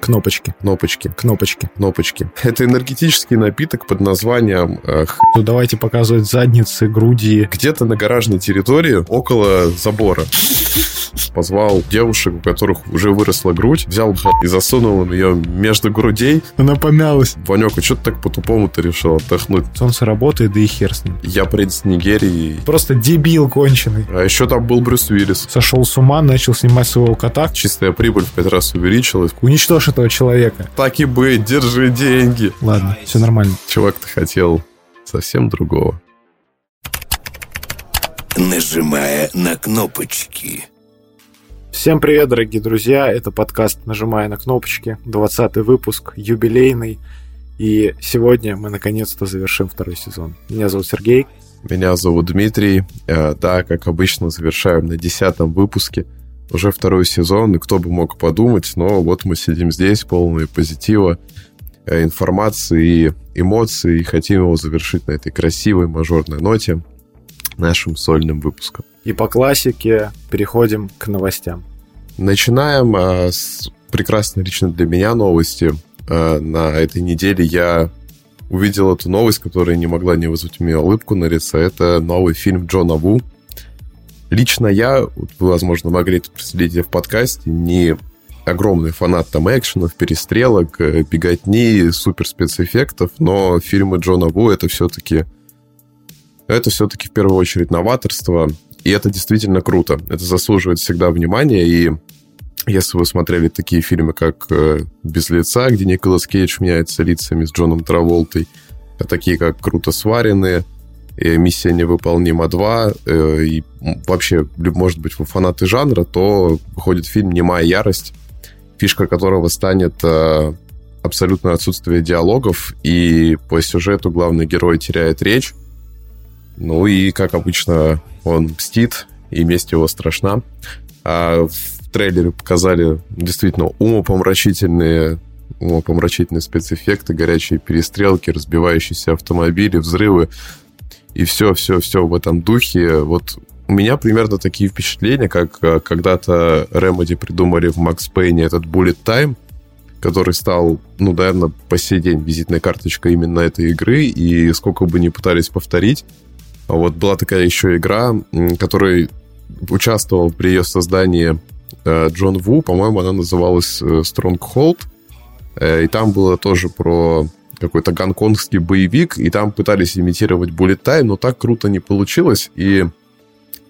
Кнопочки. Кнопочки. Кнопочки. Кнопочки. Это энергетический напиток под названием э, х- Ну, давайте показывать задницы, груди. где-то на гаражной территории около забора. Позвал девушек, у которых уже выросла грудь, взял и засунул им ее между грудей. Она помялась. Ванек, а что ты так по-тупому-то решил отдохнуть? Солнце работает, да и хер с ним. Я принц Нигерии. Просто дебил конченый. А еще там был Брюс Уиллис. Сошел с ума, начал снимать своего кота. Чистая прибыль в пять раз увеличилась. Уничтожь этого человека. Так и быть, держи деньги. Ладно, все нормально. Чувак-то хотел совсем другого. нажимая на кнопочки. Всем привет, дорогие друзья. Это подкаст «Нажимая на кнопочки». 20 выпуск, юбилейный. И сегодня мы наконец-то завершим второй сезон. Меня зовут Сергей. Меня зовут Дмитрий. Э, Да, как обычно, завершаем на десятом выпуске уже второй сезон, и кто бы мог подумать, но вот мы сидим здесь, полные позитива, э, информации и эмоций, и хотим его завершить на этой красивой мажорной ноте нашим сольным выпуском. И по классике переходим к новостям. Начинаем э, с прекрасной лично для меня новости. Э, На этой неделе я увидел эту новость, которая не могла не вызвать у меня улыбку на лице. Это новый фильм Джона Ву. Лично я, вот вы, возможно, могли это проследить в подкасте, не огромный фанат там экшенов, перестрелок, э, беготни, супер спецэффектов, но фильмы Джона Ву это все-таки это все-таки в первую очередь новаторство, и это действительно круто. Это заслуживает всегда внимания, и если вы смотрели такие фильмы, как э, «Без лица», где Николас Кейдж меняется лицами с Джоном Траволтой, а такие, как «Круто сваренные», «Миссия невыполнима 2», э, и вообще, может быть, вы фанаты жанра, то выходит фильм «Немая ярость», фишка которого станет э, абсолютное отсутствие диалогов, и по сюжету главный герой теряет речь, ну и, как обычно, он мстит, и месть его страшна. А в трейлере показали действительно умопомрачительные умопомрачительные спецэффекты, горячие перестрелки, разбивающиеся автомобили, взрывы и все, все, все в этом духе. Вот у меня примерно такие впечатления, как э, когда-то Remedy придумали в Макс Пейне этот Bullet Time, который стал, ну, наверное, по сей день визитной карточкой именно этой игры, и сколько бы ни пытались повторить, а вот была такая еще игра, которой участвовал при ее создании э, Джон Ву, по-моему, она называлась э, Stronghold, и там было тоже про какой-то гонконгский боевик, и там пытались имитировать Bullet Time, но так круто не получилось, и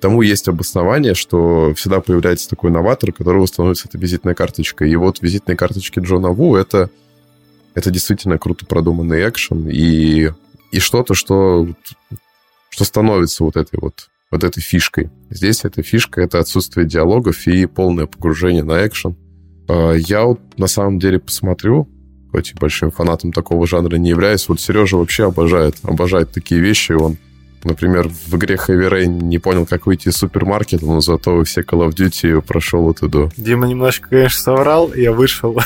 тому есть обоснование, что всегда появляется такой новатор, которого становится эта визитная карточка. И вот визитные карточки Джона Ву это, это действительно круто продуманный экшен и, и что-то, что, что становится вот этой вот, вот этой фишкой. Здесь эта фишка — это отсутствие диалогов и полное погружение на экшен. А, Я вот на самом деле посмотрю, хоть и большим фанатом такого жанра не являюсь, вот Сережа вообще обожает, обожает такие вещи. Он, например, в игре Heavy Rain не понял, как выйти из супермаркета, но зато все Call of Duty прошел от и до. Дима немножко, конечно, соврал, я вышел.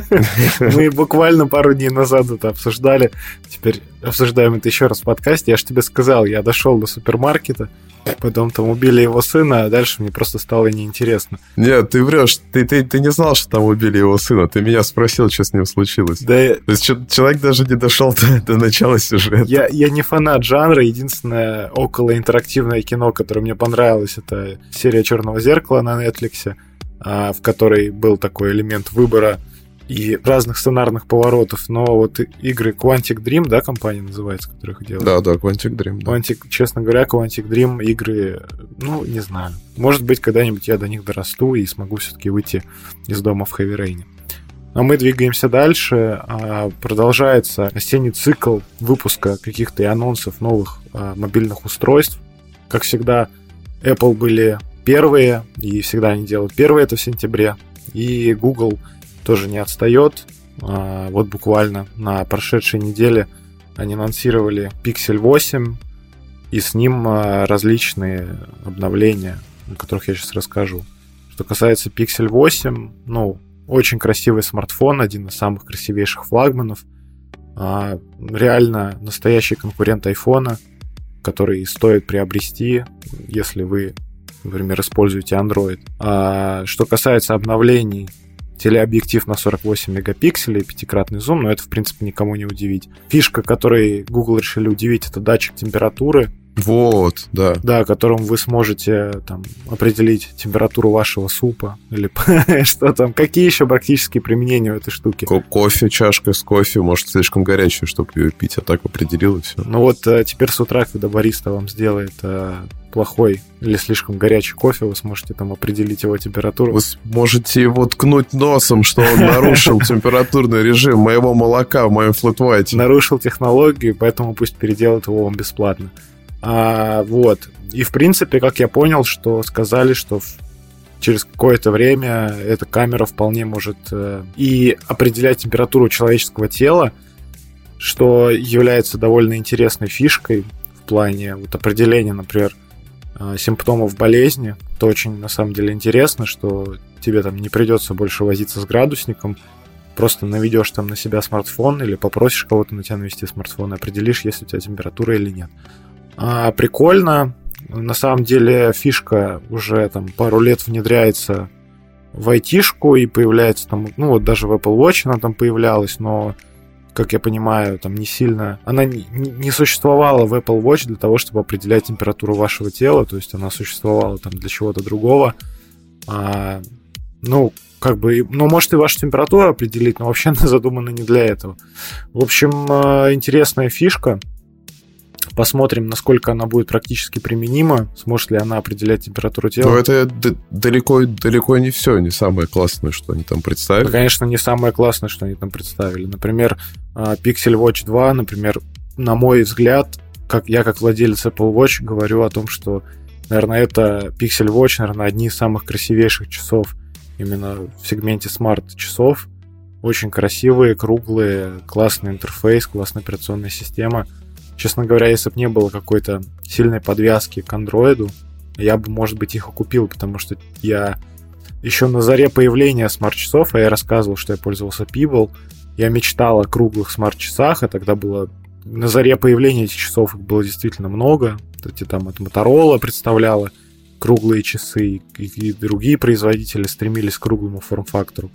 Мы буквально пару дней назад это обсуждали. Теперь обсуждаем это еще раз в подкасте. Я же тебе сказал, я дошел до супермаркета, потом там убили его сына, а дальше мне просто стало неинтересно. Нет, ты врешь. Ты, ты, ты не знал, что там убили его сына. Ты меня спросил, что с ним случилось. Да То есть человек даже не дошел до, до начала сюжета. Я, я не фанат жанра. Единственное около интерактивное кино, которое мне понравилось, это серия Черного зеркала на Netflix, а, в которой был такой элемент выбора и разных сценарных поворотов. Но вот игры Quantic Dream, да, компания называется, которых делают? Да, да, Quantic Dream, да. Quantic, честно говоря, Quantic Dream игры, ну, не знаю. Может быть, когда-нибудь я до них дорасту и смогу все-таки выйти из дома в Heavy Rain. А мы двигаемся дальше. А, Продолжается осенний цикл выпуска каких-то и анонсов новых а, мобильных устройств. Как всегда, Apple были первые, и всегда они делают первые это в сентябре. И Google тоже не отстает. А, Вот буквально на прошедшей неделе они анонсировали Pixel 8, и с ним а, различные обновления, о которых я сейчас расскажу. Что касается Pixel 8, ну, очень красивый смартфон, один из самых красивейших флагманов. А, Реально настоящий конкурент айфона, который стоит приобрести, если вы, например, используете Android. Что касается обновлений, телеобъектив на 48 мегапикселей, пятикратный зум, но это, в принципе, никому не удивить. Фишка, которой Google решили удивить, это датчик температуры. Вот, да. Да, которым вы сможете там определить температуру вашего супа или что там. Какие еще практические применения у этой штуки? Ко- кофе, чашка с кофе, может, слишком горячая, чтобы ее пить, а так определил и все. Ну вот э, теперь с утра, когда бариста вам сделает э, плохой или слишком горячий кофе, вы сможете там определить его температуру. Вы сможете его ткнуть носом, что он нарушил температурный режим моего молока в моем флетвайте. Нарушил технологию, поэтому пусть переделают его вам бесплатно. А, вот. И, в принципе, как я понял, что сказали, что через какое-то время эта камера вполне может э, и определять температуру человеческого тела, что является довольно интересной фишкой в плане вот, определения, например, э, симптомов болезни. Это очень, на самом деле, интересно, что тебе там не придется больше возиться с градусником, просто наведешь там на себя смартфон или попросишь кого-то на тебя навести смартфон и определишь, есть у тебя температура или нет. А, прикольно. На самом деле фишка уже там пару лет внедряется в айтишку и появляется там, ну вот даже в Apple Watch она там появлялась, но как я понимаю, там не сильно... Она не, не существовала в Apple Watch для того, чтобы определять температуру вашего тела, то есть она существовала там для чего-то другого. А, ну, как бы, ну, может и вашу температуру определить, но вообще она задумана не для этого. В общем, а, интересная фишка. Посмотрим, насколько она будет практически применима, сможет ли она определять температуру тела. Но это далеко, далеко не все, не самое классное, что они там представили. Это, конечно, не самое классное, что они там представили. Например, а, Pixel Watch 2, например, на мой взгляд, как я как владелец Apple Watch говорю о том, что, наверное, это Pixel Watch, наверное, одни из самых красивейших часов именно в сегменте смарт-часов. Очень красивые, круглые, классный интерфейс, классная операционная система – Честно говоря, если бы не было какой-то сильной подвязки к андроиду, я бы, может быть, их купил, потому что я еще на заре появления смарт-часов, а я рассказывал, что я пользовался Pebble, я мечтал о круглых смарт-часах, и тогда было на заре появления этих часов их было действительно много. Кстати, там это Motorola представляла круглые часы, и, и другие производители стремились к круглому форм-фактору.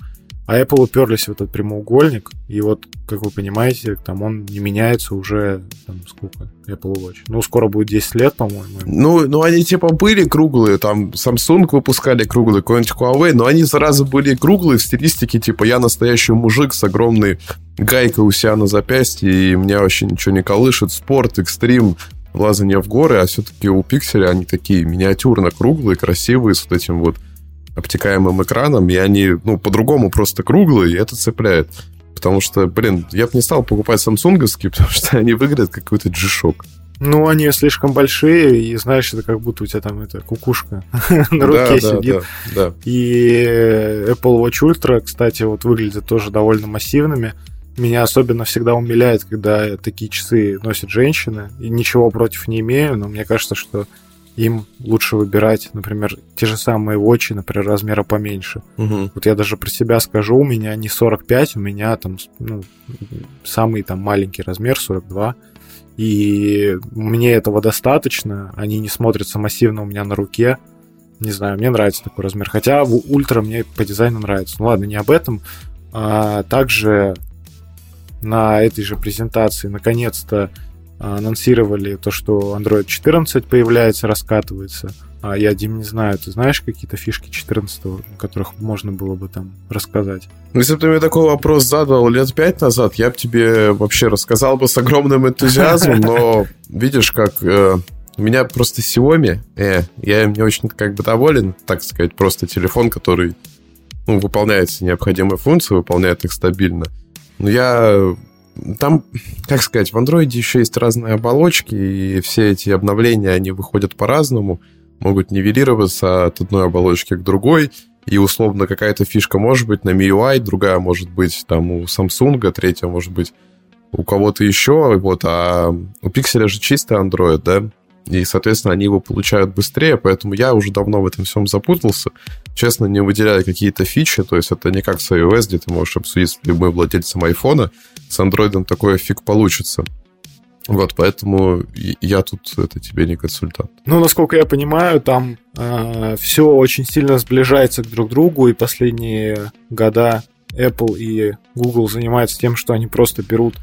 А Apple уперлись в этот прямоугольник, и вот, как вы понимаете, там он не меняется уже, там, сколько, Apple Watch. Ну, скоро будет 10 лет, по-моему. Ну, ну, они типа были круглые, там, Samsung выпускали круглые, какой-нибудь Huawei, но они сразу были круглые в стилистике, типа, я настоящий мужик с огромной гайкой у себя на запястье, и меня вообще ничего не колышет, спорт, экстрим, лазание в горы, а все-таки у Pixel они такие миниатюрно круглые, красивые, с вот этим вот обтекаемым экраном, и они, ну, по-другому просто круглые, и это цепляет. Потому что, блин, я бы не стал покупать самсунговские, потому что они выглядят как какой-то g Ну, они слишком большие, и знаешь, это как будто у тебя там эта кукушка на руке сидит. Да, да. И Apple Watch Ultra, кстати, вот выглядят тоже довольно массивными. Меня особенно всегда умиляет, когда такие часы носят женщины. И ничего против не имею, но мне кажется, что им лучше выбирать, например, те же самые вочи, например, размера поменьше. Угу. Вот я даже про себя скажу, у меня не 45, у меня там ну, самый там маленький размер 42. И мне этого достаточно, они не смотрятся массивно у меня на руке. Не знаю, мне нравится такой размер. Хотя в ультра мне по дизайну нравится. Ну ладно, не об этом. А также на этой же презентации наконец-то анонсировали то, что Android 14 появляется, раскатывается. А я, Дим, не знаю, ты знаешь какие-то фишки 14 о которых можно было бы там рассказать? Ну, если бы ты мне такой вопрос задал лет пять назад, я бы тебе вообще рассказал бы с огромным энтузиазмом, но видишь, как э, у меня просто Xiaomi, э, я им не очень как бы доволен, так сказать, просто телефон, который ну, выполняет все необходимые функции, выполняет их стабильно. Но я там, как сказать, в андроиде еще есть разные оболочки, и все эти обновления, они выходят по-разному, могут нивелироваться от одной оболочки к другой, и условно какая-то фишка может быть на MIUI, другая может быть там у Samsung, третья может быть у кого-то еще, вот, а у Pixel же чистый Android, да, и, соответственно, они его получают быстрее, поэтому я уже давно в этом всем запутался. Честно, не выделяя какие-то фичи, то есть это не как с iOS, где ты можешь обсудить с любым владельцем айфона, с Android такое фиг получится. Вот, поэтому я тут это тебе не консультант. Ну, насколько я понимаю, там э, все очень сильно сближается друг к другу, и последние года Apple и Google занимаются тем, что они просто берут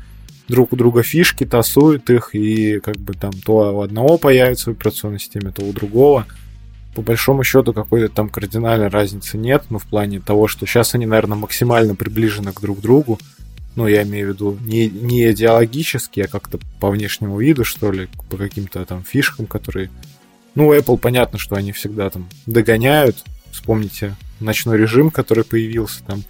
друг у друга фишки, тасуют их, и как бы там то у одного появится в операционной системе, то у другого. По большому счету какой-то там кардинальной разницы нет, но в плане того, что сейчас они, наверное, максимально приближены к друг другу. Ну, я имею в виду не, не идеологически, а как-то по внешнему виду, что ли, по каким-то там фишкам, которые... Ну, Apple понятно, что они всегда там догоняют. Вспомните ночной режим, который появился там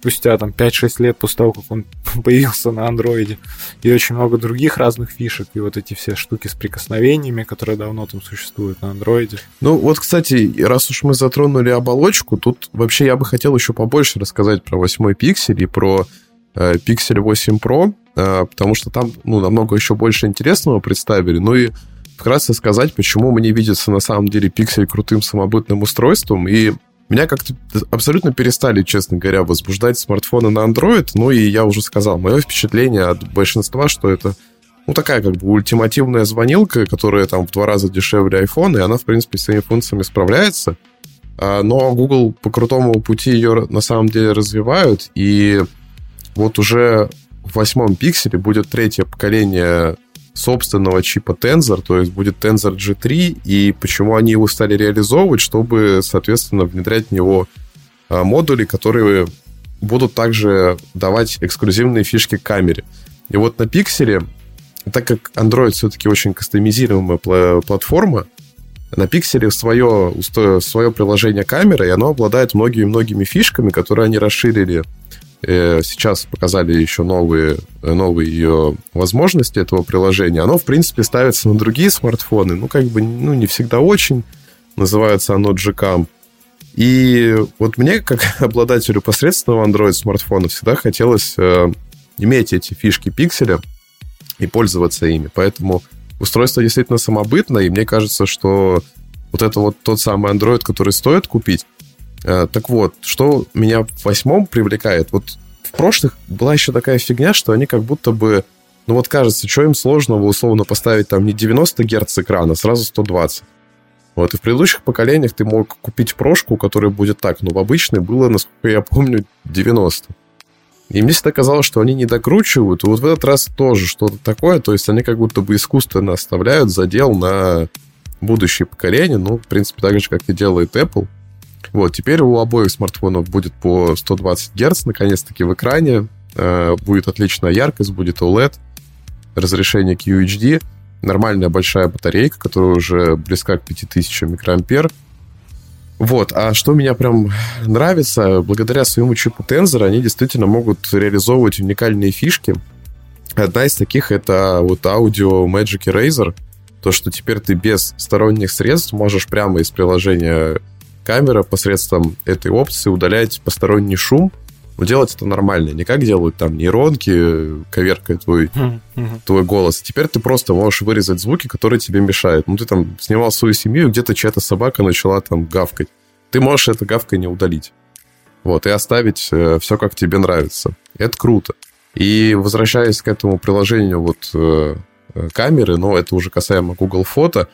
спустя там 5-6 лет после того, как он появился на андроиде, и очень много других разных фишек, и вот эти все штуки с прикосновениями, которые давно там существуют на андроиде. Ну вот, кстати, раз уж мы затронули оболочку, тут вообще я бы хотел еще побольше рассказать про 8 пиксель и про э, Pixel 8 Pro, э, потому что там ну, намного еще больше интересного представили, ну и вкратце сказать, почему мне видится на самом деле Pixel крутым самобытным устройством, и меня как-то абсолютно перестали, честно говоря, возбуждать смартфоны на Android. Ну и я уже сказал, мое впечатление от большинства, что это ну, такая как бы ультимативная звонилка, которая там в два раза дешевле iPhone, и она, в принципе, с своими функциями справляется. А, но Google по крутому пути ее на самом деле развивают, и вот уже в восьмом пикселе будет третье поколение собственного чипа Tensor, то есть будет Tensor G3, и почему они его стали реализовывать, чтобы, соответственно, внедрять в него а, модули, которые будут также давать эксклюзивные фишки камере. И вот на пикселе, так как Android все-таки очень кастомизируемая платформа, на пикселе свое, свое приложение камеры, и оно обладает многими-многими фишками, которые они расширили сейчас показали еще новые, новые ее возможности этого приложения. Оно, в принципе, ставится на другие смартфоны, ну, как бы, ну, не всегда очень. Называется оно Gcam. И вот мне, как обладателю посредственного Android смартфона, всегда хотелось э, иметь эти фишки пикселя и пользоваться ими. Поэтому устройство действительно самобытное, и мне кажется, что вот это вот тот самый Android, который стоит купить, Э, так вот, что меня в восьмом привлекает, вот в прошлых была еще такая фигня, что они как будто бы, ну вот кажется, что им сложного условно поставить там не 90 Гц экрана, а сразу 120. Вот, и в предыдущих поколениях ты мог купить прошку, которая будет так, но в обычной было, насколько я помню, 90. И мне всегда казалось, что они не докручивают, и вот в этот раз тоже что-то такое, то есть они как будто бы искусственно оставляют задел на будущее поколение, ну, в принципе, так же, как и делает Apple – вот, теперь у обоих смартфонов будет по 120 Гц, наконец-таки в экране. Э, будет отличная яркость, будет OLED, разрешение QHD, нормальная большая батарейка, которая уже близка к 5000 микроампер. Вот, а что меня прям нравится, благодаря своему чипу Tensor они действительно могут реализовывать уникальные фишки. Одна из таких это вот аудио Magic Eraser, то, что теперь ты без сторонних средств можешь прямо из приложения камера посредством этой опции удалять посторонний шум, но делать это нормально. Не как делают там нейронки, коверкая твой, mm-hmm. твой голос. Теперь ты просто можешь вырезать звуки, которые тебе мешают. Ну, ты там снимал свою семью, где-то чья-то собака начала там гавкать. Ты можешь это гавкой не удалить. Вот, и оставить э, все, как тебе нравится. Это круто. И возвращаясь к этому приложению вот э, э камеры, но это уже касаемо Google Фото,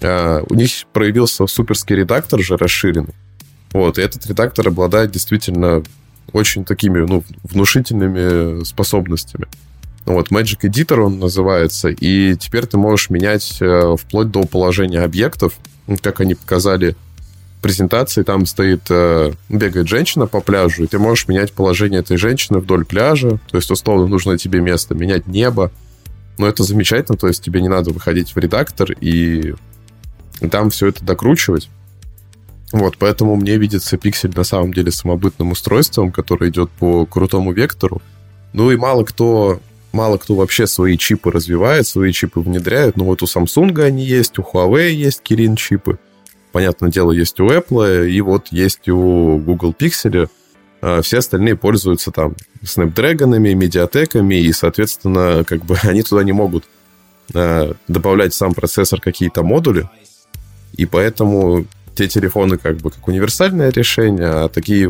у них проявился суперский редактор же расширенный. Вот, и этот редактор обладает действительно очень такими, ну, внушительными способностями. Ну, вот, Magic Editor он называется, и теперь ты можешь менять э, вплоть до положения объектов, ну, как они показали в презентации, там стоит, э, бегает женщина по пляжу, и ты можешь менять положение этой женщины вдоль пляжа, то есть, условно, нужно тебе место, менять небо, но это замечательно, то есть тебе не надо выходить в редактор и и там все это докручивать. Вот, поэтому мне видится пиксель на самом деле самобытным устройством, которое идет по крутому вектору. Ну и мало кто, мало кто вообще свои чипы развивает, свои чипы внедряет. Ну вот у Samsung они есть, у Huawei есть Kirin чипы. Понятное дело, есть у Apple, и вот есть у Google Pixel. А все остальные пользуются там снэпдрэгонами, медиатеками, и, соответственно, как бы они туда не могут а, добавлять сам процессор какие-то модули, и поэтому те телефоны как бы как универсальное решение, а такие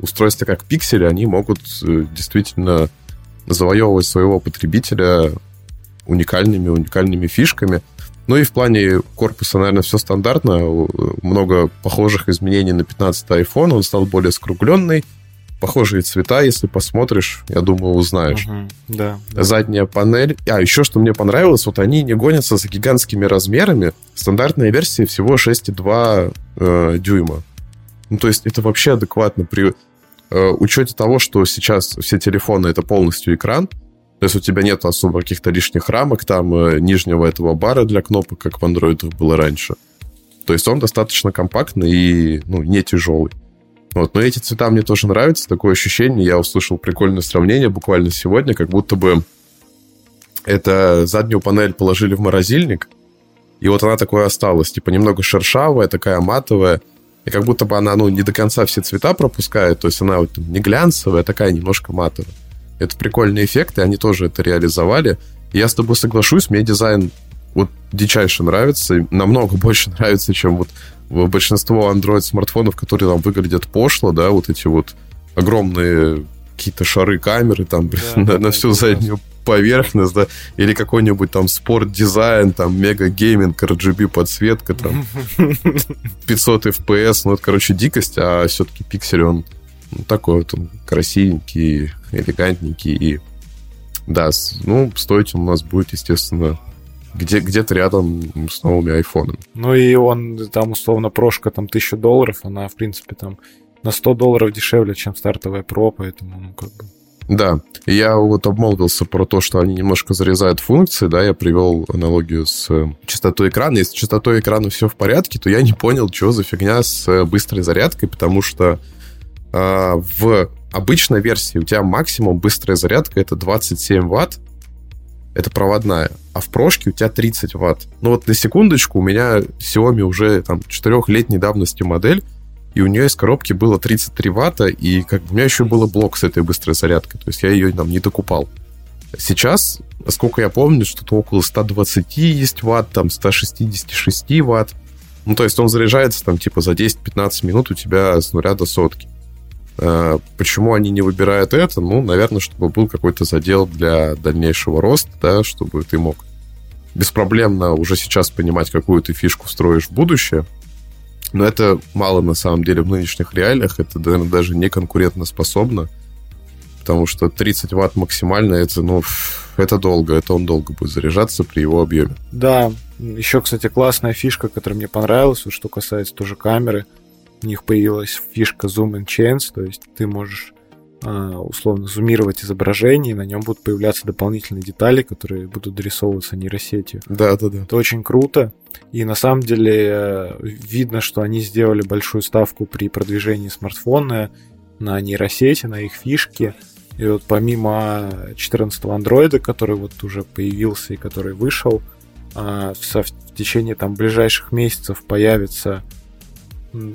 устройства, как пиксели, они могут э, действительно завоевывать своего потребителя уникальными, уникальными фишками. Ну и в плане корпуса, наверное, все стандартно. Много похожих изменений на 15 iPhone. Он стал более скругленный. Похожие цвета, если посмотришь, я думаю, узнаешь. Угу, да, да. Задняя панель. А, еще что мне понравилось, вот они не гонятся за гигантскими размерами. Стандартная версия всего 6,2 э, дюйма. Ну, то есть это вообще адекватно при э, учете того, что сейчас все телефоны это полностью экран. То есть у тебя нет особо каких-то лишних рамок, там э, нижнего этого бара для кнопок, как в Android было раньше. То есть он достаточно компактный и ну, не тяжелый. Вот, но эти цвета мне тоже нравятся, такое ощущение, я услышал прикольное сравнение буквально сегодня, как будто бы это заднюю панель положили в морозильник, и вот она такое осталась, типа немного шершавая, такая матовая, и как будто бы она, ну, не до конца все цвета пропускает, то есть она вот не глянцевая, а такая немножко матовая. Это прикольный эффект, и они тоже это реализовали. Я с тобой соглашусь, мне дизайн вот дичайше нравится, намного больше нравится, чем вот большинство Android-смартфонов, которые там выглядят пошло, да, вот эти вот огромные какие-то шары камеры там да, на, да, на всю заднюю поверхность, да, или какой-нибудь там спорт-дизайн, там мега-гейминг, RGB подсветка, там 500 FPS, ну это, короче, дикость, а все-таки пиксель, он ну, такой вот он красивенький, элегантненький, и да, ну, стоить он у нас будет, естественно, где, где-то рядом с новыми айфонами. Ну и он, там, условно, прошка там тысяча долларов, она, в принципе, там на 100 долларов дешевле, чем стартовая Pro, поэтому, ну, как бы... Да, я вот обмолвился про то, что они немножко зарезают функции, да, я привел аналогию с э, частотой экрана. Если с частотой экрана все в порядке, то я не понял, что за фигня с э, быстрой зарядкой, потому что э, в обычной версии у тебя максимум быстрая зарядка это 27 ватт, это проводная, а в прошке у тебя 30 ватт. Ну вот на секундочку, у меня Xiaomi уже там 4-летней давности модель, и у нее из коробки было 33 ватта, и как у меня еще был блок с этой быстрой зарядкой, то есть я ее там не докупал. Сейчас, насколько я помню, что-то около 120 есть ватт, там 166 ватт. Ну, то есть он заряжается там типа за 10-15 минут у тебя с нуля до сотки. Э, почему они не выбирают это? Ну, наверное, чтобы был какой-то задел для дальнейшего роста, да, чтобы ты мог беспроблемно уже сейчас понимать, какую ты фишку строишь в будущее. Но это мало на самом деле в нынешних реалиях. Это, наверное, даже не конкурентоспособно. Потому что 30 ватт максимально, это, ну, это долго. Это он долго будет заряжаться при его объеме. Да. Еще, кстати, классная фишка, которая мне понравилась, вот что касается тоже камеры – у них появилась фишка Zoom in Chance, то есть ты можешь а, условно зумировать изображение, и на нем будут появляться дополнительные детали, которые будут дорисовываться нейросетью. Да, да, да. Это очень круто. И на самом деле э, видно, что они сделали большую ставку при продвижении смартфона на нейросети, на их фишки. И вот помимо 14-го андроида, который вот уже появился и который вышел, а, в течение там ближайших месяцев появится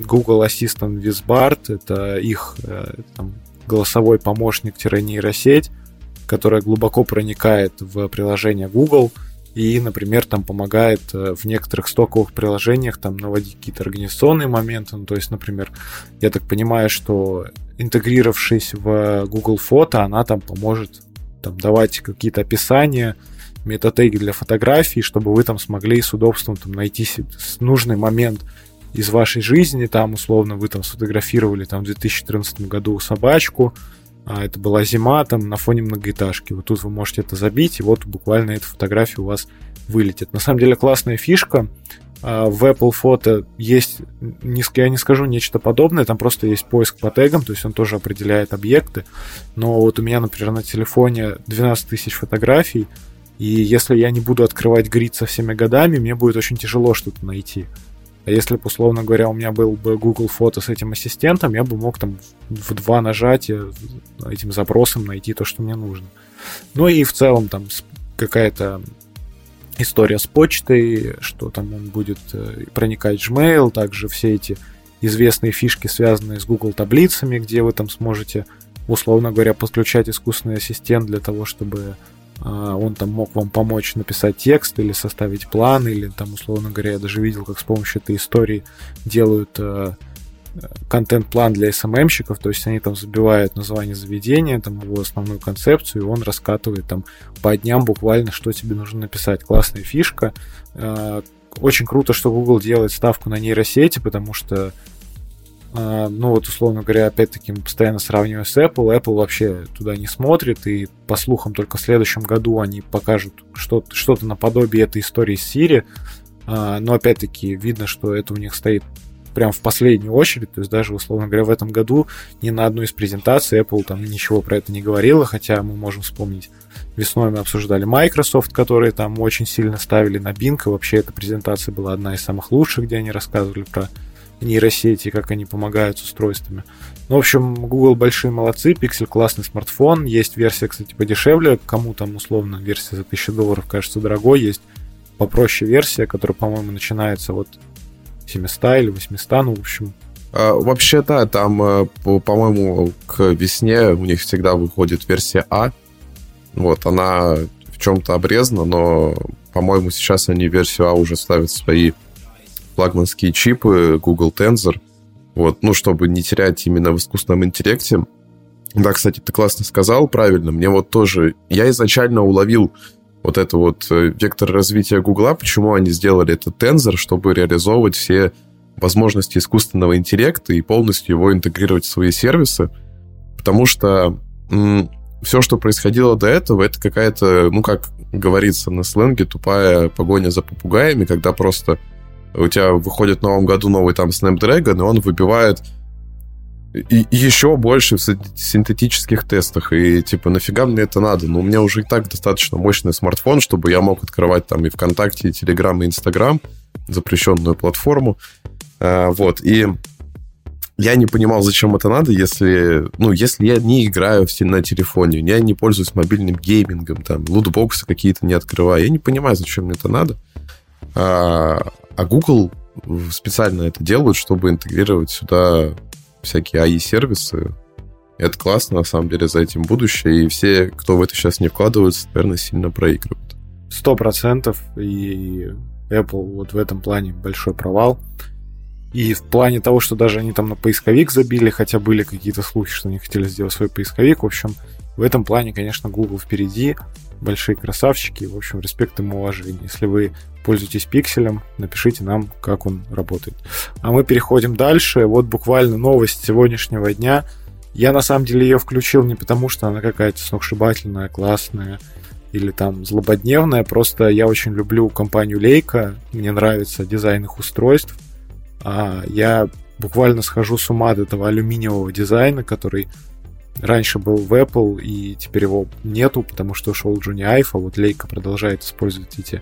Google Assistant Bard, это их э, там, голосовой помощник-нейросеть, которая глубоко проникает в приложение Google и, например, там помогает э, в некоторых стоковых приложениях там наводить какие-то организационные моменты. Ну, то есть, например, я так понимаю, что интегрировавшись в Google Фото, она там поможет там, давать какие-то описания, метатеги для фотографий, чтобы вы там смогли с удобством там, найти нужный момент из вашей жизни, там, условно, вы там сфотографировали там в 2014 году собачку, а это была зима, там, на фоне многоэтажки. Вот тут вы можете это забить, и вот буквально эта фотография у вас вылетит. На самом деле классная фишка. А, в Apple Photo есть, я не скажу нечто подобное, там просто есть поиск по тегам, то есть он тоже определяет объекты. Но вот у меня, например, на телефоне 12 тысяч фотографий, и если я не буду открывать грид со всеми годами, мне будет очень тяжело что-то найти. А если бы, условно говоря, у меня был бы Google фото с этим ассистентом, я бы мог там в два нажатия этим запросом найти то, что мне нужно. Ну и в целом там какая-то история с почтой, что там он будет э, проникать в Gmail, также все эти известные фишки, связанные с Google таблицами, где вы там сможете, условно говоря, подключать искусственный ассистент для того, чтобы он там мог вам помочь написать текст или составить план, или там, условно говоря, я даже видел, как с помощью этой истории делают э, контент-план для SMM-щиков, то есть они там забивают название заведения, там его основную концепцию, и он раскатывает там по дням буквально, что тебе нужно написать. Классная фишка. Э, очень круто, что Google делает ставку на нейросети, потому что а, ну вот, условно говоря, опять-таки мы постоянно сравниваем с Apple. Apple вообще туда не смотрит, и по слухам только в следующем году они покажут что-то, что-то наподобие этой истории с Siri. А, но опять-таки видно, что это у них стоит прям в последнюю очередь, то есть даже, условно говоря, в этом году ни на одной из презентаций Apple там ничего про это не говорила, хотя мы можем вспомнить, весной мы обсуждали Microsoft, которые там очень сильно ставили на Bing, и вообще эта презентация была одна из самых лучших, где они рассказывали про нейросети, как они помогают с устройствами. Ну, в общем, Google большие молодцы, Pixel классный смартфон, есть версия, кстати, подешевле, кому там условно версия за 1000 долларов кажется дорогой, есть попроще версия, которая, по-моему, начинается вот 700 или 800, ну, в общем, а, Вообще, да, там, э, по-моему, к весне у них всегда выходит версия А. Вот, она в чем-то обрезана, но, по-моему, сейчас они версию А уже ставят свои флагманские чипы Google Tensor, вот, ну, чтобы не терять именно в искусственном интеллекте. Да, кстати, ты классно сказал, правильно. Мне вот тоже... Я изначально уловил вот это вот э, вектор развития Гугла, почему они сделали этот Tensor, чтобы реализовывать все возможности искусственного интеллекта и полностью его интегрировать в свои сервисы. Потому что м- все, что происходило до этого, это какая-то, ну, как говорится на сленге, тупая погоня за попугаями, когда просто у тебя выходит в новом году новый там Snapdragon, и он выбивает и еще больше в синтетических тестах. И типа, нафига мне это надо? Ну, у меня уже и так достаточно мощный смартфон, чтобы я мог открывать там и ВКонтакте, и Телеграм, и Инстаграм, запрещенную платформу. А, вот. И я не понимал, зачем это надо, если, ну, если я не играю на телефоне, я не пользуюсь мобильным геймингом, там, лутбоксы какие-то не открываю. Я не понимаю, зачем мне это надо. А, а Google специально это делают, чтобы интегрировать сюда всякие AI-сервисы. Это классно, на самом деле, за этим будущее. И все, кто в это сейчас не вкладывается, наверное, сильно проигрывают. Сто процентов. И Apple вот в этом плане большой провал. И в плане того, что даже они там на поисковик забили, хотя были какие-то слухи, что они хотели сделать свой поисковик. В общем, в этом плане, конечно, Google впереди. Большие красавчики. В общем, респект им и уважение. Если вы пользуетесь пикселем, напишите нам, как он работает. А мы переходим дальше. Вот буквально новость сегодняшнего дня. Я на самом деле ее включил не потому, что она какая-то сногсшибательная, классная или там злободневная, просто я очень люблю компанию Leica, мне нравится дизайн их устройств. А я буквально схожу с ума от этого алюминиевого дизайна, который раньше был в Apple, и теперь его нету, потому что ушел Джонни Айф, а вот Leica продолжает использовать эти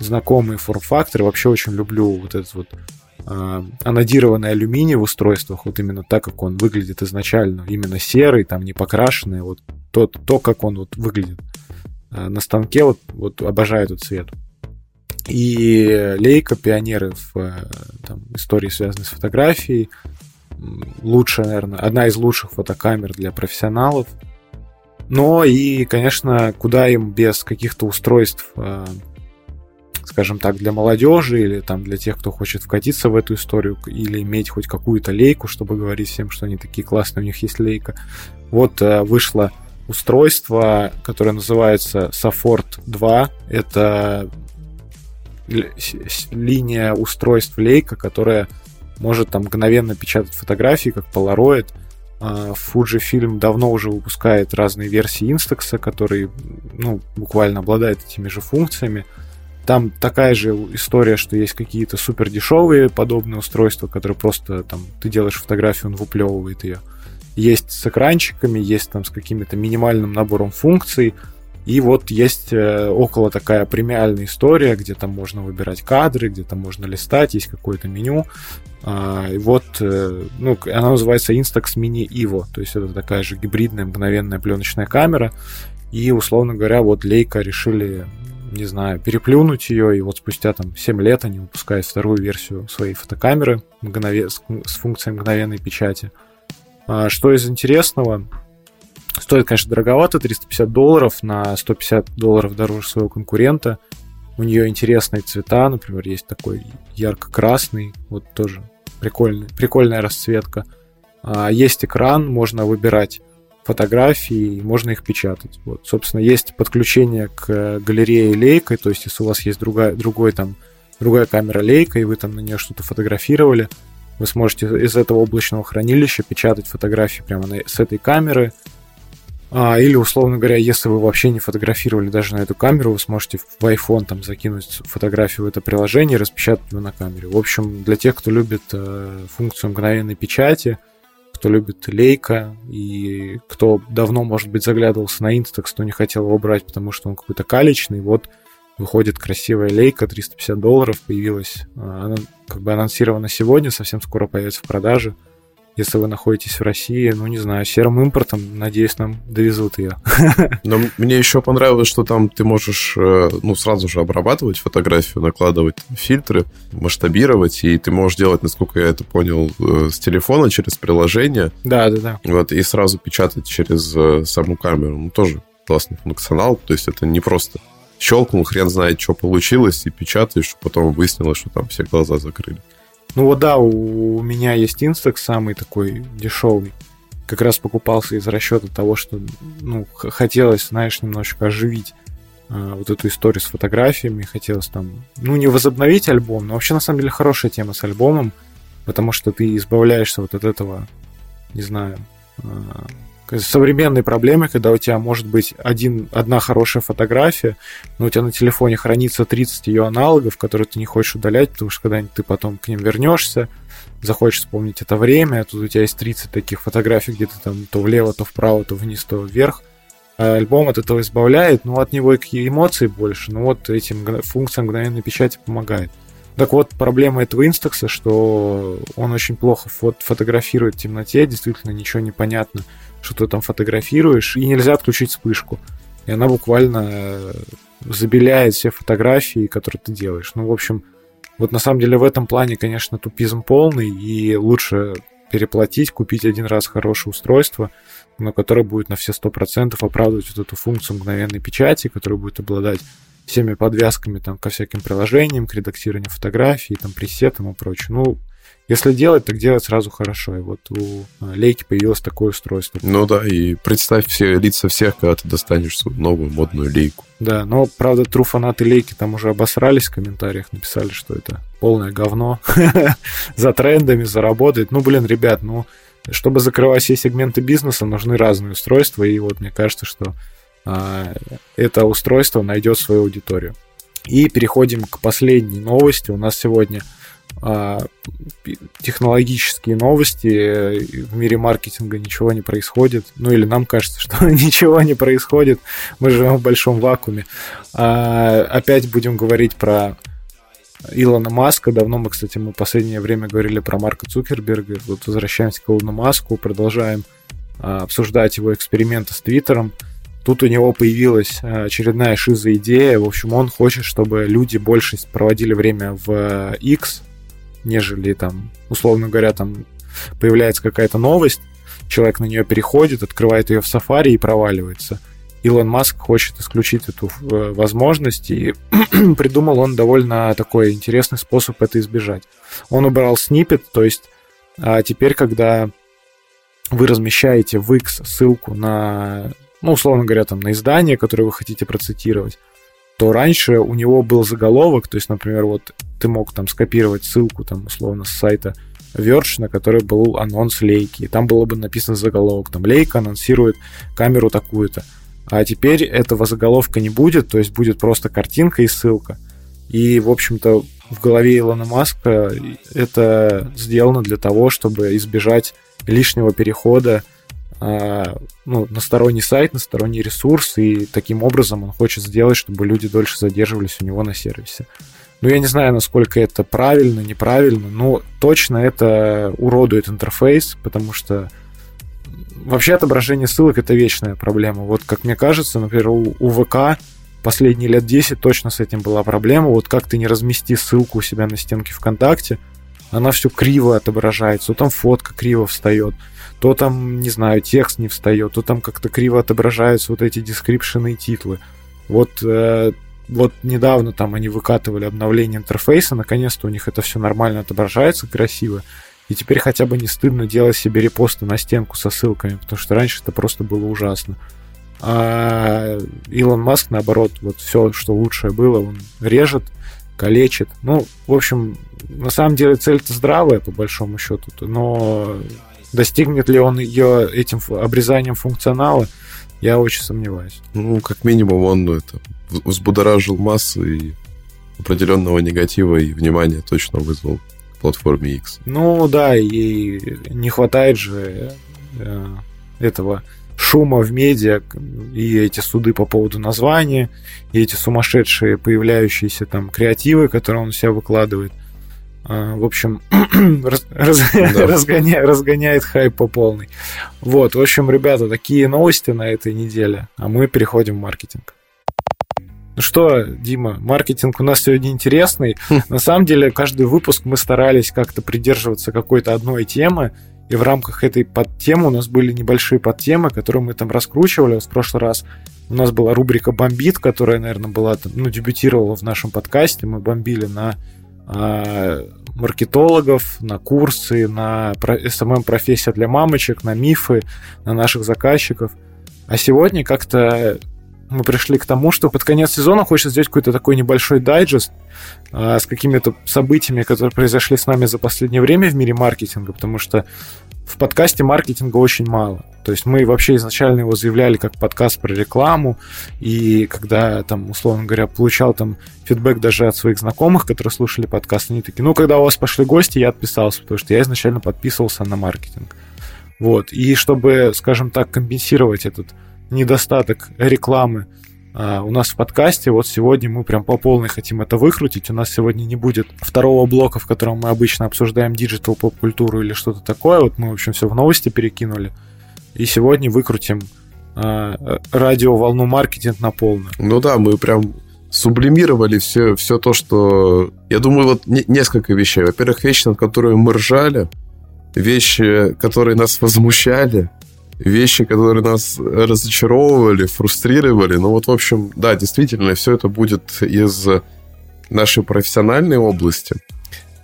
знакомые форм-факторы. Вообще очень люблю вот этот вот э, анодированный алюминий в устройствах, вот именно так, как он выглядит изначально, именно серый, там не покрашенный, вот то, то как он вот выглядит э, на станке, вот, вот обожаю этот цвет. И Лейка, пионеры в э, там, истории, связанной с фотографией, лучшая, наверное, одна из лучших фотокамер для профессионалов. Но и, конечно, куда им без каких-то устройств скажем так, для молодежи или там для тех, кто хочет вкатиться в эту историю или иметь хоть какую-то лейку, чтобы говорить всем, что они такие классные, у них есть лейка. Вот э, вышло устройство, которое называется Safort 2. Это линия устройств лейка, которая может там мгновенно печатать фотографии, как Polaroid. А, Fujifilm давно уже выпускает разные версии Instax, которые ну, буквально обладают этими же функциями. Там такая же история, что есть какие-то супер дешевые подобные устройства, которые просто там ты делаешь фотографию, он выплевывает ее. Есть с экранчиками, есть там с каким-то минимальным набором функций. И вот есть э, около такая премиальная история, где там можно выбирать кадры, где там можно листать, есть какое-то меню. А, и вот, э, ну, она называется Instax Mini Evo, то есть это такая же гибридная мгновенная пленочная камера. И, условно говоря, вот Leica решили не знаю, переплюнуть ее, и вот спустя там 7 лет они выпускают вторую версию своей фотокамеры мгнове... с, функцией мгновенной печати. А, что из интересного? Стоит, конечно, дороговато, 350 долларов, на 150 долларов дороже своего конкурента. У нее интересные цвета, например, есть такой ярко-красный, вот тоже прикольный, прикольная расцветка. А, есть экран, можно выбирать фотографии, можно их печатать. Вот, собственно, есть подключение к галерее лейкой, то есть если у вас есть другая, другой там, другая камера лейка, и вы там на нее что-то фотографировали, вы сможете из этого облачного хранилища печатать фотографии прямо на, с этой камеры. А, или, условно говоря, если вы вообще не фотографировали даже на эту камеру, вы сможете в iPhone там закинуть фотографию в это приложение и распечатать его на камере. В общем, для тех, кто любит э, функцию мгновенной печати, кто любит лейка и кто давно, может быть, заглядывался на Instax, кто не хотел его брать, потому что он какой-то калечный, вот выходит красивая лейка, 350 долларов, появилась, а, она как бы анонсирована сегодня, совсем скоро появится в продаже. Если вы находитесь в России, ну, не знаю, серым импортом, надеюсь, нам довезут ее. Но мне еще понравилось, что там ты можешь, э, ну, сразу же обрабатывать фотографию, накладывать фильтры, масштабировать, и ты можешь делать, насколько я это понял, э, с телефона через приложение. Да, да, да. Вот, и сразу печатать через э, саму камеру. Ну, тоже классный функционал, то есть это не просто щелкнул, хрен знает, что получилось, и печатаешь, потом выяснилось, что там все глаза закрыли. Ну вот да, у, меня есть Instax самый такой дешевый. Как раз покупался из расчета того, что ну, хотелось, знаешь, немножечко оживить а, вот эту историю с фотографиями. Хотелось там, ну, не возобновить альбом, но вообще на самом деле хорошая тема с альбомом, потому что ты избавляешься вот от этого, не знаю, а, современной проблемы, когда у тебя может быть один, одна хорошая фотография, но у тебя на телефоне хранится 30 ее аналогов, которые ты не хочешь удалять, потому что когда-нибудь ты потом к ним вернешься, захочешь вспомнить это время, а тут у тебя есть 30 таких фотографий, где ты там то влево, то вправо, то вниз, то вверх. А альбом от этого избавляет, но от него и эмоций больше, но вот этим функция мгновенной печати помогает. Так вот, проблема этого инстакса, что он очень плохо фот фотографирует в темноте, действительно ничего не понятно что ты там фотографируешь, и нельзя отключить вспышку. И она буквально э, забеляет все фотографии, которые ты делаешь. Ну, в общем, вот на самом деле в этом плане, конечно, тупизм полный, и лучше переплатить, купить один раз хорошее устройство, но которое будет на все 100% оправдывать вот эту функцию мгновенной печати, которая будет обладать всеми подвязками там, ко всяким приложениям, к редактированию фотографий, там, пресетам и прочее. Ну, если делать, так делать сразу хорошо. И вот у а, Лейки появилось такое устройство. Ну да, и представь все лица всех, когда ты достанешь свою новую модную лейку. Да, но, правда, тру фанаты лейки там уже обосрались в комментариях, написали, что это полное говно. за трендами, заработает. Ну, блин, ребят, ну, чтобы закрывать все сегменты бизнеса, нужны разные устройства, и вот мне кажется, что а, это устройство найдет свою аудиторию. И переходим к последней новости. У нас сегодня технологические новости, в мире маркетинга ничего не происходит. Ну или нам кажется, что ничего не происходит. Мы живем в большом вакууме. А, опять будем говорить про Илона Маска. Давно мы, кстати, мы последнее время говорили про Марка Цукерберга. Вот возвращаемся к Илону Маску, продолжаем а, обсуждать его эксперименты с Твиттером. Тут у него появилась очередная шиза идея. В общем, он хочет, чтобы люди больше проводили время в X, нежели там, условно говоря, там появляется какая-то новость, человек на нее переходит, открывает ее в Safari и проваливается. Илон Маск хочет исключить эту э, возможность, и придумал он довольно такой интересный способ это избежать. Он убрал снипет, то есть а теперь, когда вы размещаете в X ссылку на, ну, условно говоря, там, на издание, которое вы хотите процитировать, то раньше у него был заголовок, то есть, например, вот ты мог там скопировать ссылку, там, условно, с сайта Verge, на который был анонс лейки, и там было бы написано заголовок, там, лейка анонсирует камеру такую-то. А теперь этого заголовка не будет, то есть будет просто картинка и ссылка. И, в общем-то, в голове Илона Маска это сделано для того, чтобы избежать лишнего перехода ну, на сторонний сайт, на сторонний ресурс, и таким образом он хочет сделать, чтобы люди дольше задерживались у него на сервисе. Ну, я не знаю, насколько это правильно, неправильно, но точно это уродует интерфейс, потому что вообще отображение ссылок — это вечная проблема. Вот, как мне кажется, например, у, у ВК последние лет 10 точно с этим была проблема. Вот как ты не размести ссылку у себя на стенке ВКонтакте, она все криво отображается, то там фотка криво встает, то там, не знаю, текст не встает, то там как-то криво отображаются вот эти description ы и title ы. Вот э, вот недавно там они выкатывали обновление интерфейса, наконец-то у них это все нормально отображается, красиво. И теперь хотя бы не стыдно делать себе репосты на стенку со ссылками, потому что раньше это просто было ужасно. А Илон Маск, наоборот, вот все, что лучшее было, он режет, калечит. Ну, в общем, на самом деле цель-то здравая, по большому счету, но достигнет ли он ее этим обрезанием функционала, я очень сомневаюсь. Ну, как минимум, он ну, это взбудоражил массы и определенного негатива и внимания точно вызвал к платформе X. Ну да, и не хватает же э, этого шума в медиа, и эти суды по поводу названия, и эти сумасшедшие появляющиеся там креативы, которые он у себя выкладывает. А, в общем, раз, да. разгоня, разгоняет хайп по полной. Вот, в общем, ребята, такие новости на этой неделе, а мы переходим в маркетинг. Ну что, Дима, маркетинг у нас сегодня интересный. На самом деле, каждый выпуск мы старались как-то придерживаться какой-то одной темы, и в рамках этой подтемы у нас были небольшие подтемы, которые мы там раскручивали. В прошлый раз у нас была рубрика «Бомбит», которая, наверное, была, ну, дебютировала в нашем подкасте. Мы бомбили на маркетологов, на курсы, на SMM-профессия для мамочек, на мифы, на наших заказчиков. А сегодня как-то мы пришли к тому, что под конец сезона хочется сделать какой-то такой небольшой дайджест а, с какими-то событиями, которые произошли с нами за последнее время в мире маркетинга, потому что в подкасте маркетинга очень мало. То есть мы вообще изначально его заявляли как подкаст про рекламу, и когда там, условно говоря, получал там фидбэк даже от своих знакомых, которые слушали подкаст, они такие, ну, когда у вас пошли гости, я отписался, потому что я изначально подписывался на маркетинг. Вот. И чтобы, скажем так, компенсировать этот недостаток рекламы а, у нас в подкасте. Вот сегодня мы прям по полной хотим это выкрутить. У нас сегодня не будет второго блока, в котором мы обычно обсуждаем digital поп-культуру или что-то такое. Вот мы, в общем, все в новости перекинули. И сегодня выкрутим а, радиоволну маркетинг на полную. Ну да, мы прям сублимировали все, все то, что... Я думаю, вот не, несколько вещей. Во-первых, вещи, над которыми мы ржали, вещи, которые нас возмущали, вещи, которые нас разочаровывали, фрустрировали. Ну вот, в общем, да, действительно, все это будет из нашей профессиональной области.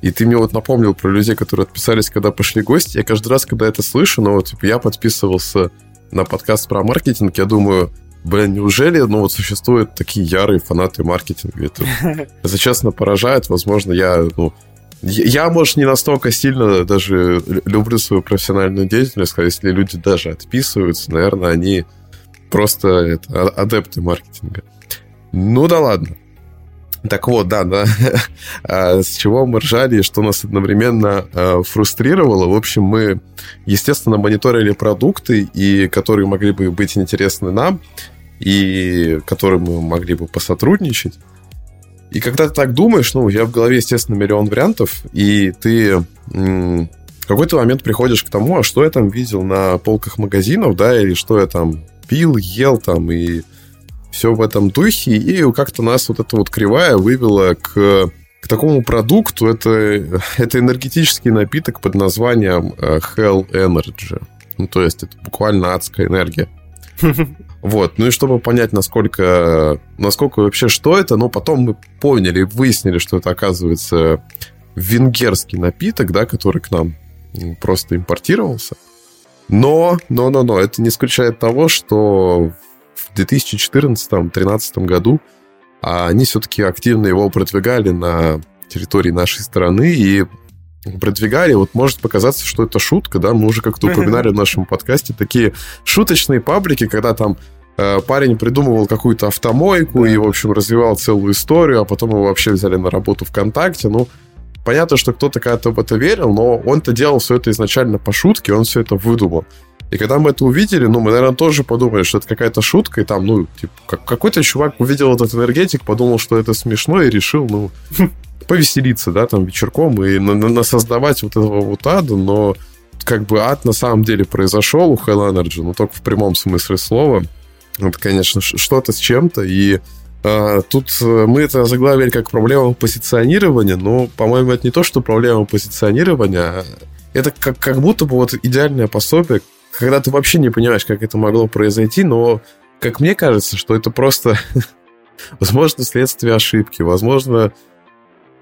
И ты мне вот напомнил про людей, которые отписались, когда пошли гости. Я каждый раз, когда это слышу, ну вот я подписывался на подкаст про маркетинг, я думаю, блин, неужели, ну вот существуют такие ярые фанаты маркетинга? Это, это честно поражает. Возможно, я, ну, я, может, не настолько сильно даже люблю свою профессиональную деятельность, а если люди даже отписываются, наверное, они просто это, а, адепты маркетинга. Ну да ладно. Так вот, да, да. А с чего мы ржали и что нас одновременно а, фрустрировало. В общем, мы, естественно, мониторили продукты, и которые могли бы быть интересны нам, и которые мы могли бы посотрудничать. И когда ты так думаешь, ну, я в голове, естественно, миллион вариантов, и ты в какой-то момент приходишь к тому, а что я там видел на полках магазинов, да, или что я там пил, ел там, и все в этом духе, и как-то нас вот эта вот кривая вывела к, к такому продукту, это, это энергетический напиток под названием э, Hell Energy. Ну, то есть это буквально адская энергия. Вот, ну и чтобы понять, насколько, насколько вообще что это, но потом мы поняли, выяснили, что это оказывается венгерский напиток, да, который к нам просто импортировался. Но, но, но, но, это не исключает того, что в 2014-2013 году они все-таки активно его продвигали на территории нашей страны, и продвигали, вот может показаться, что это шутка, да, мы уже как-то упоминали в нашем подкасте такие шуточные паблики, когда там э, парень придумывал какую-то автомойку и, в общем, развивал целую историю, а потом его вообще взяли на работу ВКонтакте, ну, понятно, что кто-то когда-то в это верил, но он-то делал все это изначально по шутке, он все это выдумал. И когда мы это увидели, ну, мы, наверное, тоже подумали, что это какая-то шутка, и там, ну, типа, как, какой-то чувак увидел этот энергетик, подумал, что это смешно, и решил, ну, повеселиться, да, там, вечерком и на, создавать вот этого вот ада, но как бы ад на самом деле произошел у Hell Energy, но только в прямом смысле слова. Это, конечно, что-то с чем-то, и а, тут э, мы это заглавили как проблема позиционирования, но, по-моему, это не то, что проблема позиционирования, а это как, как будто бы вот идеальное пособие, когда ты вообще не понимаешь, как это могло произойти, но как мне кажется, что это просто Возможно, следствие ошибки, возможно,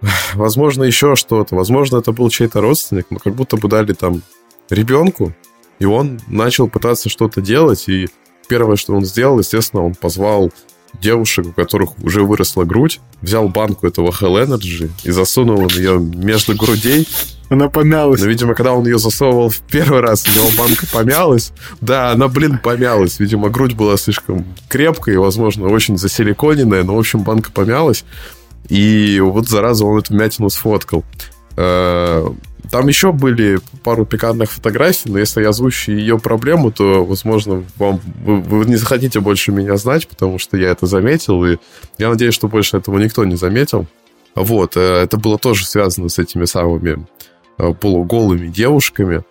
возможно, еще что-то. Возможно, это был чей-то родственник, но как будто бы дали там ребенку, и он начал пытаться что-то делать, и первое, что он сделал, естественно, он позвал девушек, у которых уже выросла грудь, взял банку этого Hell Energy и засунул ее между грудей. Она помялась. Но, видимо, когда он ее засовывал в первый раз, у него банка помялась. Да, она, блин, помялась. Видимо, грудь была слишком крепкая и, возможно, очень засиликоненная, но, в общем, банка помялась. И вот, зараза, он эту мятину сфоткал. Э, там еще были пару пикантных фотографий, но если я озвучу ее проблему, то, возможно, вам вы, вы не захотите больше меня знать, потому что я это заметил, и я надеюсь, что больше этого никто не заметил. Вот, э, это было тоже связано с этими самыми э, полуголыми девушками.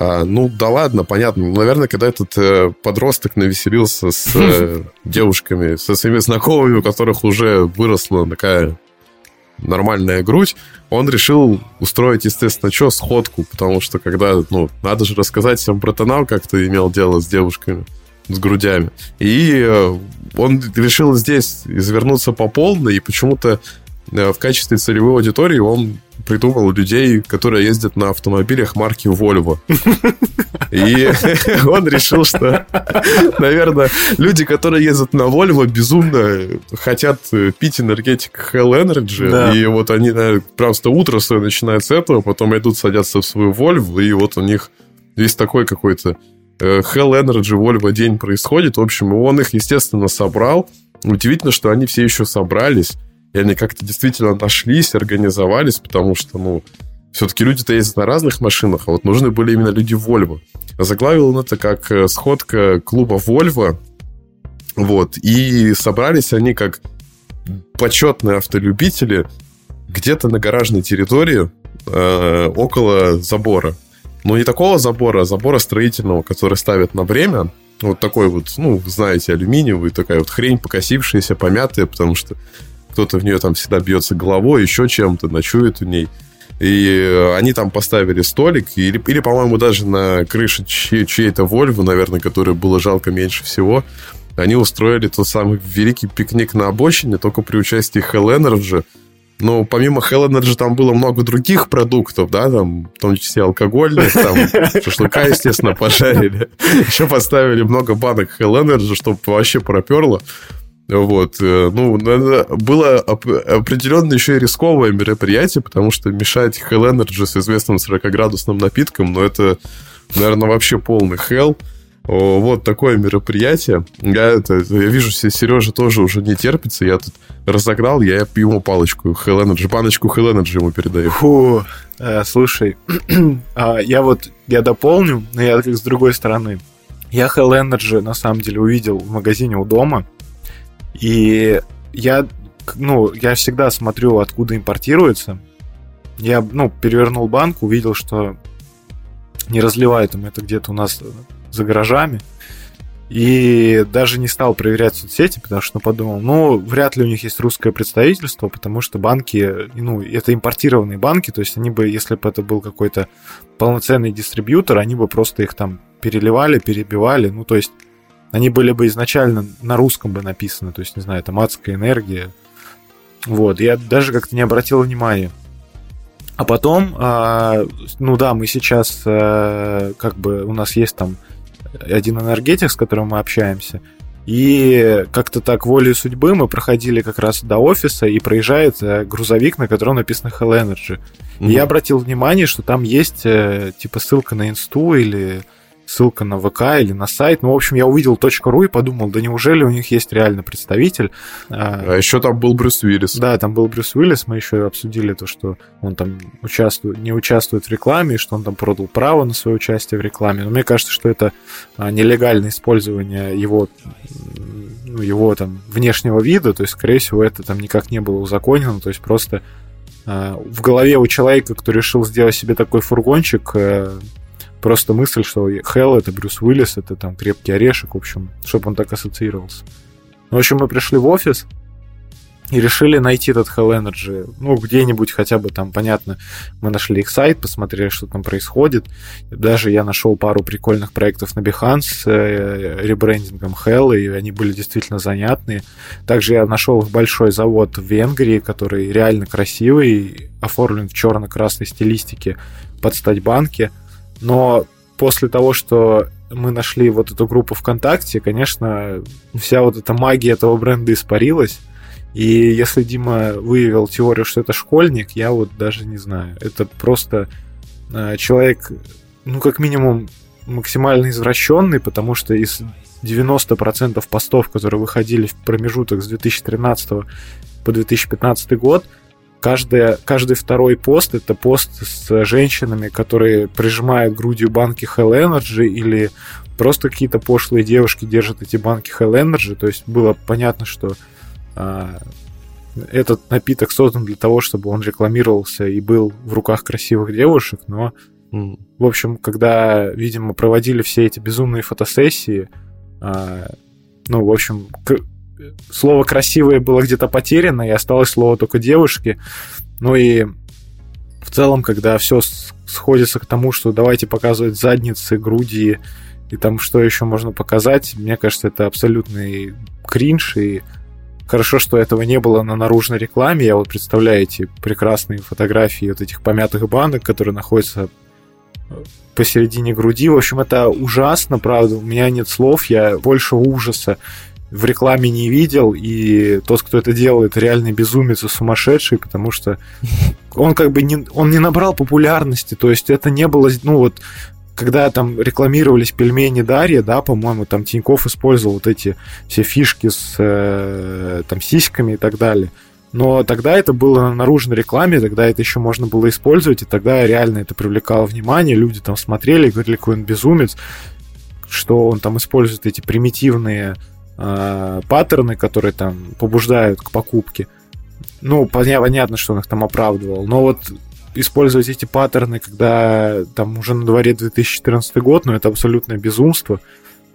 А, ну, да ладно, понятно. Наверное, когда этот э, подросток навеселился с э, девушками, со своими знакомыми, у которых уже выросла такая нормальная грудь, он решил устроить, естественно, что, сходку, потому что когда, ну, надо же рассказать всем про тонал, как ты имел дело с девушками, с грудями. И э, он решил здесь извернуться по полной, и почему-то в качестве целевой аудитории он придумал людей, которые ездят на автомобилях марки Volvo. И он решил, что, наверное, люди, которые ездят на Volvo, безумно хотят пить энергетик Hell Energy. Да. И вот они, наверное, просто утро свое начинают с этого, потом идут, садятся в свою Volvo, и вот у них весь такой какой-то э, Hell Energy Volvo день происходит. В общем, он их, естественно, собрал. Удивительно, что они все еще собрались. Они как-то действительно нашлись, организовались, потому что, ну, все-таки люди-то ездят на разных машинах, а вот нужны были именно люди Volvo. Заглавил он это как э, сходка клуба Volvo. Вот. И собрались они как почетные автолюбители где-то на гаражной территории э, около забора. Но не такого забора, а забора строительного, который ставят на время. Вот такой вот, ну, знаете, алюминиевый, такая вот хрень покосившаяся, помятая, потому что кто-то в нее там всегда бьется головой, еще чем-то, ночует в ней. И они там поставили столик, или, или по-моему, даже на крыше чьей- чьей-то Вольвы, наверное, которой было жалко меньше всего, они устроили тот самый великий пикник на обочине, только при участии Hell Energy. Но помимо Hell Energy там было много других продуктов, да, там, в том числе алкогольных, там, шашлыка, естественно, пожарили. Еще поставили много банок Hell Energy, чтобы вообще проперло. Вот. Э, ну, было определенно еще и рисковое мероприятие, потому что мешать Hell Energy с известным 40-градусным напитком, ну, это, наверное, вообще полный hell. Вот такое мероприятие. Я, это, я вижу, Сережа тоже уже не терпится. Я тут разогнал, я ему палочку Hell Energy, баночку Hell Energy ему передаю. Фу, э, слушай, а, я вот, я дополню, но я как с другой стороны. Я Hell Energy, на самом деле, увидел в магазине у дома. И я, ну, я всегда смотрю, откуда импортируется. Я, ну, перевернул банк, увидел, что не разливают им это где-то у нас за гаражами. И даже не стал проверять соцсети, потому что подумал, ну, вряд ли у них есть русское представительство, потому что банки, ну, это импортированные банки, то есть они бы, если бы это был какой-то полноценный дистрибьютор, они бы просто их там переливали, перебивали, ну, то есть они были бы изначально на русском бы написаны, то есть, не знаю, там адская энергия. Вот, я даже как-то не обратил внимания. А потом, э, ну да, мы сейчас, э, как бы, у нас есть там один энергетик, с которым мы общаемся, и как-то так волей судьбы мы проходили как раз до офиса, и проезжает э, грузовик, на котором написано Hell Energy. Mm-hmm. И я обратил внимание, что там есть э, типа ссылка на инсту или ссылка на ВК или на сайт. Ну, в общем, я увидел .ру и подумал, да неужели у них есть реально представитель? А, а еще там был Брюс Уиллис. Да, там был Брюс Уиллис. Мы еще обсудили то, что он там участвует, не участвует в рекламе, и что он там продал право на свое участие в рекламе. Но мне кажется, что это а, нелегальное использование его ну, его там внешнего вида, то есть, скорее всего, это там никак не было узаконено, то есть просто а, в голове у человека, кто решил сделать себе такой фургончик, э, Просто мысль, что Хелл это Брюс Уиллис, это там крепкий орешек, в общем, чтобы он так ассоциировался. Ну, в общем, мы пришли в офис, и решили найти этот Hell Energy. Ну, где-нибудь хотя бы там, понятно, мы нашли их сайт, посмотрели, что там происходит. Даже я нашел пару прикольных проектов на Behance с э, ребрендингом Hell, и они были действительно занятные. Также я нашел большой завод в Венгрии, который реально красивый, оформлен в черно-красной стилистике под стать банки. Но после того, что мы нашли вот эту группу ВКонтакте, конечно, вся вот эта магия этого бренда испарилась. И если Дима выявил теорию, что это школьник, я вот даже не знаю. Это просто э, человек, ну, как минимум, максимально извращенный, потому что из 90% постов, которые выходили в промежуток с 2013 по 2015 год, каждый, каждый второй пост это пост с женщинами, которые прижимают грудью банки Hell Energy или просто какие-то пошлые девушки держат эти банки Hell Energy. То есть было понятно, что а, этот напиток создан для того, чтобы он рекламировался и был в руках красивых девушек, но, в общем, когда, видимо, проводили все эти безумные фотосессии, а, ну, в общем, слово «красивое» было где-то потеряно, и осталось слово только «девушки». Ну и в целом, когда все сходится к тому, что давайте показывать задницы, груди и там что еще можно показать, мне кажется, это абсолютный кринж, и Хорошо, что этого не было на наружной рекламе. Я вот представляю эти прекрасные фотографии вот этих помятых банок, которые находятся э, посередине груди. В общем, это ужасно, правда. У меня нет слов, я больше ужаса в рекламе не видел, и тот, кто это делает, реальный безумец и сумасшедший, потому что он как бы не, он не набрал популярности, то есть это не было, ну вот когда там рекламировались пельмени Дарья, да, по-моему, там Тиньков использовал вот эти все фишки с э, там сиськами и так далее. Но тогда это было на наружной рекламе, тогда это еще можно было использовать, и тогда реально это привлекало внимание, люди там смотрели, говорили, какой он безумец, что он там использует эти примитивные э, паттерны, которые там побуждают к покупке. Ну, понятно, что он их там оправдывал, но вот использовать эти паттерны, когда там уже на дворе 2014 год, но это абсолютное безумство.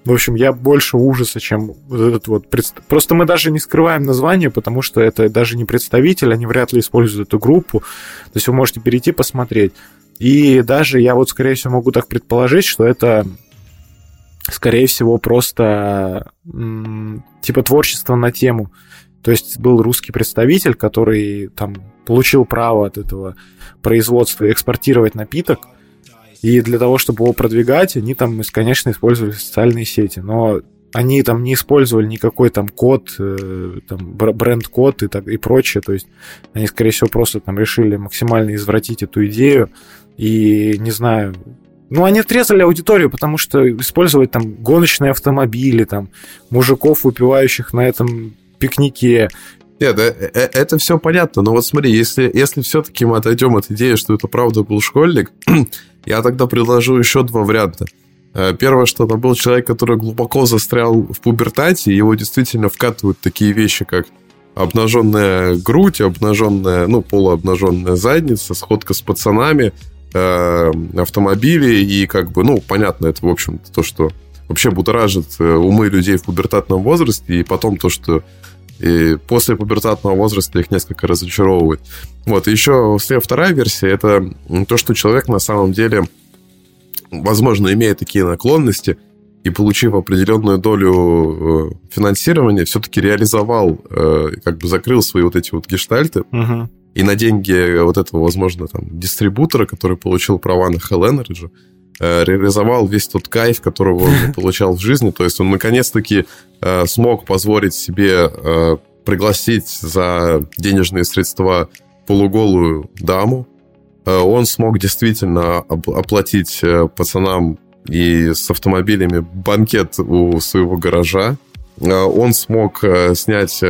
В общем, я больше ужаса, чем вот этот вот... Предст... Просто мы даже не скрываем название, потому что это даже не представитель, они вряд ли используют эту группу. То есть вы можете перейти посмотреть. И даже я вот, скорее всего, могу так предположить, что это, скорее всего, просто типа творчество на тему. То есть был русский представитель, который там получил право от этого производства экспортировать напиток, и для того, чтобы его продвигать, они там, конечно, использовали социальные сети, но они там не использовали никакой там код, э, там, бренд-код и, так, и прочее, то есть они, скорее всего, просто там решили максимально извратить эту идею, и, не знаю, ну, они отрезали аудиторию, потому что использовать там гоночные автомобили, там, мужиков, выпивающих на этом пикнике, нет, э, э, это все понятно, но вот смотри, если, если все-таки мы отойдем от идеи, что это правда был школьник, я тогда предложу еще два варианта. Э, первое, что это был человек, который глубоко застрял в пубертате, его действительно вкатывают такие вещи, как обнаженная грудь, обнаженная, ну, полуобнаженная задница, сходка с пацанами, э, автомобили, и как бы, ну, понятно, это, в общем то, что вообще будоражит умы людей в пубертатном возрасте, и потом то, что и после пубертатного возраста их несколько разочаровывает. Вот, и еще вторая версия, это то, что человек на самом деле, возможно, имея такие наклонности, и получив определенную долю э, финансирования, все-таки реализовал, э, как бы закрыл свои вот эти вот гештальты, угу. И на деньги вот этого, возможно, там, дистрибутора, который получил права на Hell Energy, Э, реализовал весь тот кайф, которого он получал в жизни. То есть он наконец-таки э, смог позволить себе э, пригласить за денежные средства полуголую даму. Он смог действительно оплатить пацанам и с автомобилями банкет у своего гаража. Он смог снять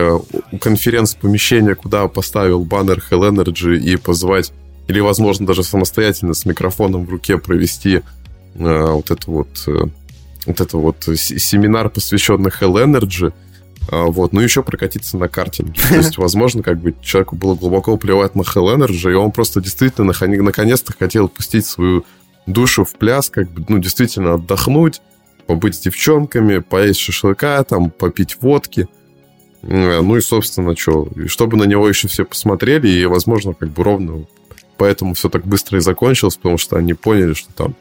конференц-помещение, куда поставил баннер Hell Energy и позвать или, возможно, даже самостоятельно с микрофоном в руке провести э, вот это вот, э, вот это вот семинар, посвященный Hell Energy, э, вот, ну еще прокатиться на картинге. То есть, возможно, как бы человеку было глубоко плевать на Hell Energy, и он просто действительно наконец-то хотел пустить свою душу в пляс, как бы, ну, действительно отдохнуть, побыть с девчонками, поесть шашлыка, там, попить водки. Э, ну и, собственно, что, чтобы на него еще все посмотрели, и, возможно, как бы ровно поэтому все так быстро и закончилось, потому что они поняли, что там,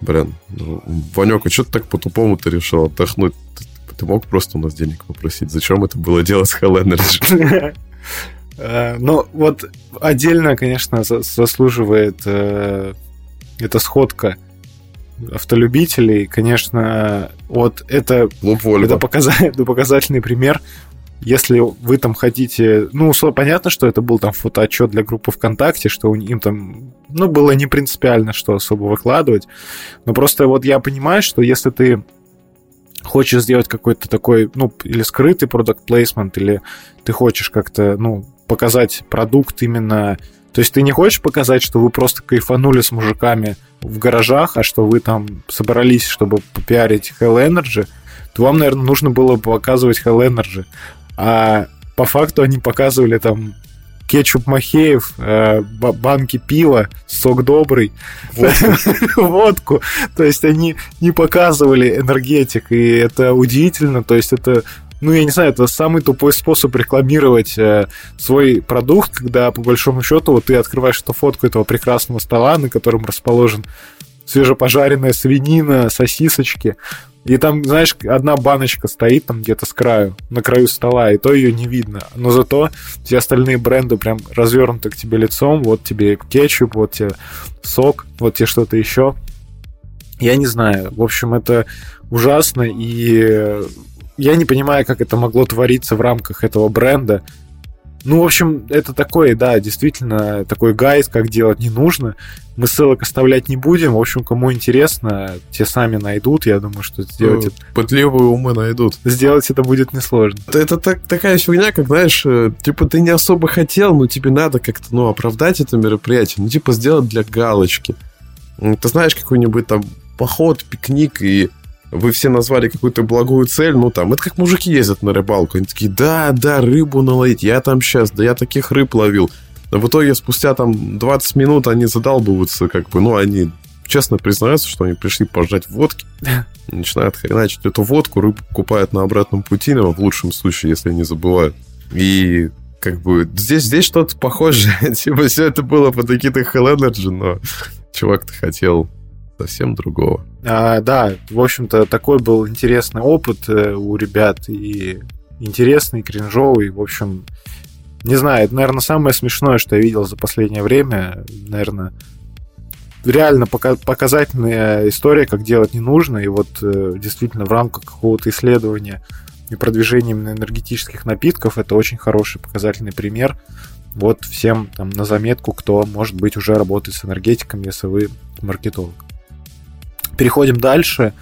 блин, ну, Ванек, а что ты так по-тупому-то решил отдохнуть? Ты, ты мог просто у нас денег попросить? Зачем это было делать с Hell? Э, ну, вот отдельно, конечно, заслуживает э, эта сходка автолюбителей. Конечно, вот это, это показательный пример если вы там хотите... Ну, понятно, что это был там фотоотчет для группы ВКонтакте, что им там... Ну, было не принципиально, что особо выкладывать. Но просто вот я понимаю, что если ты хочешь сделать какой-то такой, ну, или скрытый продукт плейсмент, или ты хочешь как-то, ну, показать продукт именно... То есть ты не хочешь показать, что вы просто кайфанули с мужиками в гаражах, а что вы там собрались, чтобы попиарить Hell Energy, то вам, наверное, нужно было показывать Hell Energy. А по факту они показывали там кетчуп Махеев, э, банки пива, сок добрый, водку. водку. То есть они не показывали энергетик, и это удивительно. То есть это ну, я не знаю, это самый тупой способ рекламировать э, свой продукт, когда, по большому счету, вот ты открываешь эту фотку этого прекрасного стола, на котором расположен свежепожаренная свинина, сосисочки, и там, знаешь, одна баночка стоит там где-то с краю, на краю стола, и то ее не видно. Но зато все остальные бренды прям развернуты к тебе лицом. Вот тебе кетчуп, вот тебе сок, вот тебе что-то еще. Я не знаю. В общем, это ужасно, и я не понимаю, как это могло твориться в рамках этого бренда. Ну, в общем, это такое, да, действительно, такой гайд, как делать не нужно. Мы ссылок оставлять не будем. В общем, кому интересно, те сами найдут. Я думаю, что сделать это... Пытливые умы найдут. Сделать это будет несложно. Это так, такая фигня, как, знаешь, э, типа ты не особо хотел, но тебе надо как-то, ну, оправдать это мероприятие. Ну, типа сделать для галочки. Ты знаешь, какой-нибудь там поход, пикник и вы все назвали какую-то благую цель, ну там, это как мужики ездят на рыбалку, они такие, да, да, рыбу наловить, я там сейчас, да я таких рыб ловил. Но в итоге спустя там 20 минут они задалбываются, как бы, ну, они честно признаются, что они пришли пожать водки, начинают хреначить эту водку, рыбу покупают на обратном пути, но в лучшем случае, если не забывают. И как бы здесь, здесь что-то похожее. типа все это было под какие-то Hell Energy, но чувак-то хотел совсем другого. А, да, в общем-то, такой был интересный опыт э, у ребят, и интересный, кринжовый, в общем, не знаю, это, наверное, самое смешное, что я видел за последнее время, наверное, реально показательная история, как делать не нужно, и вот э, действительно в рамках какого-то исследования и продвижения именно энергетических напитков это очень хороший показательный пример. Вот всем там на заметку, кто, может быть, уже работает с энергетиком, если вы маркетолог. Переходим дальше.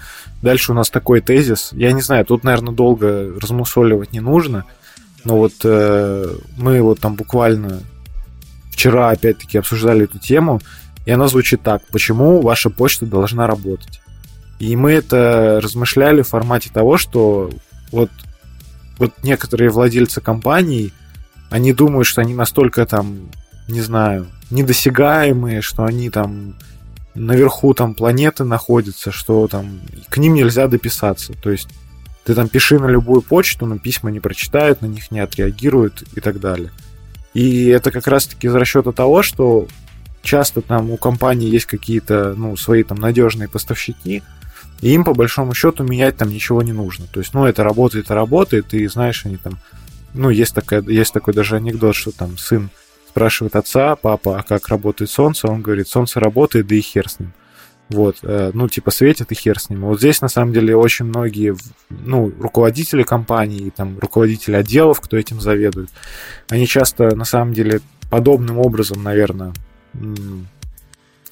Дальше у нас такой тезис. Я не знаю, тут, наверное, долго размусоливать не нужно. Но вот э, мы вот там буквально вчера опять-таки обсуждали эту тему, и она звучит так. Почему ваша почта должна работать? И мы это размышляли в формате того, что вот, вот некоторые владельцы компаний, они думают, что они настолько там, не знаю, недосягаемые, что они там наверху там планеты находятся, что там к ним нельзя дописаться. То есть ты там пиши на любую почту, но письма не прочитают, на них не отреагируют и так далее. И это как раз-таки из расчета того, что часто там у компании есть какие-то, ну, свои там надежные поставщики, и им по большому счету менять там ничего не нужно. То есть, ну, это работает, это работает, и знаешь, они там, ну, есть, такая, есть такой даже анекдот, что там сын спрашивает отца, папа, а как работает солнце? Он говорит, солнце работает, да и хер с ним. Вот, э, ну, типа, светит и хер с ним. Вот здесь, на самом деле, очень многие, ну, руководители компаний, там, руководители отделов, кто этим заведует, они часто, на самом деле, подобным образом, наверное,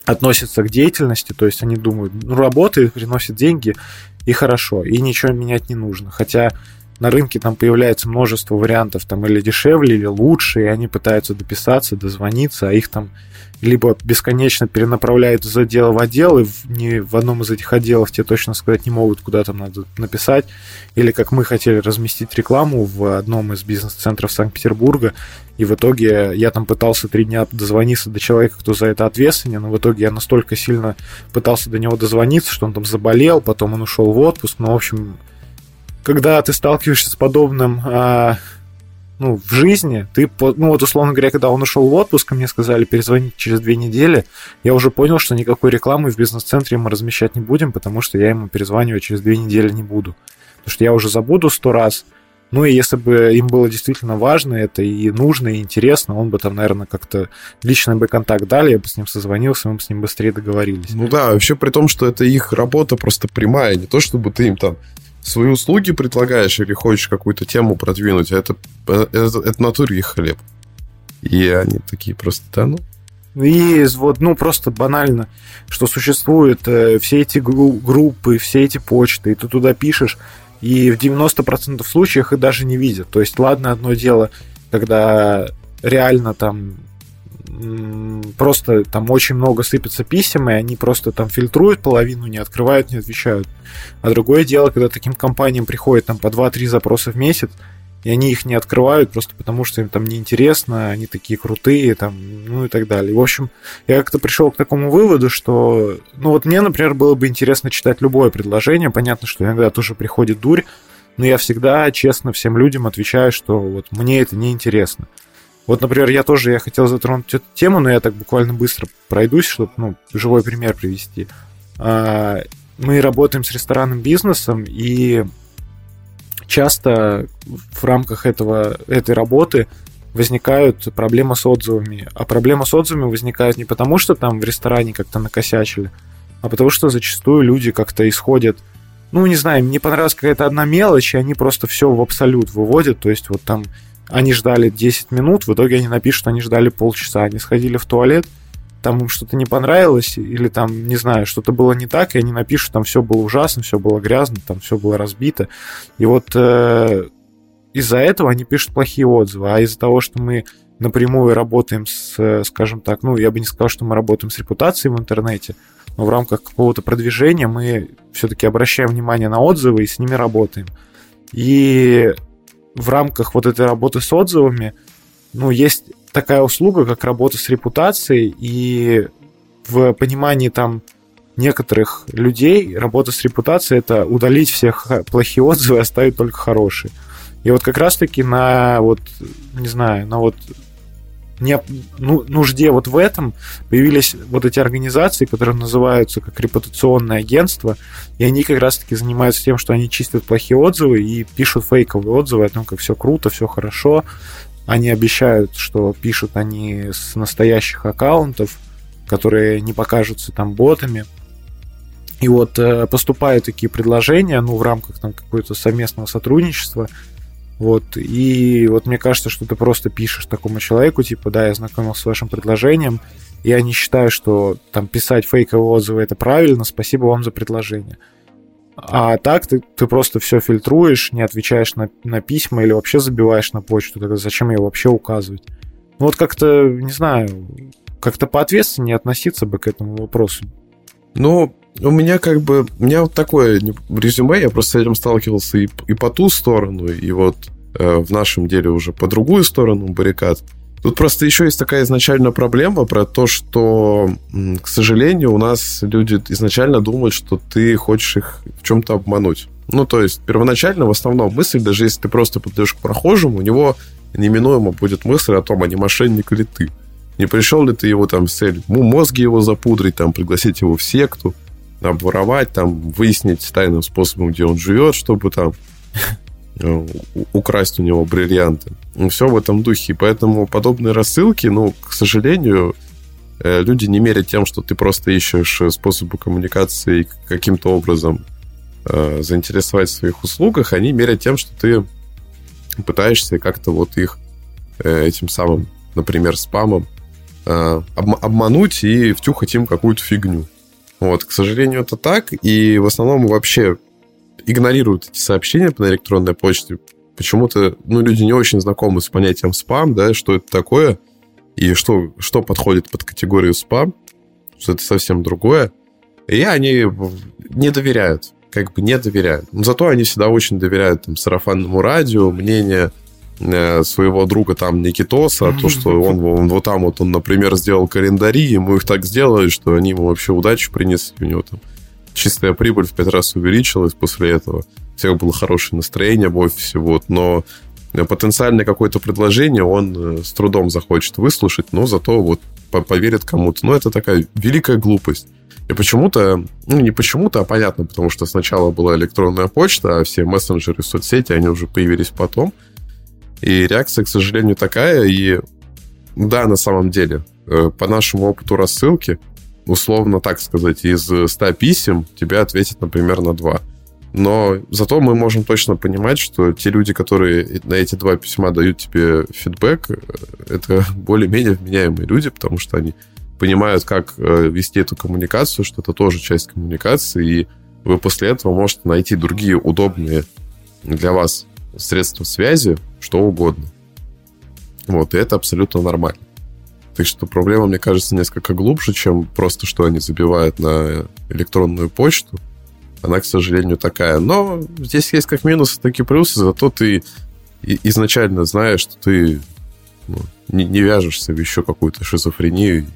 относятся к деятельности, то есть они думают, ну, работает, приносит деньги, и хорошо, и ничего менять не нужно. Хотя на рынке там появляется множество вариантов там или дешевле, или лучше, и они пытаются дописаться, дозвониться, а их там либо бесконечно перенаправляют из отдела в отдел, и не в одном из этих отделов тебе точно сказать не могут, куда там надо написать, или как мы хотели разместить рекламу в одном из бизнес-центров Санкт-Петербурга, и в итоге я там пытался три дня дозвониться до человека, кто за это ответственен, но в итоге я настолько сильно пытался до него дозвониться, что он там заболел, потом он ушел в отпуск, ну, в общем, когда ты сталкиваешься с подобным, а, ну, в жизни, ты, ну, вот, условно говоря, когда он ушел в отпуск, мне сказали перезвонить через две недели, я уже понял, что никакой рекламы в бизнес-центре мы размещать не будем, потому что я ему перезванивать через две недели не буду. Потому что я уже забуду сто раз, ну и если бы им было действительно важно это и нужно, и интересно, он бы там, наверное, как-то личный бы контакт дали, я бы с ним созвонился, мы бы с ним быстрее договорились. Ну да, вообще при том, что это их работа просто прямая, не то чтобы ты им там свои услуги предлагаешь или хочешь какую-то тему продвинуть, а это, это, это натуре хлеб. И они такие просто, да, ну, и вот, ну, просто банально, что существуют э, все эти группы, все эти почты, и ты туда пишешь, и в 90% случаев их даже не видят. То есть, ладно, одно дело, когда реально там просто там очень много сыпется писем, и они просто там фильтруют половину, не открывают, не отвечают. А другое дело, когда таким компаниям приходит там по 2-3 запроса в месяц, и они их не открывают просто потому, что им там неинтересно, они такие крутые, там, ну и так далее. В общем, я как-то пришел к такому выводу, что, ну вот мне, например, было бы интересно читать любое предложение, понятно, что иногда тоже приходит дурь, но я всегда честно всем людям отвечаю, что вот мне это не интересно. Вот, например, я тоже я хотел затронуть эту тему, но я так буквально быстро пройдусь, чтобы ну, живой пример привести. А, мы работаем с ресторанным бизнесом, и часто в рамках этого, этой работы возникают проблемы с отзывами. А проблема с отзывами возникает не потому, что там в ресторане как-то накосячили, а потому что зачастую люди как-то исходят ну, не знаю, мне понравилась какая-то одна мелочь, и они просто все в абсолют выводят. То есть вот там они ждали 10 минут, в итоге они напишут, они ждали полчаса. Они сходили в туалет, там им что-то не понравилось, или там, не знаю, что-то было не так, и они напишут, там все было ужасно, все было грязно, там все было разбито. И вот э, из-за этого они пишут плохие отзывы, а из-за того, что мы напрямую работаем с, скажем так, ну, я бы не сказал, что мы работаем с репутацией в интернете, но в рамках какого-то продвижения мы все-таки обращаем внимание на отзывы и с ними работаем. И в рамках вот этой работы с отзывами, ну, есть такая услуга, как работа с репутацией, и в понимании там некоторых людей работа с репутацией это удалить всех плохие отзывы оставить только хорошие. И вот как раз-таки на вот, не знаю, на вот не, ну, нужде вот в этом появились вот эти организации, которые называются как репутационное агентство, и они как раз-таки занимаются тем, что они чистят плохие отзывы и пишут фейковые отзывы о том, как все круто, все хорошо. Они обещают, что пишут они с настоящих аккаунтов, которые не покажутся там ботами. И вот э, поступают такие предложения, ну, в рамках там какого-то совместного сотрудничества, вот, и вот мне кажется, что ты просто пишешь такому человеку, типа, да, я знакомился с вашим предложением, я не считаю, что там писать фейковые отзывы это правильно, спасибо вам за предложение. А так ты, ты просто все фильтруешь, не отвечаешь на, на письма или вообще забиваешь на почту, тогда зачем ее вообще указывать? Ну вот как-то, не знаю, как-то поответственнее относиться бы к этому вопросу. Ну, у меня как бы... У меня вот такое резюме, я просто с этим сталкивался и, и по ту сторону, и вот э, в нашем деле уже по другую сторону баррикад. Тут просто еще есть такая изначальная проблема про то, что, к сожалению, у нас люди изначально думают, что ты хочешь их в чем-то обмануть. Ну, то есть, первоначально, в основном, мысль, даже если ты просто подойдешь к прохожему, у него неминуемо будет мысль о том, а не мошенник ли ты. Не пришел ли ты его там с целью мозги его запудрить, там, пригласить его в секту, обворовать, там, выяснить тайным способом, где он живет, чтобы там э, украсть у него бриллианты. Ну, Все в этом духе. Поэтому подобные рассылки, ну, к сожалению, э, люди не мерят тем, что ты просто ищешь способы коммуникации каким-то образом э, заинтересовать в своих услугах, они мерят тем, что ты пытаешься как-то вот их э, этим самым, например, спамом э, обмануть и втюхать им какую-то фигню. Вот, к сожалению, это так, и в основном вообще игнорируют эти сообщения на электронной почте. Почему-то, ну, люди не очень знакомы с понятием спам, да, что это такое, и что, что подходит под категорию спам, что это совсем другое. И они не доверяют, как бы не доверяют. Но зато они всегда очень доверяют там, сарафанному радио, мнение Э, своего друга там Никитоса, то, что он, он вот там вот, он, например, сделал календари, ему их так сделали, что они ему вообще удачу принесли, у него там чистая прибыль в пять раз увеличилась после этого, у всех было хорошее настроение в офисе, вот, но потенциальное какое-то предложение он с трудом захочет выслушать, но зато вот поверит кому-то. Но это такая великая глупость. И почему-то, ну не почему-то, а понятно, потому что сначала была электронная почта, а все мессенджеры, соцсети, они уже появились потом. И реакция, к сожалению, такая. И да, на самом деле, э, по нашему опыту рассылки, условно так сказать, из 100 писем тебе ответят, например, на 2. Но зато мы можем точно понимать, что те люди, которые на эти два письма дают тебе фидбэк, э, это более-менее вменяемые люди, потому что они понимают, как э, вести эту коммуникацию, что это тоже часть коммуникации, и вы после этого можете найти другие удобные для вас средства связи, что угодно. Вот, и это абсолютно нормально. Так что проблема, мне кажется, несколько глубже, чем просто, что они забивают на электронную почту. Она, к сожалению, такая. Но здесь есть как минусы, так и плюсы, зато ты изначально знаешь, что ты ну, не, не вяжешься в еще какую-то шизофрению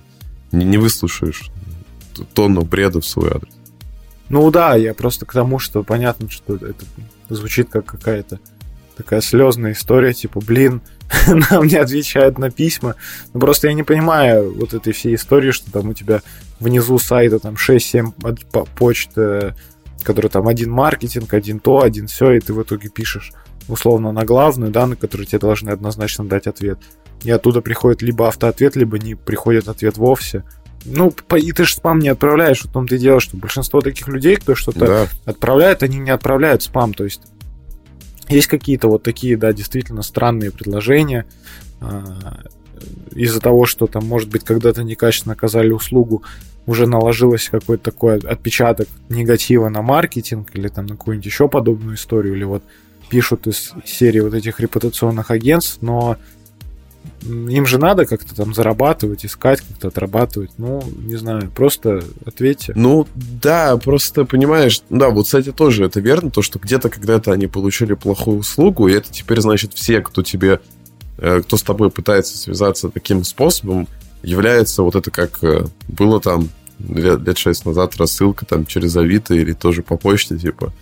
не, не выслушаешь тонну бреда в свой адрес. Ну да, я просто к тому, что понятно, что это звучит как какая-то такая слезная история, типа, блин, нам не отвечают на письма. Ну, просто я не понимаю вот этой всей истории, что там у тебя внизу сайта там 6-7 почт, э, которые там один маркетинг, один то, один все, и ты в итоге пишешь условно на главную, да, на которую тебе должны однозначно дать ответ и оттуда приходит либо автоответ, либо не приходит ответ вовсе. Ну, и ты же спам не отправляешь, в том ты дело, что большинство таких людей, кто что-то да. отправляет, они не отправляют спам, то есть есть какие-то вот такие, да, действительно странные предложения, а, из-за того, что там, может быть, когда-то некачественно оказали услугу, уже наложилось какой-то такой отпечаток негатива на маркетинг или там на какую-нибудь еще подобную историю, или вот пишут из серии вот этих репутационных агентств, но им же надо как-то там зарабатывать, искать, как-то отрабатывать. Ну, не знаю, просто ответьте. Ну, да, просто понимаешь, да, вот, кстати, тоже это верно, то, что где-то когда-то они получили плохую услугу, и это теперь, значит, все, кто тебе, э, кто с тобой пытается связаться таким способом, является вот это как э, было там лет, лет 6 назад рассылка там через Авито или тоже по почте, типа,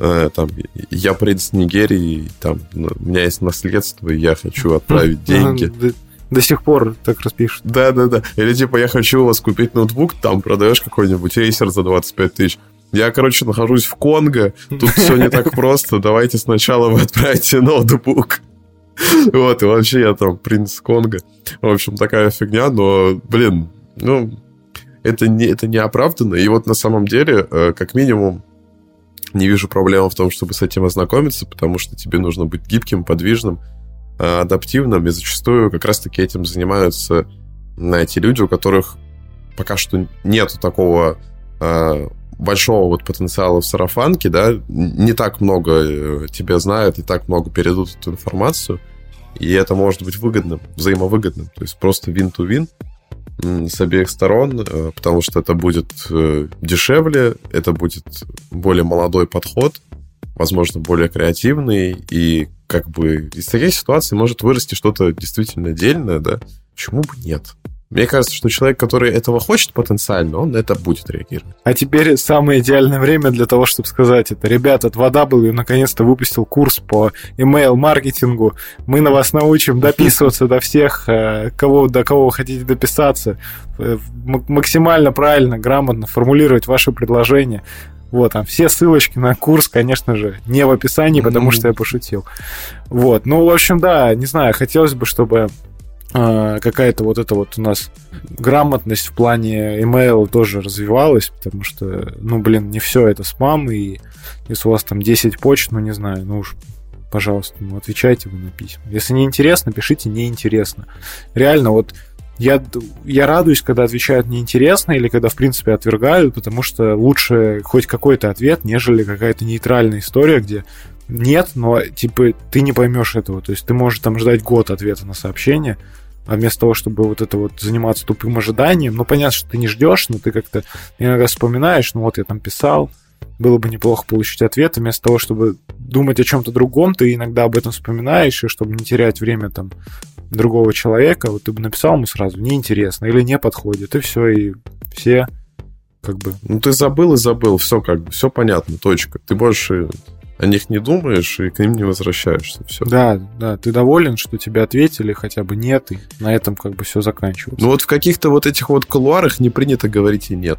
там, я принц Нигерии, там, ну, у меня есть наследство, и я хочу отправить деньги. До, до сих пор так распишут. Да-да-да. Или типа, я хочу у вас купить ноутбук, там продаешь какой-нибудь рейсер за 25 тысяч. Я, короче, нахожусь в Конго, тут все не так просто, давайте сначала вы отправите ноутбук. Вот, и вообще я там принц Конго. В общем, такая фигня, но, блин, ну, это не, это не оправданно. И вот на самом деле, э, как минимум, не вижу проблемы в том, чтобы с этим ознакомиться, потому что тебе нужно быть гибким, подвижным, а, адаптивным, и зачастую как раз-таки этим занимаются эти люди, у которых пока что нету такого а, большого вот потенциала в сарафанке, да, не так много э, тебя знают, не так много передадут эту информацию, и это может быть выгодным, взаимовыгодным, то есть просто win-to-win, с обеих сторон, э, потому что это будет э, дешевле, это будет более молодой подход, возможно, более креативный, и как бы из таких ситуаций может вырасти что-то действительно отдельное, да, почему бы нет? Мне кажется, что человек, который этого хочет потенциально, он на это будет реагировать. А теперь самое идеальное время для того, чтобы сказать это. Ребята, 2W наконец-то выпустил курс по email-маркетингу. Мы на вас научим дописываться до всех, э, кого, до кого вы хотите дописаться, э, максимально правильно, грамотно формулировать ваши предложения. Вот, там все ссылочки на курс, конечно же, не в описании, потому что я пошутил. Вот, ну, в общем, да, не знаю, хотелось бы, чтобы какая-то вот эта вот у нас грамотность в плане email тоже развивалась, потому что, ну, блин, не все это спам, и если у вас там 10 почт, ну, не знаю, ну уж, пожалуйста, ну, отвечайте вы на письма. Если не интересно, пишите неинтересно. Реально, вот я, я радуюсь, когда отвечают неинтересно или когда, в принципе, отвергают, потому что лучше хоть какой-то ответ, нежели какая-то нейтральная история, где нет, но, типа, ты не поймешь этого. То есть ты можешь там ждать год ответа на сообщение, а вместо того, чтобы вот это вот заниматься тупым ожиданием, ну, понятно, что ты не ждешь, но ты как-то иногда вспоминаешь, ну, вот я там писал, было бы неплохо получить ответ, и вместо того, чтобы думать о чем-то другом, ты иногда об этом вспоминаешь, и чтобы не терять время там другого человека, вот ты бы написал ему сразу, неинтересно или не подходит, и все, и все как бы... Ну, ты забыл и забыл, все как бы, все понятно, точка. Ты можешь о них не думаешь и к ним не возвращаешься. Все. Да, да, ты доволен, что тебе ответили, хотя бы нет, и на этом как бы все заканчивается. Ну вот в каких-то вот этих вот кулуарах не принято говорить и нет.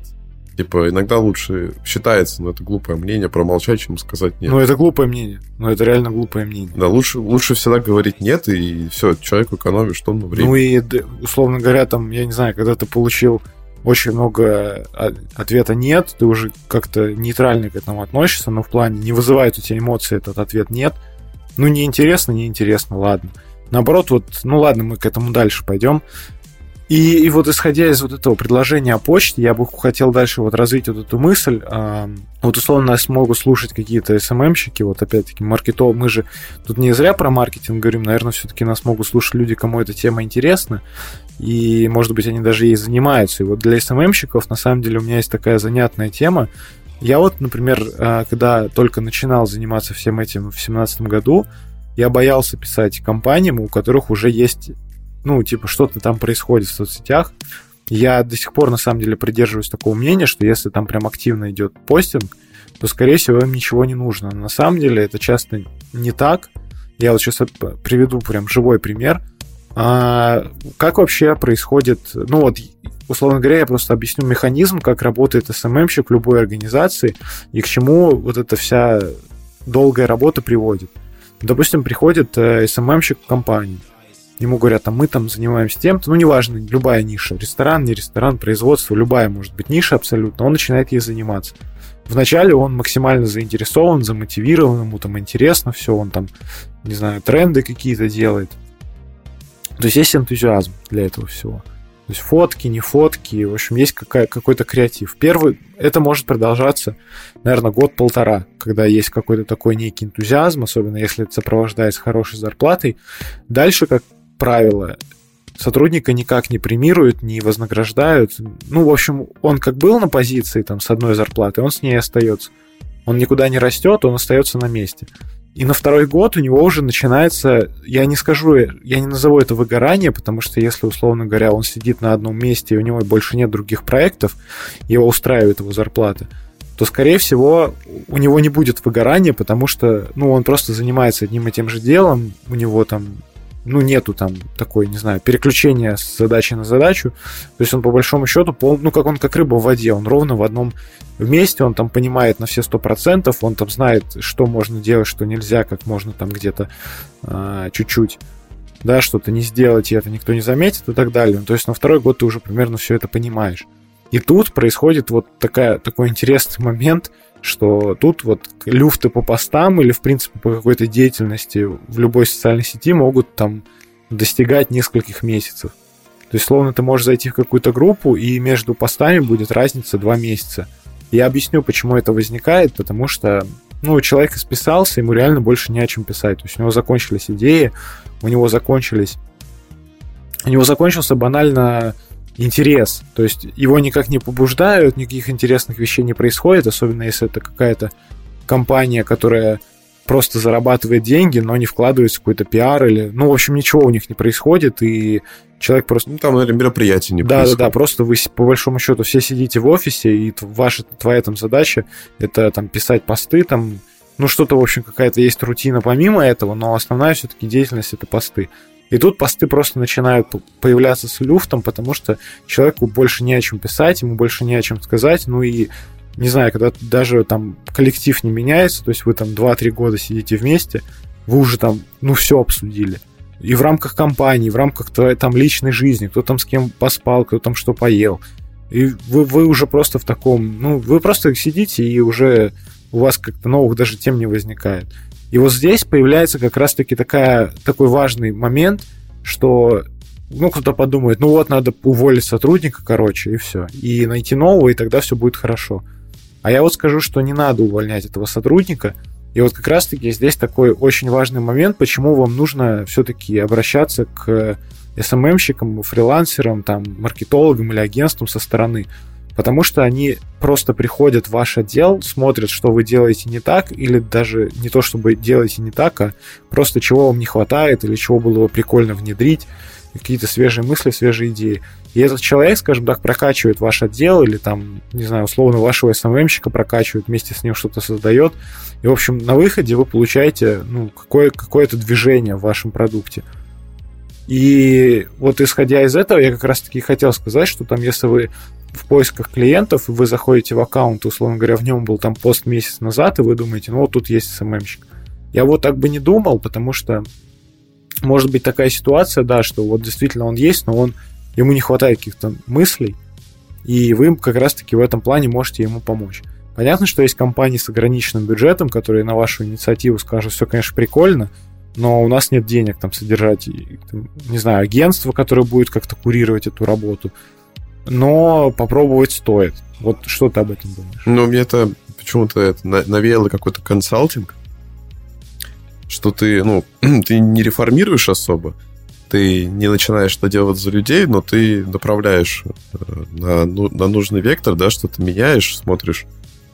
Типа, иногда лучше считается, но это глупое мнение, промолчать, чем сказать нет. Ну, это глупое мнение. Ну, это реально глупое мнение. Да, лучше, лучше всегда говорить нет, и все, человеку экономишь на время. Ну и, условно говоря, там, я не знаю, когда ты получил очень много а, ответа нет, ты уже как-то нейтрально к этому относишься, но в плане не вызывает у тебя эмоции этот ответ нет. Ну, неинтересно, неинтересно, ладно. Наоборот, вот, ну ладно, мы к этому дальше пойдем. И, и вот исходя из вот этого предложения о почте, я бы хотел дальше вот развить вот эту мысль. А, вот условно нас могут слушать какие-то СММщики, вот опять-таки маркетолог, мы же тут не зря про маркетинг говорим, наверное, все-таки нас могут слушать люди, кому эта тема интересна, и, может быть, они даже ей занимаются. И вот для СММщиков, на самом деле, у меня есть такая занятная тема. Я вот, например, а, когда только начинал заниматься всем этим в 2017 году, я боялся писать компаниям, у которых уже есть ну, типа, что-то там происходит в соцсетях. Я до сих пор, на самом деле, придерживаюсь такого мнения, что если там прям активно идет постинг, то, скорее всего, им ничего не нужно. Но на самом деле это часто не так. Я вот сейчас приведу прям живой пример. А, как вообще происходит, ну вот, условно говоря, я просто объясню механизм, как работает СММщик в любой организации и к чему вот эта вся долгая работа приводит. Допустим, приходит э, СММщик в компанию, ему говорят, а мы там занимаемся тем-то, ну, неважно, любая ниша, ресторан, не ресторан, производство, любая может быть ниша абсолютно, он начинает ей заниматься. Вначале он максимально заинтересован, замотивирован, ему там интересно все, он там, не знаю, тренды какие-то делает. То есть есть энтузиазм для этого всего. То есть фотки, не фотки, в общем, есть какая, какой-то креатив. Первый, это может продолжаться, наверное, год-полтора, когда есть какой-то такой некий энтузиазм, особенно если это сопровождается хорошей зарплатой. Дальше, как правило, сотрудника никак не премируют, не вознаграждают. Ну, в общем, он как был на позиции там с одной зарплатой, он с ней остается. Он никуда не растет, он остается на месте. И на второй год у него уже начинается, я не скажу, я не назову это выгорание, потому что если, условно говоря, он сидит на одном месте, и у него больше нет других проектов, его устраивает его зарплата, то, скорее всего, у него не будет выгорания, потому что, ну, он просто занимается одним и тем же делом, у него там ну, нету там такой, не знаю, переключения с задачи на задачу. То есть он по большому счету, пол, ну, как он как рыба в воде, он ровно в одном месте, он там понимает на все сто процентов, он там знает, что можно делать, что нельзя, как можно там где-то а, чуть-чуть да, что-то не сделать, и это никто не заметит и так далее. То есть на второй год ты уже примерно все это понимаешь. И тут происходит вот такая, такой интересный момент – что тут вот люфты по постам или, в принципе, по какой-то деятельности в любой социальной сети могут там достигать нескольких месяцев. То есть, словно ты можешь зайти в какую-то группу, и между постами будет разница два месяца. Я объясню, почему это возникает, потому что ну, человек исписался, ему реально больше не о чем писать. То есть у него закончились идеи, у него закончились... У него закончился банально интерес. То есть его никак не побуждают, никаких интересных вещей не происходит, особенно если это какая-то компания, которая просто зарабатывает деньги, но не вкладывается в какой-то пиар или... Ну, в общем, ничего у них не происходит, и человек просто... Ну, там, наверное, мероприятие не да, происходит. Да, да, просто вы, по большому счету, все сидите в офисе, и ваша, твоя там задача — это там писать посты, там, ну, что-то, в общем, какая-то есть рутина помимо этого, но основная все-таки деятельность — это посты. И тут посты просто начинают появляться с люфтом, потому что человеку больше не о чем писать, ему больше не о чем сказать, ну и не знаю, когда даже там коллектив не меняется, то есть вы там 2-3 года сидите вместе, вы уже там, ну, все обсудили. И в рамках компании, в рамках твоей там личной жизни, кто там с кем поспал, кто там что поел. И вы, вы уже просто в таком, ну, вы просто сидите и уже у вас как-то новых даже тем не возникает. И вот здесь появляется как раз-таки такая, такой важный момент, что ну, кто-то подумает, ну вот, надо уволить сотрудника, короче, и все. И найти нового, и тогда все будет хорошо. А я вот скажу, что не надо увольнять этого сотрудника. И вот как раз-таки здесь такой очень важный момент, почему вам нужно все-таки обращаться к SMM-щикам, фрилансерам, там, маркетологам или агентствам со стороны. Потому что они просто приходят в ваш отдел, смотрят, что вы делаете не так, или даже не то, чтобы делаете не так, а просто чего вам не хватает, или чего было бы прикольно внедрить. какие-то свежие мысли, свежие идеи. И этот человек, скажем так, прокачивает ваш отдел или там, не знаю, условно вашего СММщика прокачивает, вместе с ним что-то создает. И, в общем, на выходе вы получаете ну, какое- какое-то движение в вашем продукте. И вот исходя из этого, я как раз-таки хотел сказать, что там, если вы в поисках клиентов, и вы заходите в аккаунт, условно говоря, в нем был там пост месяц назад, и вы думаете, ну вот тут есть СММщик. Я вот так бы не думал, потому что может быть такая ситуация, да, что вот действительно он есть, но он, ему не хватает каких-то мыслей, и вы как раз-таки в этом плане можете ему помочь. Понятно, что есть компании с ограниченным бюджетом, которые на вашу инициативу скажут, все, конечно, прикольно, но у нас нет денег там содержать, там, не знаю, агентство, которое будет как-то курировать эту работу. Но попробовать стоит. Вот что ты об этом думаешь? Ну, мне это почему-то это навеяло какой-то консалтинг, что ты, ну, ты не реформируешь особо, ты не начинаешь это делать за людей, но ты направляешь э, на, ну, на нужный вектор, да, что ты меняешь, смотришь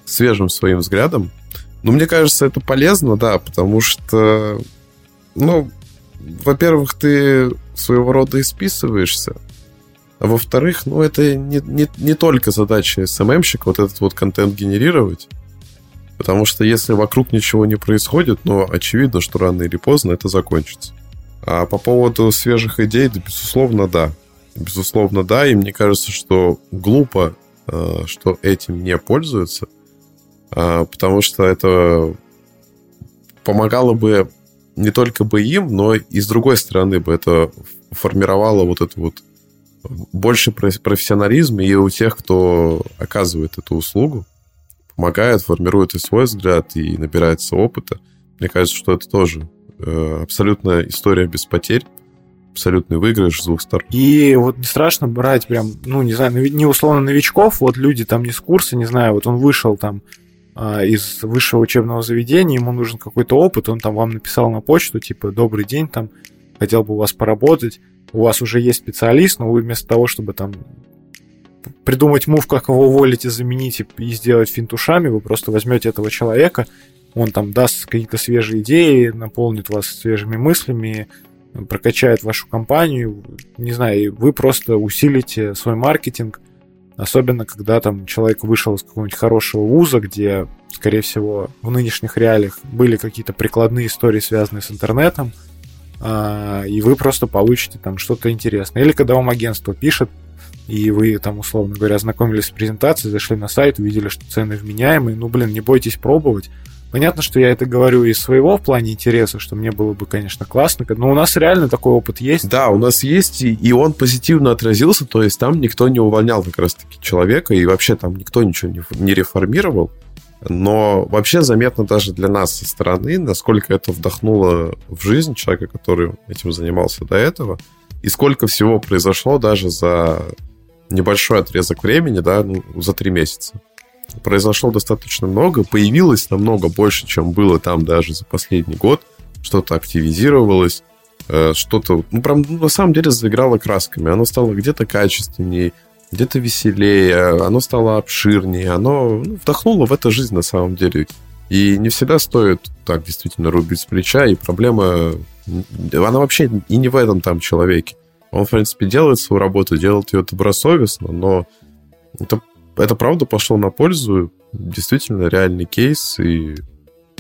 свежим своим взглядом. Ну, мне кажется, это полезно, да, потому что, ну, во-первых, ты своего рода исписываешься, во-вторых, ну, это не, не, не только задача СММщика вот этот вот контент генерировать, Потому что если вокруг ничего не происходит, ну, очевидно, что рано или поздно это закончится. А по поводу свежих идей, да, безусловно, да. Безусловно, да. И мне кажется, что глупо, э, что этим не пользуются, а, потому что это помогало бы не только бы им, но и с другой стороны бы это формировало вот это вот больше профессионализм и у тех, кто оказывает эту услугу помогает, формирует и свой взгляд, и набирается опыта. Мне кажется, что это тоже э, абсолютная история без потерь, абсолютный выигрыш с двух сторон. И вот не страшно брать прям, ну, не знаю, не условно новичков, вот люди там не с курса, не знаю, вот он вышел там а, из высшего учебного заведения, ему нужен какой-то опыт, он там вам написал на почту, типа, добрый день, там, хотел бы у вас поработать, у вас уже есть специалист, но вы вместо того, чтобы там придумать мув, как его уволить и заменить и сделать финт ушами, вы просто возьмете этого человека, он там даст какие-то свежие идеи, наполнит вас свежими мыслями, прокачает вашу компанию, не знаю, и вы просто усилите свой маркетинг, особенно когда там человек вышел из какого-нибудь хорошего вуза, где, скорее всего, в нынешних реалиях были какие-то прикладные истории, связанные с интернетом, и вы просто получите там что-то интересное. Или когда вам агентство пишет, и вы там, условно говоря, ознакомились с презентацией, зашли на сайт, увидели, что цены вменяемые, ну, блин, не бойтесь пробовать. Понятно, что я это говорю из своего в плане интереса, что мне было бы, конечно, классно, но у нас реально такой опыт есть. Да, у нас есть, и он позитивно отразился, то есть там никто не увольнял как раз-таки человека, и вообще там никто ничего не, не реформировал. Но вообще заметно даже для нас со стороны, насколько это вдохнуло в жизнь человека, который этим занимался до этого, и сколько всего произошло даже за небольшой отрезок времени, да, ну, за три месяца. Произошло достаточно много, появилось намного больше, чем было там даже за последний год. Что-то активизировалось, э, что-то, ну, прям ну, на самом деле заиграло красками. Оно стало где-то качественнее, где-то веселее, оно стало обширнее, оно ну, вдохнуло в эту жизнь на самом деле. И не всегда стоит так действительно рубить с плеча, и проблема, она вообще и не в этом там человеке. Он, в принципе, делает свою работу, делает ее добросовестно, но это, это правда пошло на пользу. Действительно, реальный кейс, и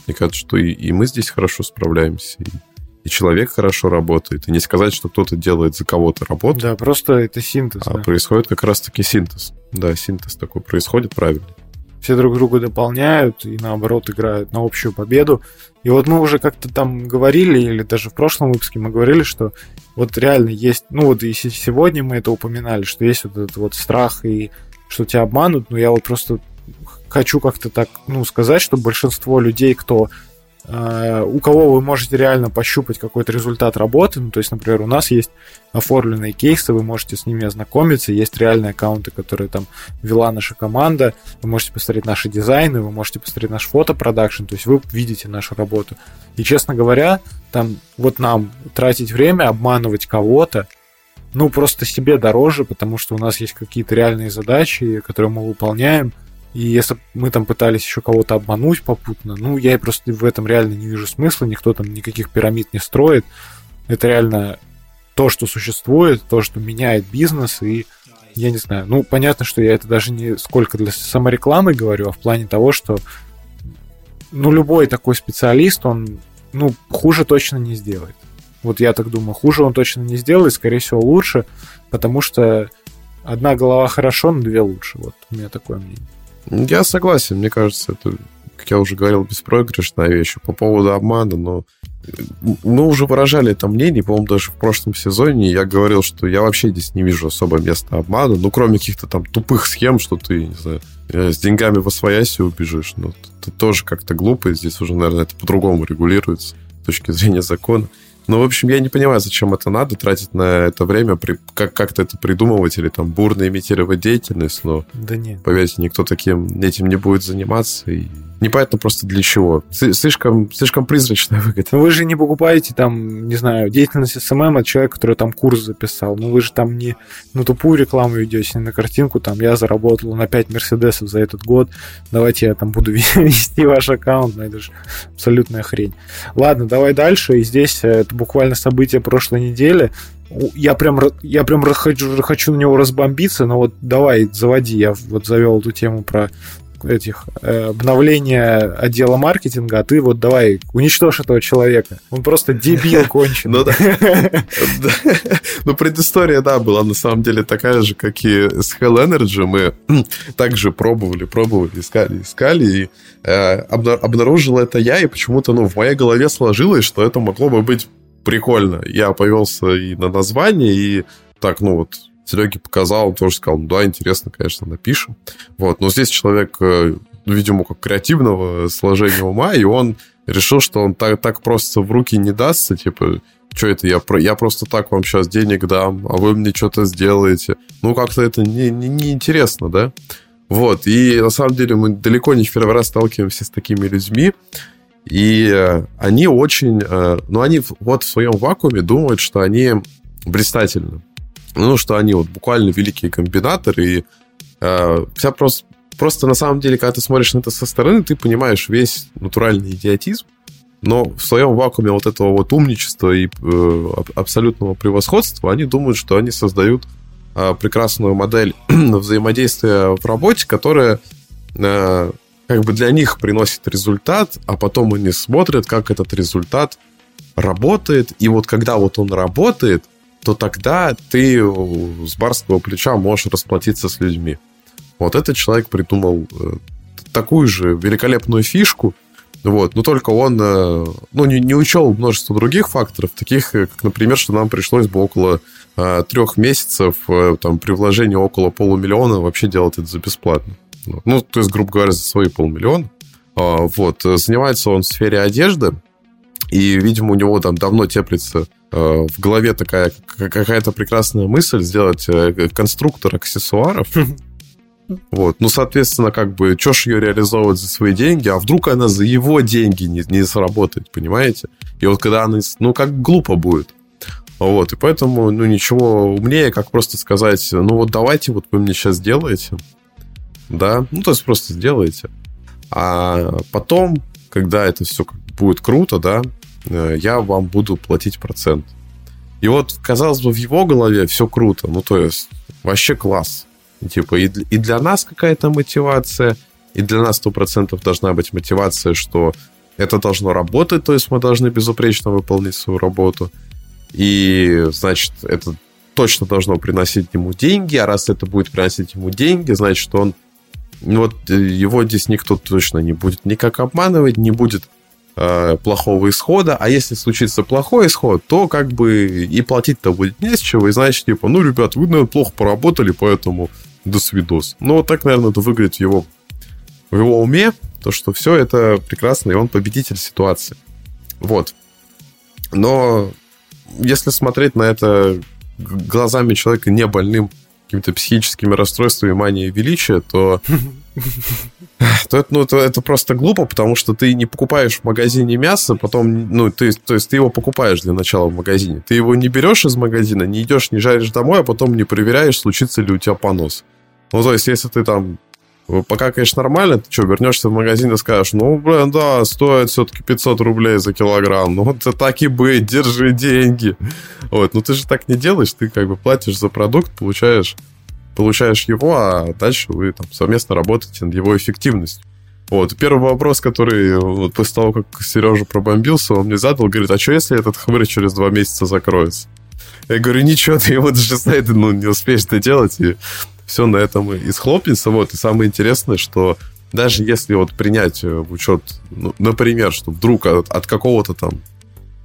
мне кажется, что и, и мы здесь хорошо справляемся, и, и человек хорошо работает. И не сказать, что кто-то делает за кого-то работу. Да, просто это синтез. А да. происходит как раз-таки синтез. Да, синтез такой происходит правильно все друг друга дополняют и наоборот играют на общую победу. И вот мы уже как-то там говорили, или даже в прошлом выпуске мы говорили, что вот реально есть, ну вот и сегодня мы это упоминали, что есть вот этот вот страх и что тебя обманут, но я вот просто хочу как-то так, ну, сказать, что большинство людей, кто у кого вы можете реально пощупать какой-то результат работы. Ну, то есть, например, у нас есть оформленные кейсы, вы можете с ними ознакомиться, есть реальные аккаунты, которые там вела наша команда, вы можете посмотреть наши дизайны, вы можете посмотреть наш фотопродакшн, то есть вы видите нашу работу. И, честно говоря, там вот нам тратить время, обманывать кого-то, ну, просто себе дороже, потому что у нас есть какие-то реальные задачи, которые мы выполняем – и если мы там пытались еще кого-то обмануть попутно, ну, я просто в этом реально не вижу смысла, никто там никаких пирамид не строит. Это реально то, что существует, то, что меняет бизнес, и я не знаю, ну, понятно, что я это даже не сколько для саморекламы говорю, а в плане того, что ну, любой такой специалист, он, ну, хуже точно не сделает. Вот я так думаю, хуже он точно не сделает, скорее всего, лучше, потому что одна голова хорошо, но две лучше. Вот у меня такое мнение. Я согласен, мне кажется, это, как я уже говорил, беспроигрышная вещь. По поводу обмана, но мы уже выражали это мнение, по-моему, даже в прошлом сезоне я говорил, что я вообще здесь не вижу особо места обмана, ну, кроме каких-то там тупых схем, что ты, не знаю, э, с деньгами во свояси убежишь, но это тоже как-то глупо, и здесь уже, наверное, это по-другому регулируется с точки зрения закона. Ну, в общем, я не понимаю, зачем это надо, тратить на это время, при, как, как-то это придумывать или там бурно имитировать деятельность, но, да нет. поверьте, никто таким этим не будет заниматься, и непонятно просто для чего. Слишком, слишком призрачная выгода. Но вы же не покупаете там, не знаю, деятельность SMM от человека, который там курс записал. Ну вы же там не на тупую рекламу ведете, не на картинку, там я заработал на 5 Мерседесов за этот год, давайте я там буду вести ваш аккаунт, ну это же абсолютная хрень. Ладно, давай дальше, и здесь э, это буквально событие прошлой недели. Я прям, я прям хочу, хочу на него разбомбиться, но вот давай, заводи. Я вот завел эту тему про этих э, обновления отдела маркетинга, а ты вот давай уничтожь этого человека. Он просто дебил конченый. Ну да. Ну, предыстория, да, была на самом деле такая же, как и с Hell Energy. Мы также пробовали, пробовали, искали, искали, и э, обнаружил это я, и почему-то, ну, в моей голове сложилось, что это могло бы быть прикольно. Я повелся и на название, и так, ну вот, Сереге показал, он тоже сказал, ну да, интересно, конечно, напишем. Вот, но здесь человек, э, ну, видимо, как креативного сложения ума, и он решил, что он так, так просто в руки не дастся, типа, что это, я, я просто так вам сейчас денег дам, а вы мне что-то сделаете. Ну, как-то это не, не, не интересно, да? Вот, и на самом деле мы далеко не в первый раз сталкиваемся с такими людьми, и э, они очень, э, ну, они вот в своем вакууме думают, что они блистательны ну, что они вот буквально великие комбинаторы, и э, вся просто, просто на самом деле, когда ты смотришь на это со стороны, ты понимаешь весь натуральный идиотизм, но в своем вакууме вот этого вот умничества и э, абсолютного превосходства они думают, что они создают э, прекрасную модель взаимодействия в работе, которая э, как бы для них приносит результат, а потом они смотрят, как этот результат работает, и вот когда вот он работает, то тогда ты с барского плеча можешь расплатиться с людьми. Вот этот человек придумал э, такую же великолепную фишку, вот, но только он э, ну, не, не учел множество других факторов, таких, э, как, например, что нам пришлось бы около трех месяцев там, при вложении около полумиллиона вообще делать это за бесплатно. Ну, то есть, грубо говоря, за свои полмиллиона. А, вот. Занимается он в сфере одежды, и, видимо, у него там давно теплится Э, в голове такая какая-то прекрасная мысль сделать э, конструктор аксессуаров. Вот. Ну, соответственно, как бы, что ж ее реализовывать за свои деньги, а вдруг она за его деньги не, не сработает, понимаете? И вот когда она, ну, как глупо будет. Вот, и поэтому, ну, ничего умнее, как просто сказать, ну, вот давайте, вот вы мне сейчас сделаете, да, ну, то есть просто сделаете. А потом, когда это все будет круто, да, Э, я вам буду платить процент. И вот, казалось бы, в его голове все круто. Ну, то есть, вообще класс. Типа, и, и для нас какая-то мотивация, и для нас сто процентов должна быть мотивация, что это должно работать, то есть мы должны безупречно выполнить свою работу. И, значит, это точно должно приносить ему деньги, а раз это будет приносить ему деньги, значит, он ну, вот э, его здесь никто точно не будет никак обманывать, не будет Э, плохого исхода, а если случится плохой исход, то как бы и платить-то будет не с чего, и значит, типа, ну, ребят, вы, наверное, плохо поработали, поэтому до свидос. Ну, вот так, наверное, это выглядит в его, в его уме, то, что все это прекрасно, и он победитель ситуации. Вот. Но если смотреть на это глазами человека не больным какими-то психическими расстройствами, манией величия, то то это, ну, это, это просто глупо, потому что ты не покупаешь в магазине мясо, потом, ну, ты, то есть ты его покупаешь для начала в магазине. Ты его не берешь из магазина, не идешь, не жаришь домой, а потом не проверяешь, случится ли у тебя понос. Ну, то есть, если ты там Пока, конечно, нормально, ты что, вернешься в магазин и скажешь, ну, блин, да, стоит все-таки 500 рублей за килограмм, ну, это так и быть, держи деньги. Вот, ну ты же так не делаешь, ты как бы платишь за продукт, получаешь, получаешь его, а дальше вы там совместно работаете над его эффективностью. Вот, первый вопрос, который вот после того, как Сережа пробомбился, он мне задал, говорит, а что если этот хмырь через два месяца закроется? Я говорю, ничего, ты его даже сайта ну, не успеешь это делать, и все на этом и схлопнется. Вот. И самое интересное, что даже если вот принять э, в учет, ну, например, что вдруг от, от какого-то там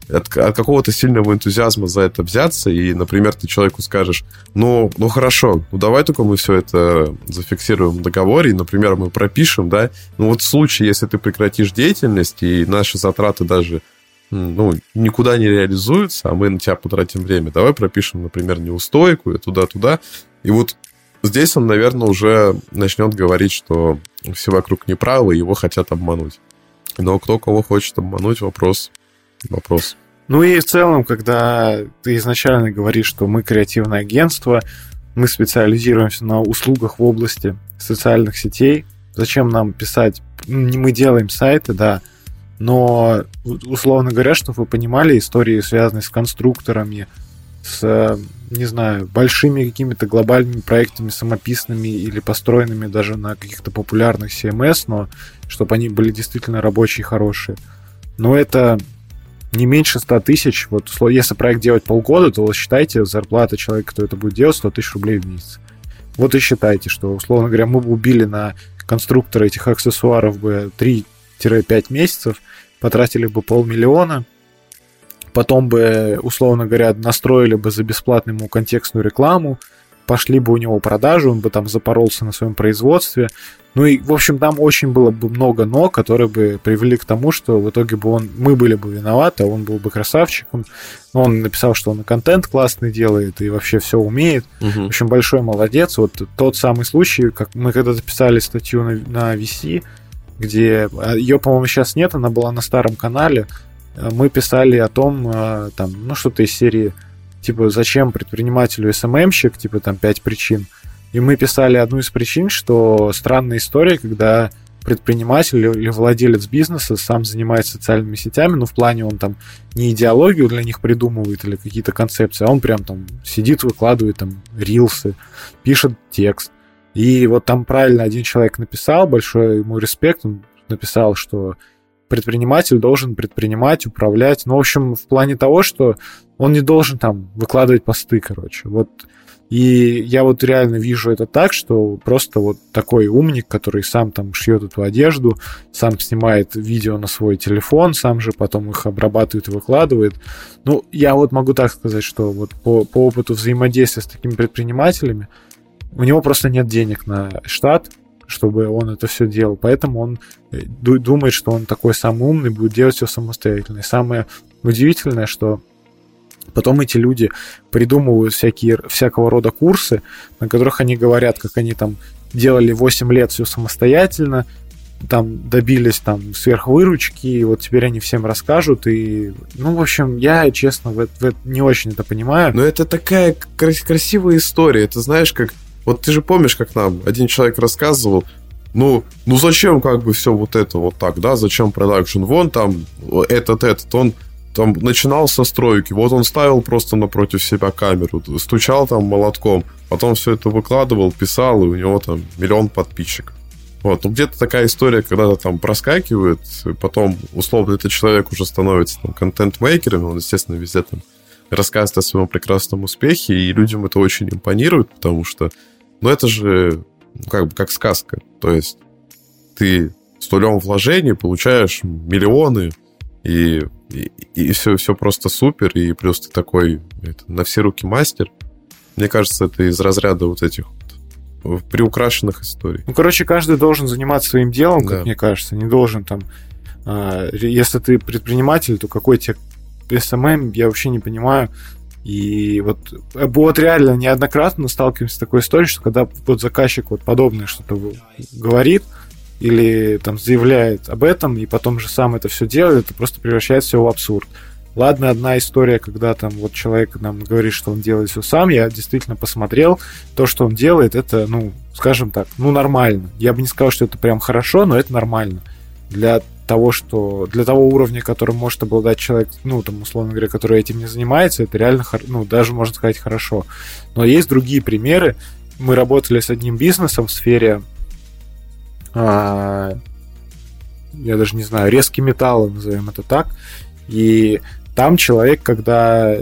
от, от какого-то сильного энтузиазма за это взяться, и, например, ты человеку скажешь, ну, ну хорошо, ну давай только мы все это зафиксируем в договоре, и, например, мы пропишем, да, ну вот в случае, если ты прекратишь деятельность, и наши затраты даже ну, никуда не реализуются, а мы на тебя потратим время, давай пропишем, например, неустойку, и туда-туда, и вот Здесь он, наверное, уже начнет говорить, что все вокруг неправы, его хотят обмануть. Но кто кого хочет обмануть, вопрос. Вопрос. Ну и в целом, когда ты изначально говоришь, что мы креативное агентство, мы специализируемся на услугах в области социальных сетей, зачем нам писать? Мы делаем сайты, да, но, условно говоря, чтобы вы понимали, истории, связанные с конструкторами, с, не знаю, большими какими-то глобальными проектами самописными или построенными даже на каких-то популярных CMS, но чтобы они были действительно рабочие, хорошие. Но это не меньше 100 тысяч. Вот если проект делать полгода, то считайте, зарплата человека, кто это будет делать, 100 тысяч рублей в месяц. Вот и считайте, что, условно говоря, мы бы убили на конструктора этих аксессуаров бы 3-5 месяцев, потратили бы полмиллиона, потом бы, условно говоря, настроили бы за бесплатную ему контекстную рекламу, пошли бы у него продажи, он бы там запоролся на своем производстве. Ну и, в общем, там очень было бы много «но», которые бы привели к тому, что в итоге бы он, мы были бы виноваты, а он был бы красавчиком. Но он написал, что он и контент классный делает, и вообще все умеет. Угу. В общем, большой молодец. Вот тот самый случай, как мы когда-то писали статью на, на VC, где а, ее, по-моему, сейчас нет, она была на старом канале, Э, мы писали о том, э, там, ну, что-то из серии, типа, зачем предпринимателю СММщик, типа, там, пять причин. И мы писали одну из причин, что странная история, когда предприниматель или владелец бизнеса сам занимается социальными сетями, но в плане он там не идеологию для них придумывает или какие-то концепции, а он прям там сидит, выкладывает там рилсы, пишет текст. И вот там правильно один человек написал, большой ему респект, он написал, что предприниматель должен предпринимать, управлять. Ну, в общем, в плане того, что он не должен там выкладывать посты, короче. Вот и я вот реально вижу это так, что просто вот такой умник, который сам там шьет эту одежду, сам снимает видео на свой телефон, сам же потом их обрабатывает и выкладывает. Ну, я вот могу так сказать, что вот по, по опыту взаимодействия с такими предпринимателями, у него просто нет денег на штат, чтобы он это все делал. Поэтому он э, думает, что он такой самый умный, будет делать все самостоятельно. И самое удивительное, что потом эти люди придумывают всякие, всякого рода курсы, на которых они говорят, как они там делали 8 лет все самостоятельно, там добились там сверхвыручки, и вот теперь они всем расскажут, и, ну, в общем, я, честно, в, в, не очень это понимаю. Но это такая красивая история, это знаешь, как вот ты же помнишь, как нам один человек рассказывал, ну, ну зачем как бы все вот это вот так, да, зачем продакшн? Вон там этот, этот, он там начинал со стройки, вот он ставил просто напротив себя камеру, стучал там молотком, потом все это выкладывал, писал, и у него там миллион подписчиков. Вот, ну где-то такая история, когда-то там проскакивает, потом, условно, этот человек уже становится там контент-мейкером, он, естественно, везде там рассказывает о своем прекрасном успехе, и людям это очень импонирует, потому что но это же ну, как бы как сказка. То есть ты с нулем вложений получаешь миллионы, и, и, и все, все просто супер, и плюс ты такой это, на все руки мастер. Мне кажется, это из разряда вот этих вот приукрашенных историй. Ну, короче, каждый должен заниматься своим делом, как да. мне кажется, не должен там... А, если ты предприниматель, то какой тебе SMM, я вообще не понимаю. И вот, вот реально неоднократно сталкиваемся с такой историей, что когда вот заказчик вот подобное что-то говорит или там заявляет об этом, и потом же сам это все делает, это просто превращает все в абсурд. Ладно, одна история, когда там вот человек нам говорит, что он делает все сам, я действительно посмотрел, то, что он делает, это, ну, скажем так, ну, нормально. Я бы не сказал, что это прям хорошо, но это нормально. Для того, что для того уровня, которым может обладать человек, ну, там, условно говоря, который этим не занимается, это реально, ну, даже можно сказать хорошо. Но есть другие примеры. Мы работали с одним бизнесом в сфере, а, я даже не знаю, резки металла, назовем это так. И там человек, когда,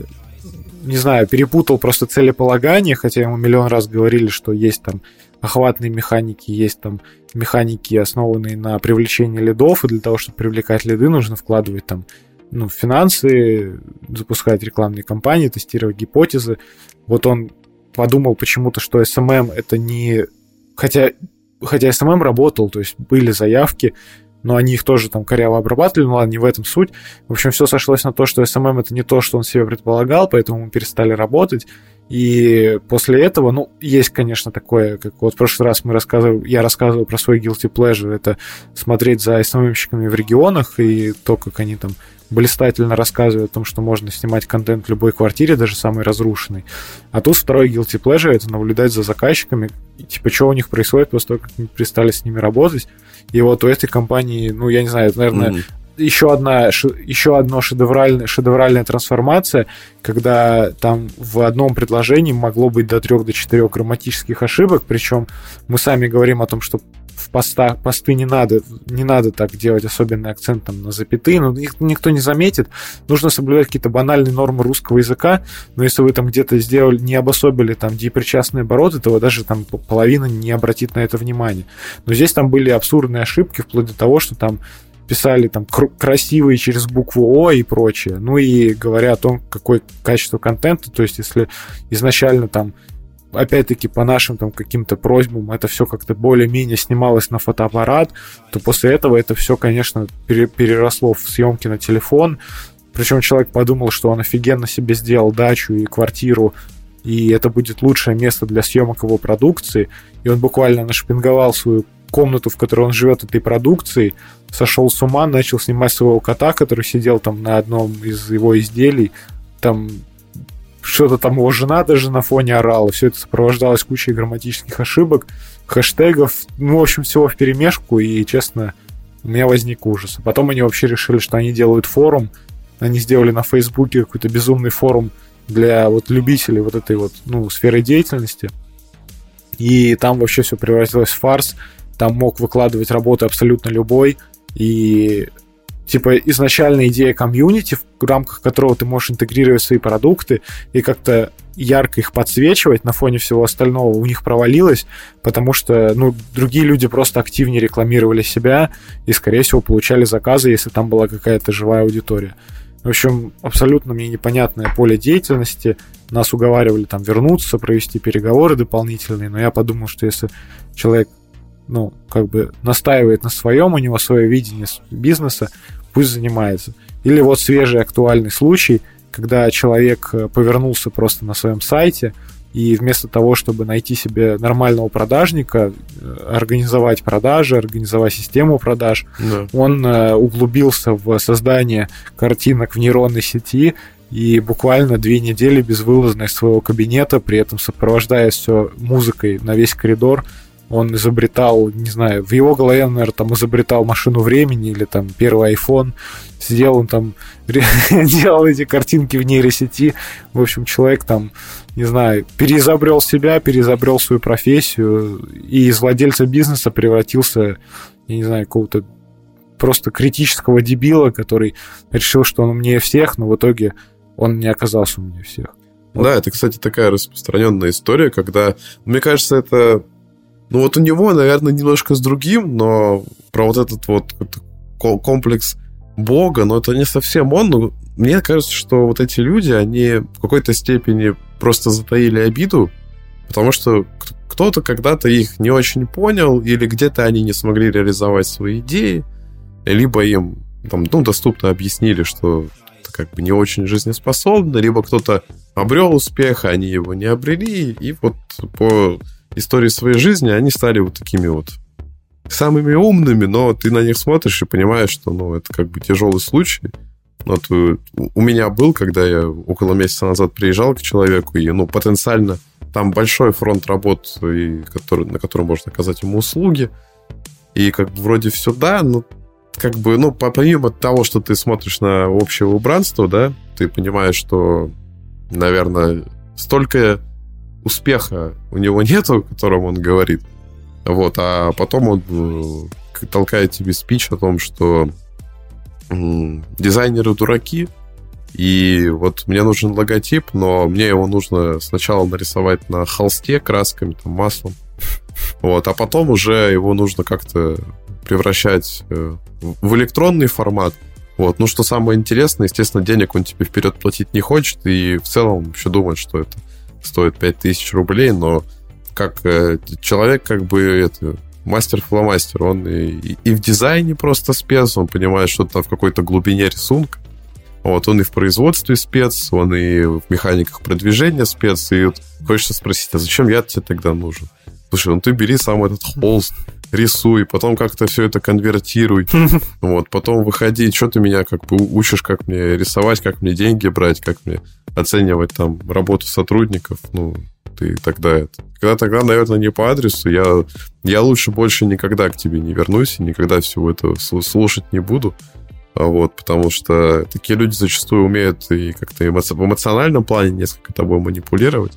не знаю, перепутал просто целеполагание, хотя ему миллион раз говорили, что есть там охватные механики, есть там механики, основанные на привлечении лидов, и для того, чтобы привлекать лиды, нужно вкладывать там ну, финансы, запускать рекламные кампании, тестировать гипотезы. Вот он подумал почему-то, что SMM это не... Хотя, хотя SMM работал, то есть были заявки, но они их тоже там коряво обрабатывали, ну ладно, не в этом суть. В общем, все сошлось на то, что SMM это не то, что он себе предполагал, поэтому мы перестали работать. И после этого, ну, есть, конечно, такое, как вот в прошлый раз мы рассказывали, я рассказывал про свой guilty pleasure, это смотреть за SMM-щиками в регионах и то, как они там блистательно рассказывают о том, что можно снимать контент в любой квартире, даже самой разрушенной. А тут второй guilty pleasure — это наблюдать за заказчиками, и, типа, что у них происходит после того, как мы перестали с ними работать. И вот у этой компании, ну, я не знаю, это, наверное, mm-hmm. еще одна, еще одна шедевральная, шедевральная трансформация, когда там в одном предложении могло быть до трех, до четырех грамматических ошибок, причем мы сами говорим о том, что в постах, посты не надо, не надо так делать особенный акцент там, на запятые, но их никто не заметит. Нужно соблюдать какие-то банальные нормы русского языка, но если вы там где-то сделали, не обособили там депричастные обороты, то даже там половина не обратит на это внимание. Но здесь там были абсурдные ошибки, вплоть до того, что там писали там красивые через букву О и прочее. Ну и говоря о том, какое качество контента, то есть если изначально там опять-таки по нашим там каким-то просьбам это все как-то более-менее снималось на фотоаппарат, то после этого это все, конечно, переросло в съемки на телефон. Причем человек подумал, что он офигенно себе сделал дачу и квартиру, и это будет лучшее место для съемок его продукции. И он буквально нашпинговал свою комнату, в которой он живет этой продукцией, сошел с ума, начал снимать своего кота, который сидел там на одном из его изделий, там что-то там его жена даже на фоне орала. Все это сопровождалось кучей грамматических ошибок, хэштегов, ну, в общем, всего в перемешку, и, честно, у меня возник ужас. А потом они вообще решили, что они делают форум, они сделали на Фейсбуке какой-то безумный форум для вот любителей вот этой вот, ну, сферы деятельности. И там вообще все превратилось в фарс. Там мог выкладывать работы абсолютно любой. И типа изначальная идея комьюнити, в рамках которого ты можешь интегрировать свои продукты и как-то ярко их подсвечивать на фоне всего остального, у них провалилось, потому что ну, другие люди просто активнее рекламировали себя и, скорее всего, получали заказы, если там была какая-то живая аудитория. В общем, абсолютно мне непонятное поле деятельности. Нас уговаривали там вернуться, провести переговоры дополнительные, но я подумал, что если человек ну, как бы настаивает на своем, у него свое видение бизнеса, пусть занимается. Или вот свежий актуальный случай, когда человек э, повернулся просто на своем сайте, и вместо того, чтобы найти себе нормального продажника, э, организовать продажи, организовать систему продаж, да. он э, углубился в создание картинок в нейронной сети и буквально две недели безвылазно из своего кабинета, при этом сопровождая все музыкой на весь коридор, он изобретал, не знаю, в его голове, наверное, там изобретал машину времени или там первый iPhone, сидел он там, делал эти картинки в нейросети. В общем, человек там, не знаю, переизобрел себя, переизобрел свою профессию и из владельца бизнеса превратился, я не знаю, какого-то просто критического дебила, который решил, что он умнее всех, но в итоге он не оказался умнее всех. Вот. Да, это, кстати, такая распространенная история, когда, мне кажется, это ну вот у него, наверное, немножко с другим, но про вот этот вот комплекс Бога, но это не совсем он. Но мне кажется, что вот эти люди, они в какой-то степени просто затаили обиду, потому что кто-то когда-то их не очень понял, или где-то они не смогли реализовать свои идеи, либо им там, ну, доступно объяснили, что это как бы не очень жизнеспособно, либо кто-то обрел успех, а они его не обрели, и вот по истории своей жизни, они стали вот такими вот самыми умными, но ты на них смотришь и понимаешь, что ну, это как бы тяжелый случай. Вот э, у меня был, когда я около месяца назад приезжал к человеку, и, ну, потенциально там большой фронт работ, и который, на котором можно оказать ему услуги. И как бы вроде все да, но как бы, ну, помимо того, что ты смотришь на общее убранство, да, ты понимаешь, что, наверное, столько успеха у него нету, о котором он говорит. Вот, а потом он э, толкает тебе спич о том, что дизайнеры дураки, и вот мне нужен логотип, но мне его нужно сначала нарисовать на холсте красками, там, маслом. Вот, а потом уже его нужно как-то превращать э, в электронный формат. Вот. Ну, что самое интересное, естественно, денег он тебе вперед платить не хочет, и в целом еще думает, что это стоит 5000 рублей, но как э, человек, как бы, это, мастер-фломастер, он и, и в дизайне просто спец, он понимает, что там в какой-то глубине рисунка, вот, он и в производстве спец, он и в механиках продвижения спец, и вот хочется спросить, а зачем я тебе тогда нужен? Слушай, ну ты бери сам этот холст, рисуй, потом как-то все это конвертируй, вот, потом выходи, что ты меня как бы учишь, как мне рисовать, как мне деньги брать, как мне оценивать там работу сотрудников, ну, ты тогда это... Когда тогда, наверное, не по адресу, я, я лучше больше никогда к тебе не вернусь и никогда всего этого слушать не буду. А вот, потому что такие люди зачастую умеют и как-то эмо- в эмоциональном плане несколько тобой манипулировать.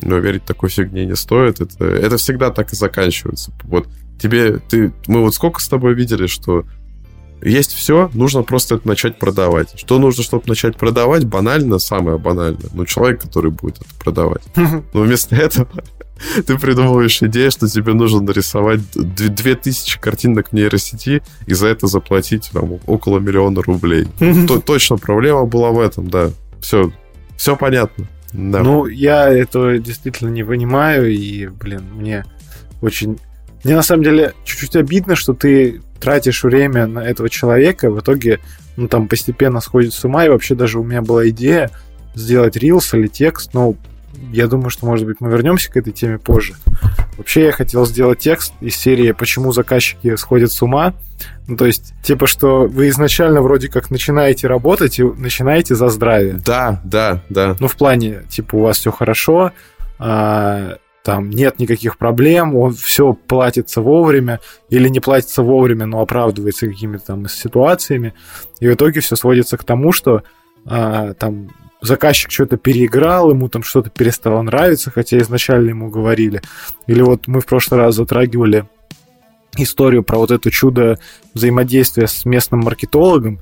Но верить такой фигне не стоит. Это, это всегда так и заканчивается. Вот тебе, ты, мы вот сколько с тобой видели, что есть все, нужно просто это начать продавать. Что нужно, чтобы начать продавать? Банально, самое банальное. Ну, человек, который будет это продавать. Но вместо этого ты придумываешь идею, что тебе нужно нарисовать 2000 картинок в нейросети и за это заплатить там, около миллиона рублей. Точно проблема была в этом, да. Все, все понятно. Да. Ну, я это действительно не понимаю, и, блин, мне очень... Мне на самом деле чуть-чуть обидно, что ты тратишь время на этого человека, в итоге, ну, там постепенно сходит с ума, и вообще даже у меня была идея сделать рилс или текст, но я думаю, что, может быть, мы вернемся к этой теме позже. Вообще, я хотел сделать текст из серии «Почему заказчики сходят с ума?». Ну, то есть, типа, что вы изначально вроде как начинаете работать и начинаете за здравие. Да, да, да. Ну, в плане, типа, у вас все хорошо, а, там нет никаких проблем, он все платится вовремя или не платится вовремя, но оправдывается какими-то там ситуациями. И в итоге все сводится к тому, что а, там заказчик что-то переиграл, ему там что-то перестало нравиться, хотя изначально ему говорили. Или вот мы в прошлый раз затрагивали историю про вот это чудо взаимодействия с местным маркетологом,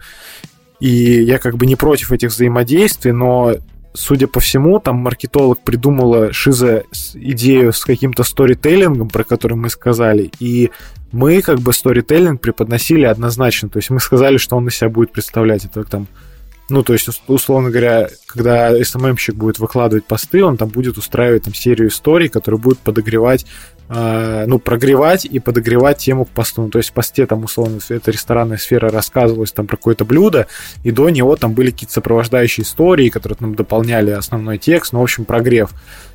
и я как бы не против этих взаимодействий, но судя по всему, там маркетолог придумала Шиза идею с каким-то сторителлингом, про который мы сказали, и мы как бы сторителлинг преподносили однозначно. То есть мы сказали, что он на себя будет представлять. Это там ну, то есть, условно говоря, когда SMM-щик будет выкладывать посты, он там будет устраивать там серию историй, которые будут подогревать ну, прогревать и подогревать тему к посту. Ну, то есть в посте там, условно, эта ресторанная сфера рассказывалась там про какое-то блюдо, и до него там были какие-то сопровождающие истории, которые там дополняли основной текст, ну, в общем, прогрев.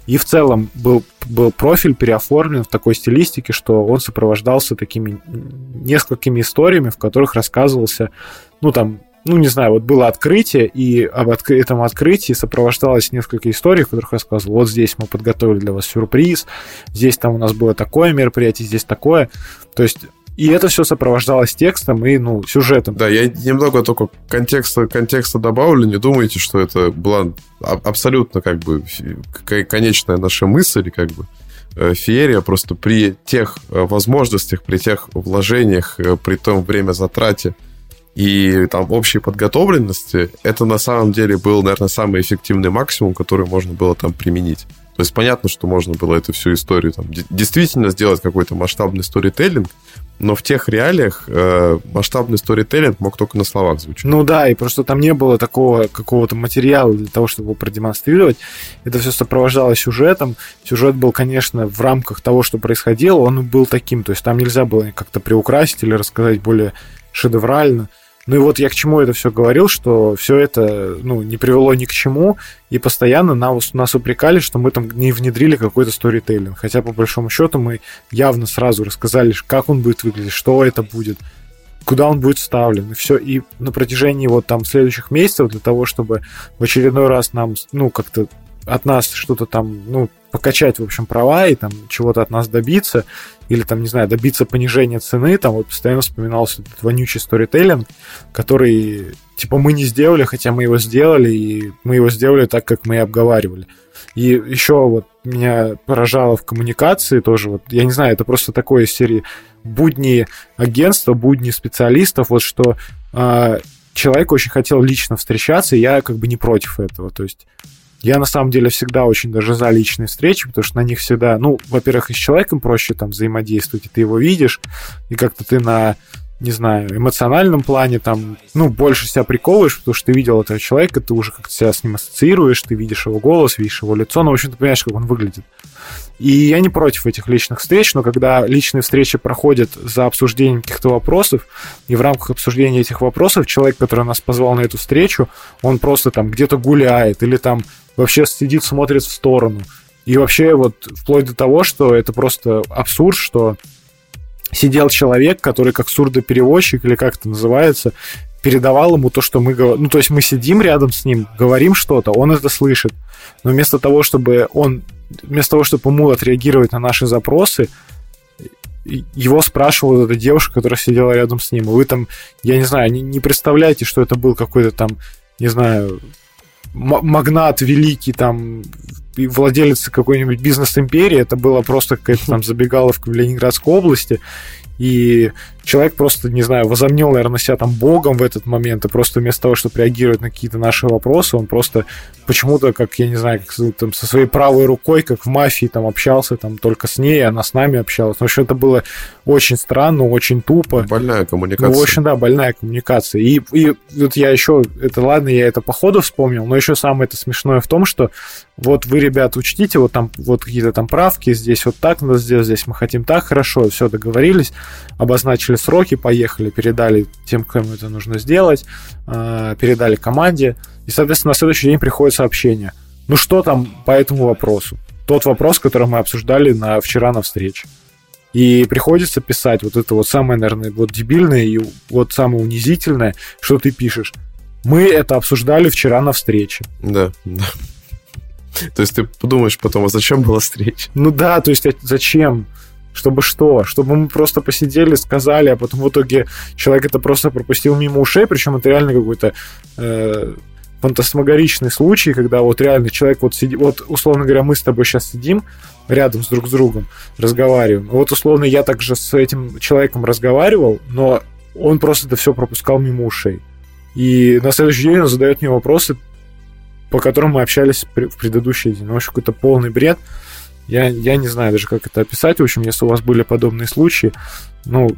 И в целом был, был профиль переоформлен в такой стилистике, что он сопровождался такими несколькими историями, в которых рассказывался, ну, там, ну, не знаю, вот было открытие, и об отк- этом открытии сопровождалось несколько историй, в которых рассказывал, вот здесь мы подготовили для вас сюрприз, здесь там у нас было такое мероприятие, здесь такое. То есть и это все сопровождалось текстом и, ну, сюжетом. Да, я немного только контекста, контекста добавлю. Не думайте, что это была абсолютно как бы конечная наша мысль, как бы э, феерия. Просто при тех э, возможностях, при тех вложениях, э, при том время затрате, и там общей подготовленности, это на самом деле был, наверное, самый эффективный максимум, который можно было там применить. То есть понятно, что можно было эту всю историю там действительно сделать какой-то масштабный сторителлинг, но в тех реалиях э, масштабный сторителлинг мог только на словах звучать. Ну да, и просто там не было такого какого-то материала для того, чтобы его продемонстрировать. Это все сопровождалось сюжетом. Сюжет был, конечно, в рамках того, что происходило, он был таким. То есть там нельзя было как-то приукрасить или рассказать более шедеврально. Ну и вот я к чему это все говорил, что все это ну, не привело ни к чему, и постоянно нас, нас упрекали, что мы там не внедрили какой-то сторителлинг. Хотя, по большому счету, мы явно сразу рассказали, как он будет выглядеть, что это будет. куда он будет вставлен, и все. И на протяжении вот там следующих месяцев для того, чтобы в очередной раз нам, ну, как-то от нас что-то там, ну, покачать, в общем, права и там чего-то от нас добиться, или там, не знаю, добиться понижения цены, там вот постоянно вспоминался этот вонючий сторителлинг, который, типа, мы не сделали, хотя мы его сделали, и мы его сделали так, как мы и обговаривали. И еще вот меня поражало в коммуникации тоже, вот, я не знаю, это просто такое из серии будни агентства, будни специалистов, вот что э, человек очень хотел лично встречаться, и я как бы не против этого, то есть я на самом деле всегда очень даже за личные встречи, потому что на них всегда, ну, во-первых, и с человеком проще там взаимодействовать, и ты его видишь, и как-то ты на не знаю, эмоциональном плане там, ну, больше себя приколываешь, потому что ты видел этого человека, ты уже как-то себя с ним ассоциируешь, ты видишь его голос, видишь его лицо, ну, в общем, ты понимаешь, как он выглядит. И я не против этих личных встреч, но когда личные встречи проходят за обсуждением каких-то вопросов, и в рамках обсуждения этих вопросов человек, который нас позвал на эту встречу, он просто там где-то гуляет или там вообще сидит, смотрит в сторону. И вообще вот вплоть до того, что это просто абсурд, что сидел человек, который как сурдопереводчик или как это называется, передавал ему то, что мы говорим. Ну, то есть мы сидим рядом с ним, говорим что-то, он это слышит. Но вместо того, чтобы он, вместо того, чтобы ему отреагировать на наши запросы, его спрашивала эта девушка, которая сидела рядом с ним. Вы там, я не знаю, не, не представляете, что это был какой-то там, не знаю, магнат великий там владелец какой-нибудь бизнес-империи, это было просто какая-то там забегаловка в Ленинградской области, и человек просто, не знаю, возомнил, наверное, себя там богом в этот момент, и просто вместо того, чтобы реагировать на какие-то наши вопросы, он просто почему-то, как, я не знаю, как, там, со своей правой рукой, как в мафии, там, общался там только с ней, она с нами общалась. В общем, это было очень странно, очень тупо. Больная коммуникация. Ну, в общем, да, больная коммуникация. И, и вот я еще, это ладно, я это по ходу вспомнил, но еще самое это смешное в том, что вот вы, ребят, учтите, вот там вот какие-то там правки, здесь вот так надо сделать, здесь мы хотим так, хорошо, все, договорились, обозначили сроки, поехали, передали тем, кому это нужно сделать, а, передали команде, и, соответственно, на следующий день приходит сообщение. Ну что там по этому вопросу? Тот вопрос, который мы обсуждали на, вчера на встрече. И приходится писать вот это вот самое, наверное, вот дебильное и вот самое унизительное, что ты пишешь. Мы это обсуждали вчера на встрече. Да, да. То есть ты подумаешь потом, а зачем была встреча? Ну да, то есть а зачем? Чтобы что? Чтобы мы просто посидели, сказали, а потом в итоге человек это просто пропустил мимо ушей, причем это реально какой-то э, фантасмагоричный случай, когда вот реально человек вот сидит, вот условно говоря, мы с тобой сейчас сидим рядом с друг с другом, разговариваем. Вот условно я также с этим человеком разговаривал, но он просто это все пропускал мимо ушей. И на следующий день он задает мне вопросы, по которым мы общались в предыдущий день. В общем, какой-то полный бред. Я, я не знаю даже, как это описать. В общем, если у вас были подобные случаи, ну,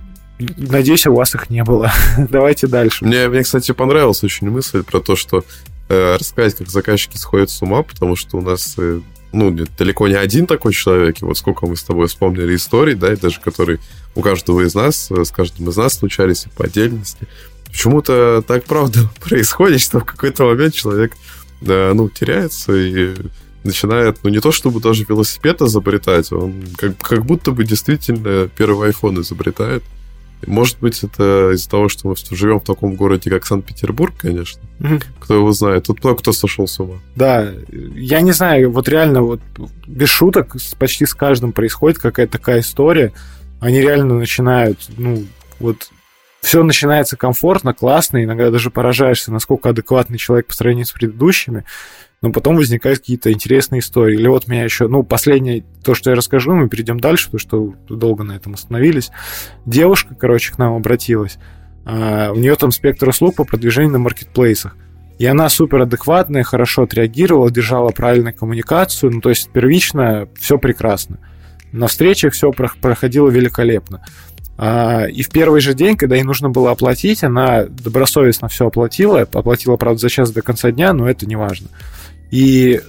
надеюсь, у вас их не было. Давайте дальше. Мне, мне, кстати, понравилась очень мысль про то, что э, рассказать, как заказчики сходят с ума, потому что у нас э, ну, далеко не один такой человек, и вот сколько мы с тобой вспомнили историй, да, и даже которые у каждого из нас, э, с каждым из нас случались и по отдельности. Почему-то так правда происходит, что в какой-то момент человек, да, ну, теряется и начинает, ну, не то чтобы даже велосипед изобретать, он как, как будто бы действительно первый iPhone изобретает. Может быть, это из-за того, что мы живем в таком городе, как Санкт-Петербург, конечно. Mm-hmm. Кто его знает. Тут много кто сошел с ума. Да, я не знаю, вот реально, вот без шуток, почти с каждым происходит какая-то такая история. Они реально начинают, ну, вот все начинается комфортно, классно, иногда даже поражаешься, насколько адекватный человек по сравнению с предыдущими но потом возникают какие-то интересные истории. Или вот меня еще, ну, последнее, то, что я расскажу, мы перейдем дальше, потому что долго на этом остановились. Девушка, короче, к нам обратилась. А, у нее там спектр услуг по продвижению на маркетплейсах. И она супер адекватная, хорошо отреагировала, держала правильную коммуникацию. Ну, то есть первично все прекрасно. На встречах все проходило великолепно. А, и в первый же день, когда ей нужно было оплатить, она добросовестно все оплатила. Оплатила, правда, за час до конца дня, но это не важно. И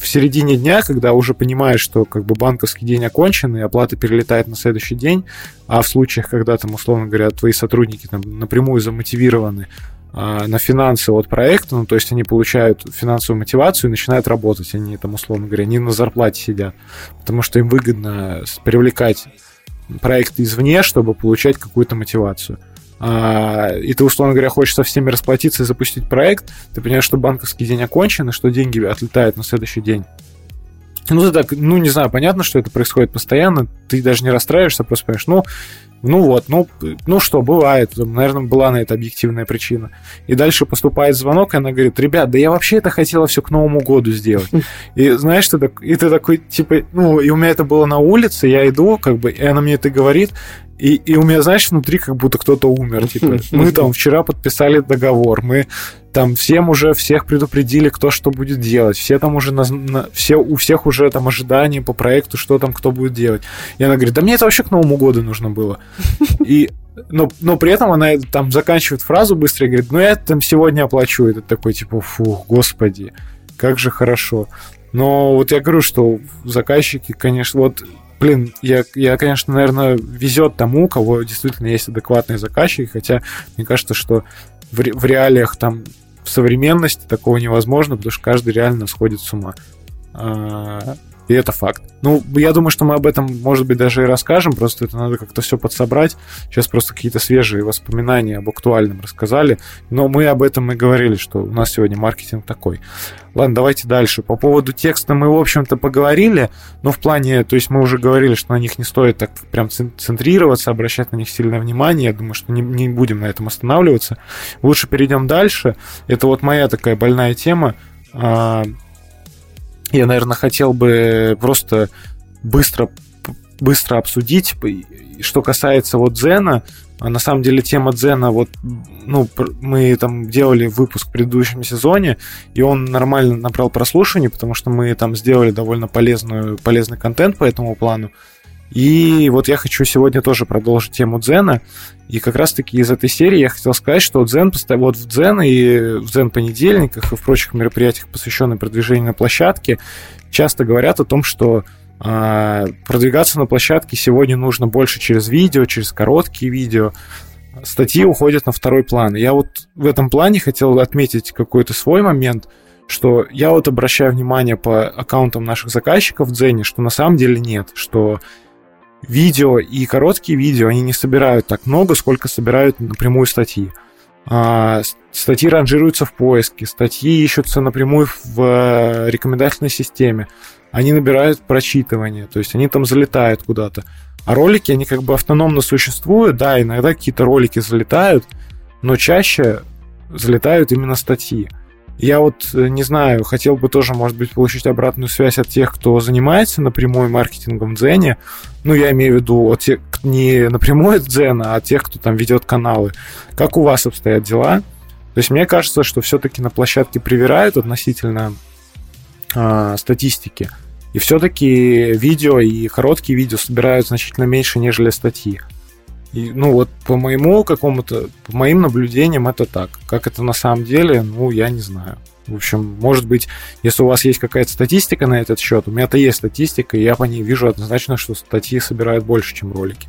в середине дня, когда уже понимаешь, что как бы банковский день окончен, и оплата перелетает на следующий день, а в случаях, когда там, условно говоря, твои сотрудники там, напрямую замотивированы а, на финансы от проекта, ну, то есть они получают финансовую мотивацию и начинают работать, они там, условно говоря, не на зарплате сидят, потому что им выгодно привлекать проекты извне, чтобы получать какую-то мотивацию. А, и ты, условно говоря, хочешь со всеми расплатиться и запустить проект, ты понимаешь, что банковский день окончен, и что деньги отлетают на следующий день. Ну, ты так, ну, не знаю, понятно, что это происходит постоянно, ты даже не расстраиваешься, просто понимаешь, ну, ну вот, ну, ну что, бывает, наверное, была на это объективная причина. И дальше поступает звонок, и она говорит, ребят, да я вообще это хотела все к Новому году сделать. И знаешь, ты, так, и ты такой, типа, ну, и у меня это было на улице, я иду, как бы, и она мне это говорит, и, и у меня, знаешь, внутри как будто кто-то умер. Типа, мы там вчера подписали договор, мы там всем уже всех предупредили, кто что будет делать. Все там уже на, на, все, у всех уже там ожидания по проекту, что там кто будет делать. И она говорит, да мне это вообще к Новому году нужно было. И но, но при этом она там заканчивает фразу быстро и говорит, ну я там сегодня оплачу. Это такой типа, фух, господи, как же хорошо. Но вот я говорю, что заказчики, конечно, вот блин, я, я, конечно, наверное, везет тому, у кого действительно есть адекватные заказчики, хотя мне кажется, что в, в реалиях там в современности такого невозможно, потому что каждый реально сходит с ума. И это факт. Ну, я думаю, что мы об этом, может быть, даже и расскажем, просто это надо как-то все подсобрать. Сейчас просто какие-то свежие воспоминания об актуальном рассказали, но мы об этом и говорили, что у нас сегодня маркетинг такой. Ладно, давайте дальше. По поводу текста мы, в общем-то, поговорили, но в плане, то есть мы уже говорили, что на них не стоит так прям центрироваться, обращать на них сильное внимание. Я думаю, что не, не будем на этом останавливаться. Лучше перейдем дальше. Это вот моя такая больная тема а, я, наверное, хотел бы просто быстро, быстро обсудить. Что касается вот Дзена, а на самом деле тема Дзена, вот, ну, мы там делали выпуск в предыдущем сезоне, и он нормально набрал прослушивание, потому что мы там сделали довольно полезную, полезный контент по этому плану. И вот я хочу сегодня тоже продолжить тему Дзена. И как раз-таки из этой серии я хотел сказать, что Дзен, вот в Дзен и в Дзен понедельниках и в прочих мероприятиях, посвященных продвижению на площадке, часто говорят о том, что э, продвигаться на площадке сегодня нужно больше через видео, через короткие видео. Статьи уходят на второй план. Я вот в этом плане хотел отметить какой-то свой момент, что я вот обращаю внимание по аккаунтам наших заказчиков в Дзене, что на самом деле нет, что видео и короткие видео, они не собирают так много, сколько собирают напрямую статьи. А, статьи ранжируются в поиске, статьи ищутся напрямую в э, рекомендательной системе. Они набирают прочитывание, то есть они там залетают куда-то. А ролики, они как бы автономно существуют, да, иногда какие-то ролики залетают, но чаще залетают именно статьи. Я вот э, не знаю, хотел бы тоже, может быть, получить обратную связь от тех, кто занимается напрямую маркетингом в Дзене. Ну, я имею в виду от тех, не напрямую от Дзена, а от тех, кто там ведет каналы. Как у вас обстоят дела? То есть мне кажется, что все-таки на площадке привирают относительно э, статистики. И все-таки видео и короткие видео собирают значительно меньше, нежели статьи. И, ну, вот по моему какому-то, по моим наблюдениям это так. Как это на самом деле, ну, я не знаю. В общем, может быть, если у вас есть какая-то статистика на этот счет, у меня-то есть статистика, и я по ней вижу однозначно, что статьи собирают больше, чем ролики.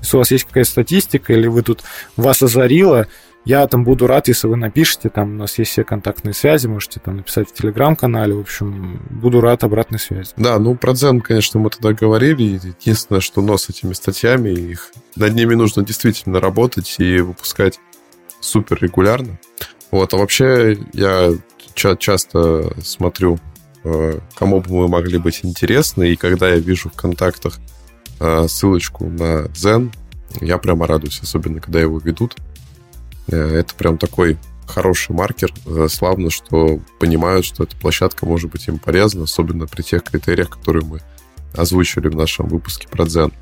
Если у вас есть какая-то статистика, или вы тут вас озарило, я там буду рад, если вы напишите, там у нас есть все контактные связи, можете там написать в телеграм-канале, в общем, буду рад обратной связи. Да, ну про Дзен, конечно, мы тогда говорили, единственное, что но с этими статьями, их над ними нужно действительно работать и выпускать супер регулярно. Вот, а вообще я ча- часто смотрю, э, кому бы мы могли быть интересны, и когда я вижу в контактах э, ссылочку на Дзен, я прямо радуюсь, особенно когда его ведут. Э, это прям такой хороший маркер. Э, славно, что понимают, что эта площадка может быть им полезна, особенно при тех критериях, которые мы озвучили в нашем выпуске про Дзен.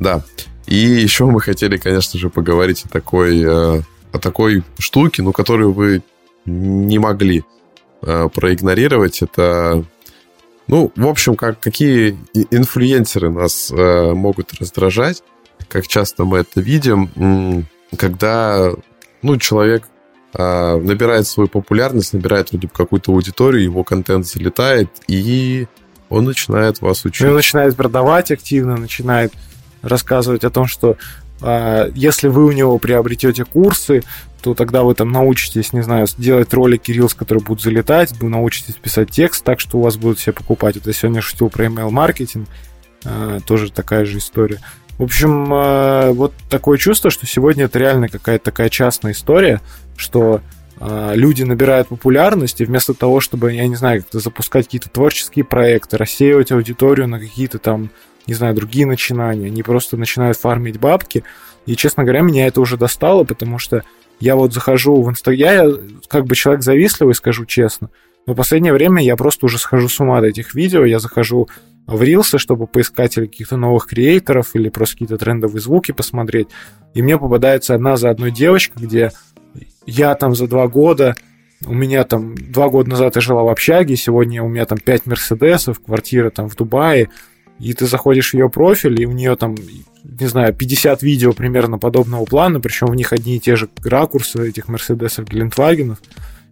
Да. И еще мы хотели, конечно же, поговорить о такой, э, о такой штуке, ну, которую вы не могли проигнорировать. Это, ну, в общем, как, какие инфлюенсеры нас могут раздражать, как часто мы это видим когда ну, человек а, набирает свою популярность, набирает вроде бы какую-то аудиторию, его контент залетает, и он начинает вас учить. Он начинает продавать активно, начинает рассказывать о том, что а, если вы у него приобретете курсы, то тогда вы там научитесь, не знаю, делать ролики Reels, которые будут залетать, вы научитесь писать текст так, что у вас будут все покупать. Это сегодня шутил про email-маркетинг, а, тоже такая же история. В общем, э, вот такое чувство, что сегодня это реально какая-то такая частная история, что э, люди набирают популярность, и вместо того, чтобы, я не знаю, как-то запускать какие-то творческие проекты, рассеивать аудиторию на какие-то там, не знаю, другие начинания, они просто начинают фармить бабки. И, честно говоря, меня это уже достало, потому что я вот захожу в Инстаграм, я как бы человек завистливый, скажу честно, но в последнее время я просто уже схожу с ума от этих видео, я захожу в рилсы, чтобы поискать или каких-то новых креаторов, или просто какие-то трендовые звуки посмотреть. И мне попадается одна за одной девочка, где я там за два года, у меня там два года назад я жила в общаге, сегодня у меня там пять Мерседесов, квартира там в Дубае, и ты заходишь в ее профиль, и у нее там, не знаю, 50 видео примерно подобного плана, причем в них одни и те же ракурсы этих Мерседесов, Гелендвагенов.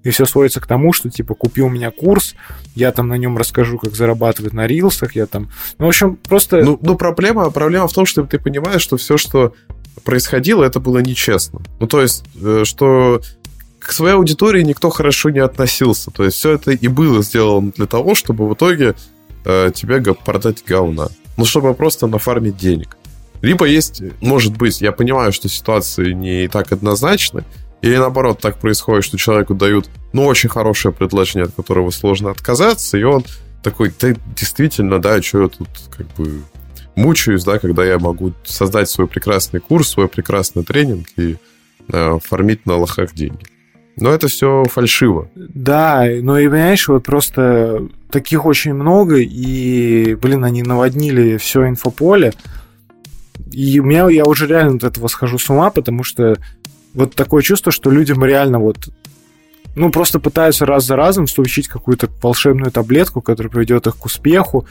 И все сводится к тому, что, типа, купи у меня курс, я там на нем расскажу, как зарабатывать на рилсах, я там... Ну, в общем, просто... Ну, ну проблема, проблема в том, что ты понимаешь, что все, что происходило, это было нечестно. Ну, то есть, э, что к своей аудитории никто хорошо не относился. То есть, все это и было сделано для того, чтобы в итоге э, тебе продать говна. Ну, чтобы просто нафармить денег. Либо есть, может быть, я понимаю, что ситуации не так однозначны, или наоборот, так происходит, что человеку дают, ну, очень хорошее предложение, от которого сложно отказаться, и он такой, ты действительно, да, что я тут как бы мучаюсь, да, когда я могу создать свой прекрасный курс, свой прекрасный тренинг и э, фармить на лохах деньги. Но это все фальшиво. Да, но и понимаешь, вот просто таких очень много, и, блин, они наводнили все инфополе. И у меня я уже реально от этого схожу с ума, потому что вот такое чувство, что людям реально вот ну, просто пытаются раз за разом случить какую-то волшебную таблетку, которая приведет их к успеху.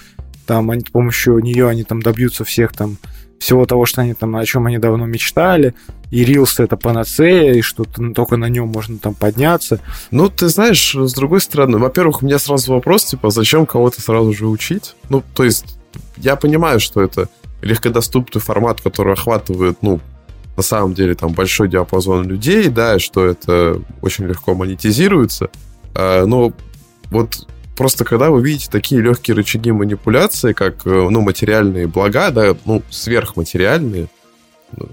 Там они, с помощью нее они там добьются всех там всего того, что они там, о чем они давно мечтали. И Reels это панацея, и что только на нем можно там подняться. Ну, ты знаешь, с другой стороны, во-первых, у меня сразу вопрос, типа, зачем кого-то сразу же учить? Ну, то есть, я понимаю, что это легкодоступный формат, который охватывает, ну, на самом деле там большой диапазон людей, да, что это очень легко монетизируется. А, но вот просто когда вы видите такие легкие рычаги манипуляции, как э, ну, материальные блага, да, ну, сверхматериальные,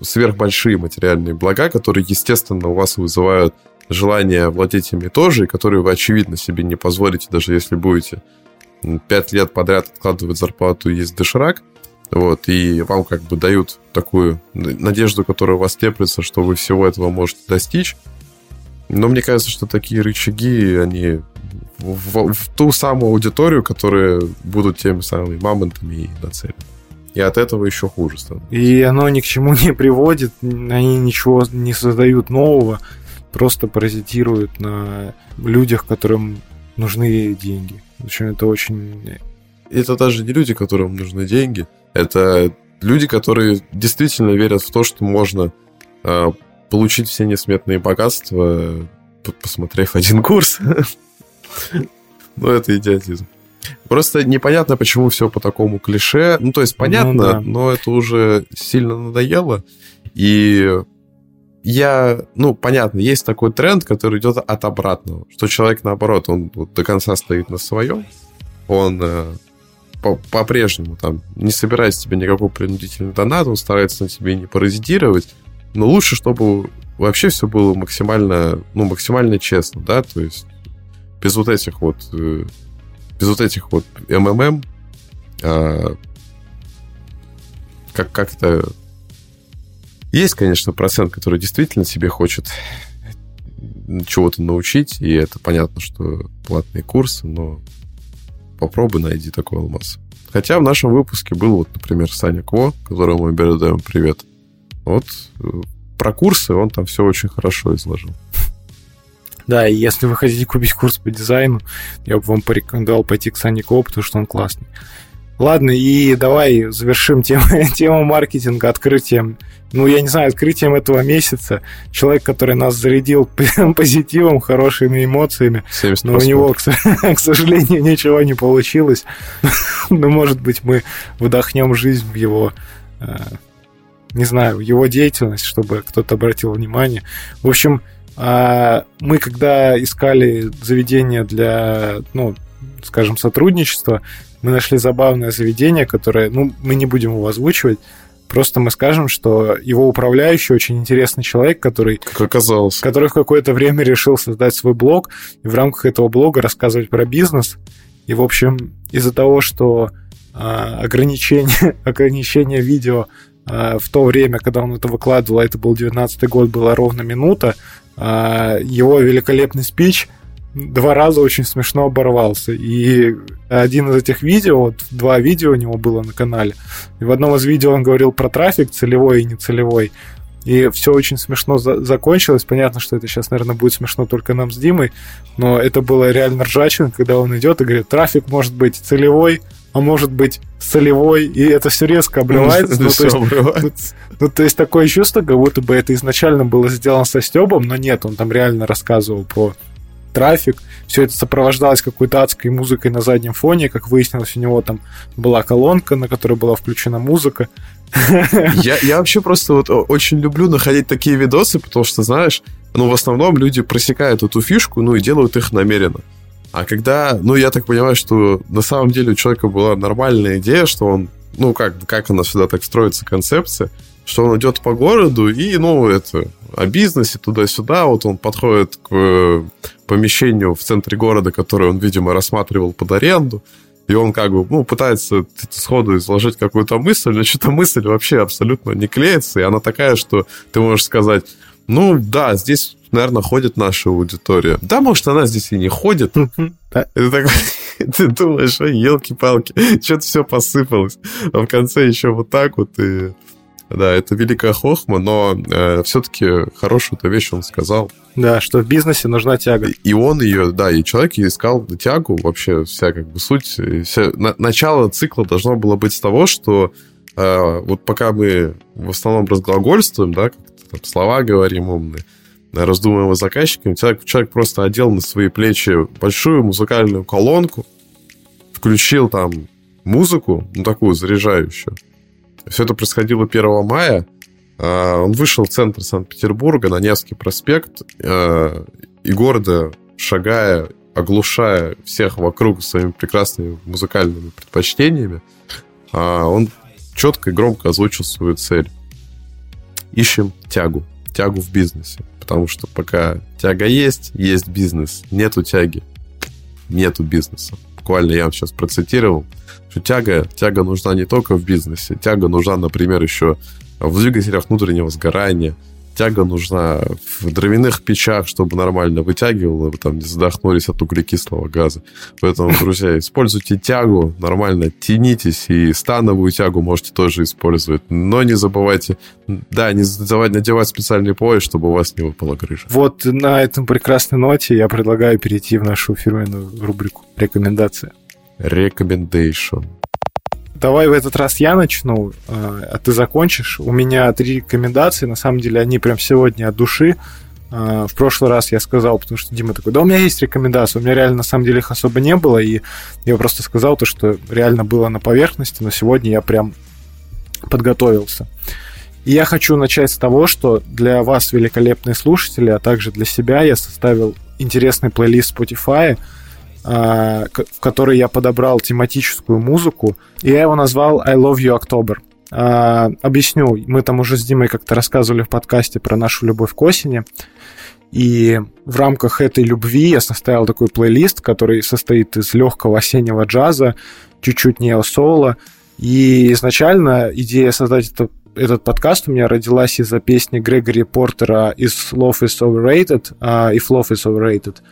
сверхбольшие материальные блага, которые, естественно, у вас вызывают желание владеть ими тоже, и которые вы, очевидно, себе не позволите, даже если будете пять лет подряд откладывать зарплату и есть доширак, вот, и вам как бы дают такую надежду, которая у вас теплится, что вы всего этого можете достичь. Но мне кажется, что такие рычаги, они в, в ту самую аудиторию, которые будут теми самыми мамонтами и нацелены. И от этого еще хуже становится. И оно ни к чему не приводит, они ничего не создают нового, просто паразитируют на людях, которым нужны деньги. В общем, это очень... Это даже не люди, которым нужны деньги, это люди, которые действительно верят в то, что можно э, получить все несметные богатства, посмотрев один курс. Ну, это идиотизм. Просто непонятно, почему все по такому клише. Ну, то есть, понятно, ну, да. но это уже сильно надоело. И я, ну, понятно, есть такой тренд, который идет от обратного, что человек, наоборот, он вот до конца стоит на своем, он э, по-прежнему там не собирается тебе никакой принудительный донат, он старается на тебе не паразитировать, но лучше, чтобы вообще все было максимально, ну, максимально честно, да, то есть без вот этих вот, э, без вот этих вот МММ, а, как, как это... Есть, конечно, процент, который действительно тебе хочет чего-то научить, и это понятно, что платные курсы, но попробуй найди такой алмаз. Хотя в нашем выпуске был вот, например, Саня Кво, которому мы передаем привет. Вот э, про курсы он там все очень хорошо изложил. Да, и если вы хотите купить курс по дизайну, я бы вам порекомендовал пойти к Сане Кво, потому что он классный. Ладно, и давай завершим тему, тему маркетинга открытием. Ну, я не знаю, открытием этого месяца. Человек, который нас зарядил позитивом, хорошими эмоциями. 70%. Но у него, к, сожалению, ничего не получилось. Но, может быть, мы вдохнем жизнь в его э, не знаю, его деятельность, чтобы кто-то обратил внимание. В общем, а, мы когда искали заведение для, ну, скажем, сотрудничества, мы нашли забавное заведение, которое, ну, мы не будем его озвучивать, Просто мы скажем, что его управляющий очень интересный человек, который... Как оказалось. Который в какое-то время решил создать свой блог и в рамках этого блога рассказывать про бизнес. И, в общем, из-за того, что а, ограничение, ограничение видео а, в то время, когда он это выкладывал, а это был 19 год, была ровно минута, а, его великолепный спич два раза очень смешно оборвался. И один из этих видео, вот два видео у него было на канале, и в одном из видео он говорил про трафик целевой и нецелевой. И все очень смешно за- закончилось. Понятно, что это сейчас, наверное, будет смешно только нам с Димой, но это было реально ржачно, когда он идет и говорит, трафик может быть целевой, а может быть солевой, и это все резко обрывается. Ну, то есть, ну, ну, то есть такое чувство, как будто бы это изначально было сделано со Стебом, но нет, он там реально рассказывал про трафик, все это сопровождалось какой-то адской музыкой на заднем фоне, как выяснилось, у него там была колонка, на которой была включена музыка. Я, я вообще просто вот очень люблю находить такие видосы, потому что, знаешь, ну, в основном люди просекают эту фишку, ну, и делают их намеренно. А когда, ну, я так понимаю, что на самом деле у человека была нормальная идея, что он, ну, как, как она всегда так строится, концепция, что он идет по городу и, ну, это, о бизнесе туда-сюда, вот он подходит к э, помещению в центре города, которое он, видимо, рассматривал под аренду, и он как бы, ну, пытается сходу изложить какую-то мысль, но что-то мысль вообще абсолютно не клеится, и она такая, что ты можешь сказать, ну, да, здесь наверное, ходит наша аудитория. Да, может, она здесь и не ходит. Это такой, ты думаешь, ой, елки-палки, что-то все посыпалось. А в конце еще вот так вот и... Да, это великая хохма, но э, все-таки хорошую-то вещь он сказал. Да, что в бизнесе нужна тяга. И он ее, да, и человек искал тягу, вообще вся как бы суть. Вся, на, начало цикла должно было быть с того, что э, вот пока мы в основном разглагольствуем, да, там слова говорим умные, раздумываем заказчиками, человек, человек просто одел на свои плечи большую музыкальную колонку, включил там музыку, ну, такую заряжающую. Все это происходило 1 мая. А, он вышел в центр Санкт-Петербурга на Невский проспект а, и города, шагая, оглушая всех вокруг своими прекрасными музыкальными предпочтениями, а, он четко и громко озвучил свою цель. Ищем тягу. Тягу в бизнесе. Потому что пока тяга есть, есть бизнес. Нету тяги, нету бизнеса. Буквально я вам сейчас процитировал, что тяга, тяга нужна не только в бизнесе, тяга нужна, например, еще в двигателях внутреннего сгорания – тяга нужна в дровяных печах, чтобы нормально вытягивало, вы там не задохнулись от углекислого газа. Поэтому, друзья, используйте тягу, нормально тянитесь, и становую тягу можете тоже использовать. Но не забывайте, да, не забывайте надевать специальный пояс, чтобы у вас не выпала крыша. Вот на этом прекрасной ноте я предлагаю перейти в нашу фирменную рубрику «Рекомендация». Recommendation. Давай в этот раз я начну, а, а ты закончишь. У меня три рекомендации, на самом деле они прям сегодня от души. А, в прошлый раз я сказал, потому что Дима такой, да у меня есть рекомендации, у меня реально на самом деле их особо не было, и я просто сказал то, что реально было на поверхности, но сегодня я прям подготовился. И я хочу начать с того, что для вас, великолепные слушатели, а также для себя я составил интересный плейлист Spotify, в который я подобрал тематическую музыку, и я его назвал I Love You October. А, объясню, мы там уже с Димой как-то рассказывали в подкасте про нашу любовь к осени, и в рамках этой любви я составил такой плейлист, который состоит из легкого осеннего джаза, чуть-чуть нео-соло, и изначально идея создать это этот подкаст у меня родилась из-за песни Грегори Портера «Is Love is Overrated» uh, «If Love is Overrated», а,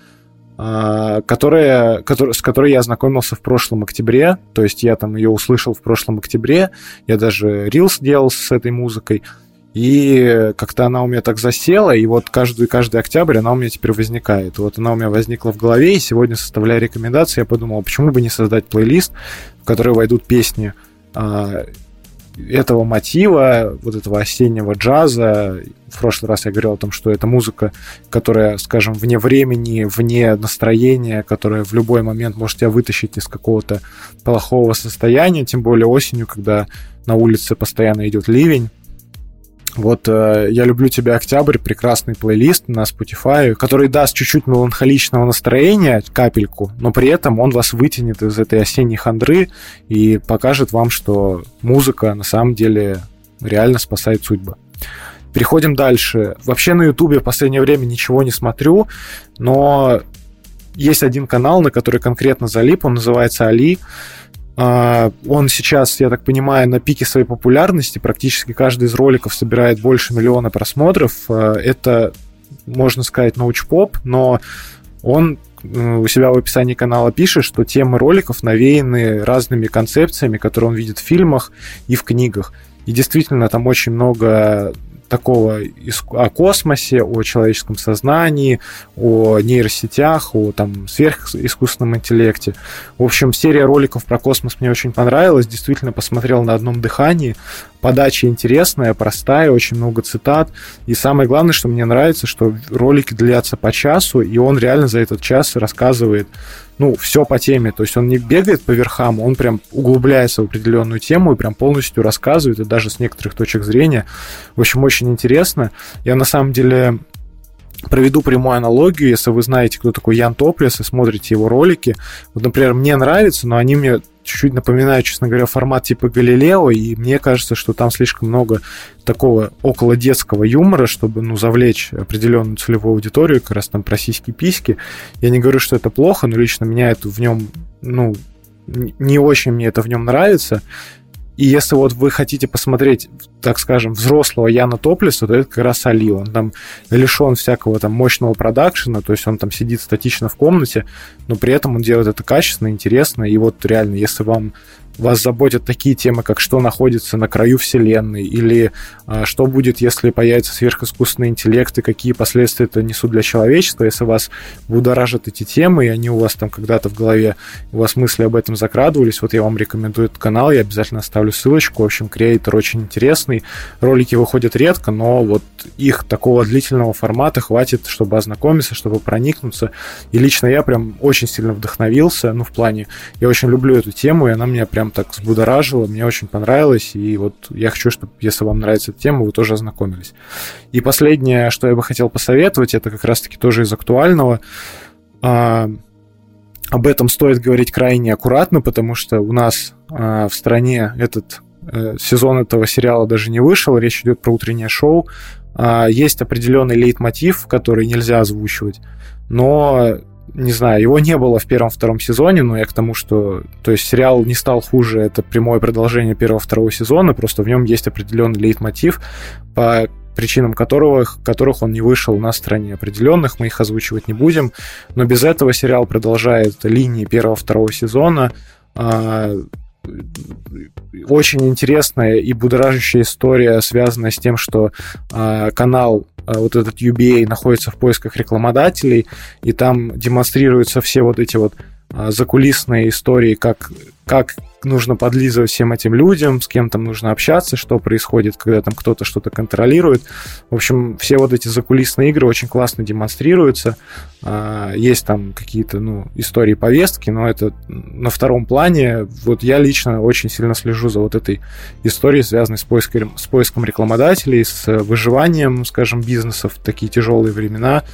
которая, который, с которой я ознакомился в прошлом октябре, то есть я там ее услышал в прошлом октябре, я даже рилс делал с этой музыкой, и как-то она у меня так засела, и вот каждый, каждый октябрь она у меня теперь возникает. Вот она у меня возникла в голове, и сегодня, составляя рекомендации, я подумал, почему бы не создать плейлист, в который войдут песни а, этого мотива, вот этого осеннего джаза. В прошлый раз я говорил о том, что это музыка, которая, скажем, вне времени, вне настроения, которая в любой момент может тебя вытащить из какого-то плохого состояния, тем более осенью, когда на улице постоянно идет ливень. Вот э, «Я люблю тебя, Октябрь» — прекрасный плейлист на Spotify, который даст чуть-чуть меланхоличного настроения, капельку, но при этом он вас вытянет из этой осенней хандры и покажет вам, что музыка на самом деле реально спасает судьбы. Переходим дальше. Вообще на Ютубе в последнее время ничего не смотрю, но есть один канал, на который конкретно залип, он называется Али. А, он сейчас, я так понимаю, на пике своей популярности. Практически каждый из роликов собирает больше миллиона просмотров. А, это, можно сказать, научпоп, но он э, у себя в описании канала пишет, что темы роликов навеяны разными концепциями, которые он видит в фильмах и в книгах. И действительно, там очень много такого о космосе, о человеческом сознании, о нейросетях, о там, сверхискусственном интеллекте. В общем, серия роликов про космос мне очень понравилась. Действительно, посмотрел на одном дыхании. Подача интересная, простая, очень много цитат. И самое главное, что мне нравится, что ролики длятся по часу, и он реально за этот час рассказывает ну, все по теме. То есть он не бегает по верхам, он прям углубляется в определенную тему и прям полностью рассказывает, и даже с некоторых точек зрения. В общем, очень интересно. Я на самом деле Проведу прямую аналогию, если вы знаете, кто такой Ян Топлес, и смотрите его ролики. Вот, например, мне нравится, но они мне чуть-чуть напоминают, честно говоря, формат типа Галилео, и мне кажется, что там слишком много такого около детского юмора, чтобы, ну, завлечь определенную целевую аудиторию, как раз там про сиськи-письки. Я не говорю, что это плохо, но лично меня это в нем, ну, не очень мне это в нем нравится. И если вот вы хотите посмотреть, так скажем, взрослого Яна Топлиса, то это как раз Али. Он там лишен всякого там мощного продакшена, то есть он там сидит статично в комнате, но при этом он делает это качественно, интересно. И вот реально, если вам вас заботят такие темы, как что находится на краю Вселенной, или а, что будет, если появится сверхискусственный интеллект, и какие последствия это несут для человечества, если вас будоражат эти темы, и они у вас там когда-то в голове, у вас мысли об этом закрадывались, вот я вам рекомендую этот канал, я обязательно оставлю ссылочку. В общем, креатор очень интересный. Ролики выходят редко, но вот их такого длительного формата хватит, чтобы ознакомиться, чтобы проникнуться. И лично я прям очень сильно вдохновился, ну, в плане, я очень люблю эту тему, и она меня прям прям так взбудоражило, мне очень понравилось, и вот я хочу, чтобы, если вам нравится эта тема, вы тоже ознакомились. И последнее, что я бы хотел посоветовать, это как раз-таки тоже из актуального. А, об этом стоит говорить крайне аккуратно, потому что у нас а, в стране этот а, сезон этого сериала даже не вышел, речь идет про утреннее шоу. А, есть определенный лейтмотив, который нельзя озвучивать, но не знаю, его не было в первом-втором сезоне, но я к тому, что... То есть сериал не стал хуже, это прямое продолжение первого-второго сезона, просто в нем есть определенный лейтмотив, по причинам которого, которых он не вышел на стране определенных, мы их озвучивать не будем, но без этого сериал продолжает линии первого-второго сезона, а, очень интересная и будоражащая история, связанная с тем, что э, канал вот этот UBA находится в поисках рекламодателей, и там демонстрируются все вот эти вот э, закулисные истории, как, как нужно подлизывать всем этим людям, с кем там нужно общаться, что происходит, когда там кто-то что-то контролирует. В общем, все вот эти закулисные игры очень классно демонстрируются. А, есть там какие-то, ну, истории, повестки, но это на втором плане. Вот я лично очень сильно слежу за вот этой историей, связанной с поиском, с поиском рекламодателей, с выживанием, скажем, бизнесов в такие тяжелые времена,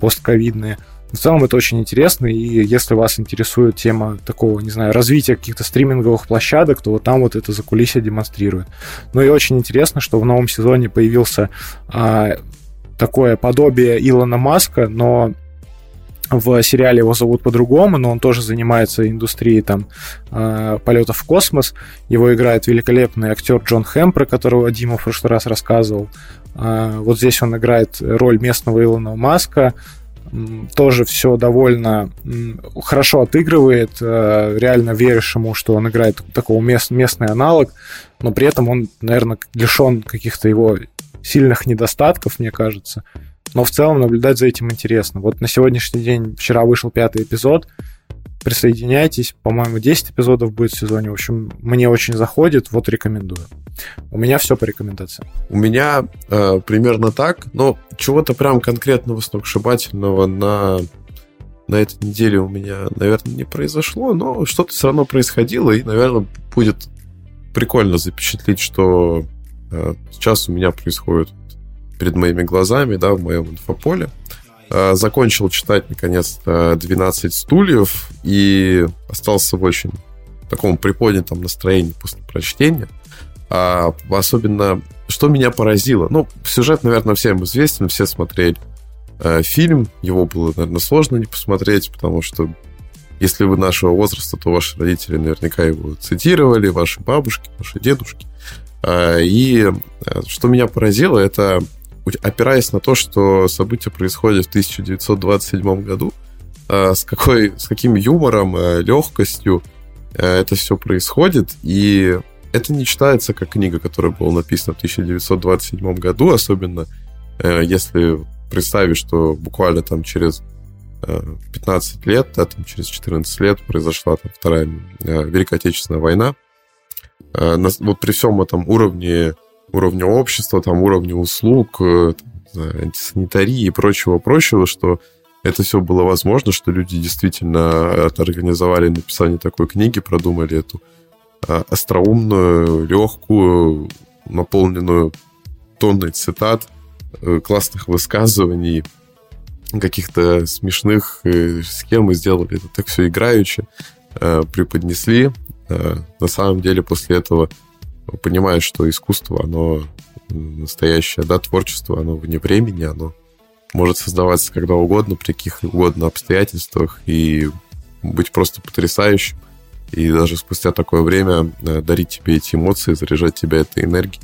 постковидные. В целом это очень интересно, и если вас интересует тема такого, не знаю, развития каких-то стриминговых площадок, то вот там вот это закулисье демонстрирует. Ну и очень интересно, что в новом сезоне появился а, такое подобие Илона Маска, но в сериале его зовут по-другому, но он тоже занимается индустрией там э, полетов в космос. Его играет великолепный актер Джон Хэм, про которого Дима в прошлый раз рассказывал. Э, вот здесь он играет роль местного Илона Маска тоже все довольно хорошо отыгрывает, э, реально веришь ему, что он играет такого мест, местный аналог, но при этом он, наверное, лишен каких-то его сильных недостатков, мне кажется. Но в целом наблюдать за этим интересно. Вот на сегодняшний день, вчера вышел пятый эпизод, присоединяйтесь. По-моему, 10 эпизодов будет в сезоне. В общем, мне очень заходит, вот рекомендую. У меня все по рекомендациям. У меня э, примерно так, но чего-то прям конкретного сногсшибательного на на этой неделе у меня, наверное, не произошло, но что-то все равно происходило, и, наверное, будет прикольно запечатлеть, что э, сейчас у меня происходит перед моими глазами, да, в моем инфополе. Э, закончил читать, наконец-то, 12 стульев и остался в очень таком приподнятом настроении после прочтения. А особенно, что меня поразило? Ну, сюжет, наверное, всем известен, все смотрели э, фильм. Его было, наверное, сложно не посмотреть, потому что если вы нашего возраста, то ваши родители наверняка его цитировали, ваши бабушки, ваши дедушки. Э, и что меня поразило, это опираясь на то, что события происходят в 1927 году, э, с, какой, с каким юмором, э, легкостью э, это все происходит, и это не читается как книга, которая была написана в 1927 году, особенно если представить, что буквально там через 15 лет, да, там через 14 лет произошла там Вторая Великая Отечественная война. Вот при всем этом уровне уровня общества, там, уровня услуг, э, там, антисанитарии и прочего-прочего, что это все было возможно, что люди действительно организовали написание такой книги, продумали эту а, остроумную, легкую, наполненную тонной цитат, э, классных высказываний, каких-то смешных э, схем и сделали это так все играючи, преподнесли. На самом деле после этого понимаешь, что искусство, оно настоящее, да, творчество, оно вне времени, оно может создаваться когда угодно, при каких угодно обстоятельствах и быть просто потрясающим. И даже спустя такое время э, дарить тебе эти эмоции, заряжать тебя этой энергией.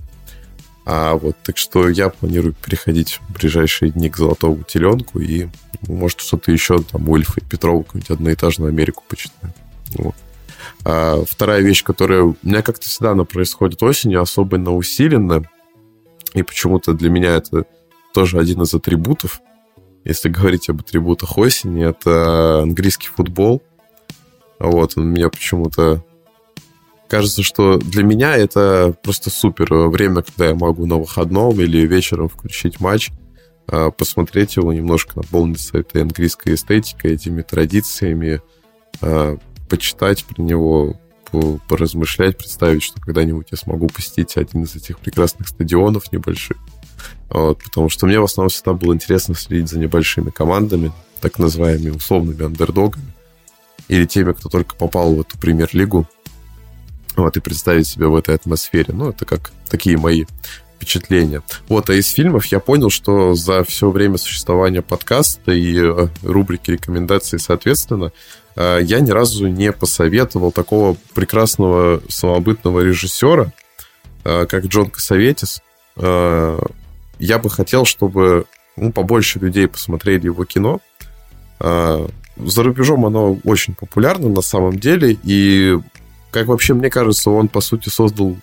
А вот, так что я планирую переходить в ближайшие дни к Золотому Теленку и, может, что-то еще, там, Ульфа и Петрова, какую-нибудь одноэтажную Америку почитаю. Вот. А вторая вещь, которая у меня как-то всегда она происходит осенью, особенно усиленно, и почему-то для меня это тоже один из атрибутов, если говорить об атрибутах осени, это английский футбол. Вот, он меня почему-то... Кажется, что для меня это просто супер время, когда я могу на выходном или вечером включить матч, а, посмотреть его, немножко наполниться этой английской эстетикой, этими традициями, а, почитать про него, поразмышлять, представить, что когда-нибудь я смогу посетить один из этих прекрасных стадионов небольших. Вот, потому что мне в основном всегда было интересно следить за небольшими командами, так называемыми условными андердогами, или теми, кто только попал в эту премьер-лигу, вот, и представить себя в этой атмосфере. Ну, это как такие мои впечатления. Вот, а из фильмов я понял, что за все время существования подкаста и э, рубрики рекомендаций, соответственно, я ни разу не посоветовал такого прекрасного самобытного режиссера, э, как Джон Косоветис. Я бы хотел, чтобы ну, побольше людей посмотрели его кино. За рубежом оно очень популярно на самом деле, и, как вообще мне кажется, он, по сути, создал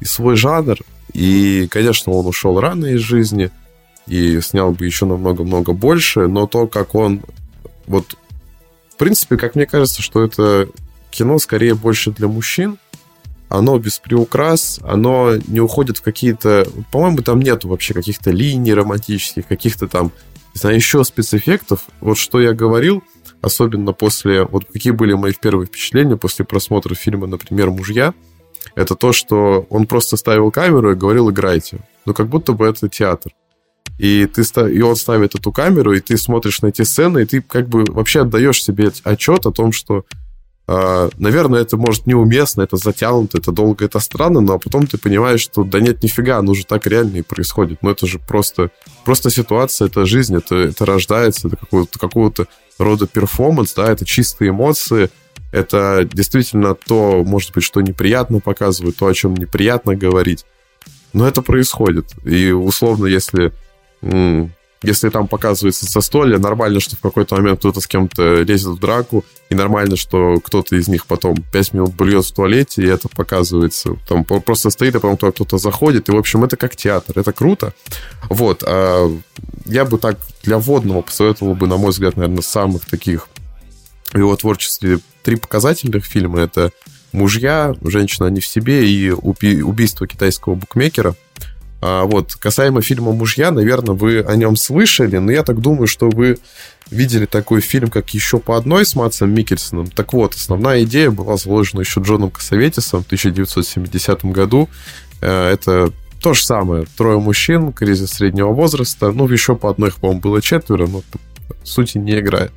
и свой жанр, и, конечно, он ушел рано из жизни и снял бы еще намного-много больше, но то, как он... Вот, в принципе, как мне кажется, что это кино скорее больше для мужчин, оно без приукрас, оно не уходит в какие-то... По-моему, там нету вообще каких-то линий романтических, каких-то там, не знаю, еще спецэффектов. Вот что я говорил, особенно после... Вот какие были мои первые впечатления после просмотра фильма, например, «Мужья», это то, что он просто ставил камеру и говорил «играйте». Ну, как будто бы это театр. И, ты, и он ставит эту камеру, и ты смотришь на эти сцены, и ты как бы вообще отдаешь себе отчет о том, что, э, наверное, это может неуместно, это затянуто, это долго, это странно, но потом ты понимаешь, что да нет, нифига, оно же так реально и происходит. Ну, это же просто, просто ситуация, это жизнь, это, это рождается, это какого-то, какого-то рода перформанс, да, это чистые эмоции – это действительно то, может быть, что неприятно показывают, то, о чем неприятно говорить. Но это происходит. И условно, если, если там показывается застолье, нормально, что в какой-то момент кто-то с кем-то лезет в драку, и нормально, что кто-то из них потом 5 минут блюет в туалете, и это показывается. Там просто стоит, а потом кто-то заходит. И, в общем, это как театр. Это круто. Вот. А я бы так для вводного посоветовал бы, на мой взгляд, наверное, самых таких в его творчестве три показательных фильма. Это «Мужья», «Женщина не в себе» и «Убийство китайского букмекера». А вот, касаемо фильма «Мужья», наверное, вы о нем слышали, но я так думаю, что вы видели такой фильм, как «Еще по одной» с Матсом Микельсоном. Так вот, основная идея была заложена еще Джоном Косоветисом в 1970 году. Э, это то же самое. Трое мужчин, кризис среднего возраста. Ну, еще по одной их, по-моему, было четверо, но сути не играет.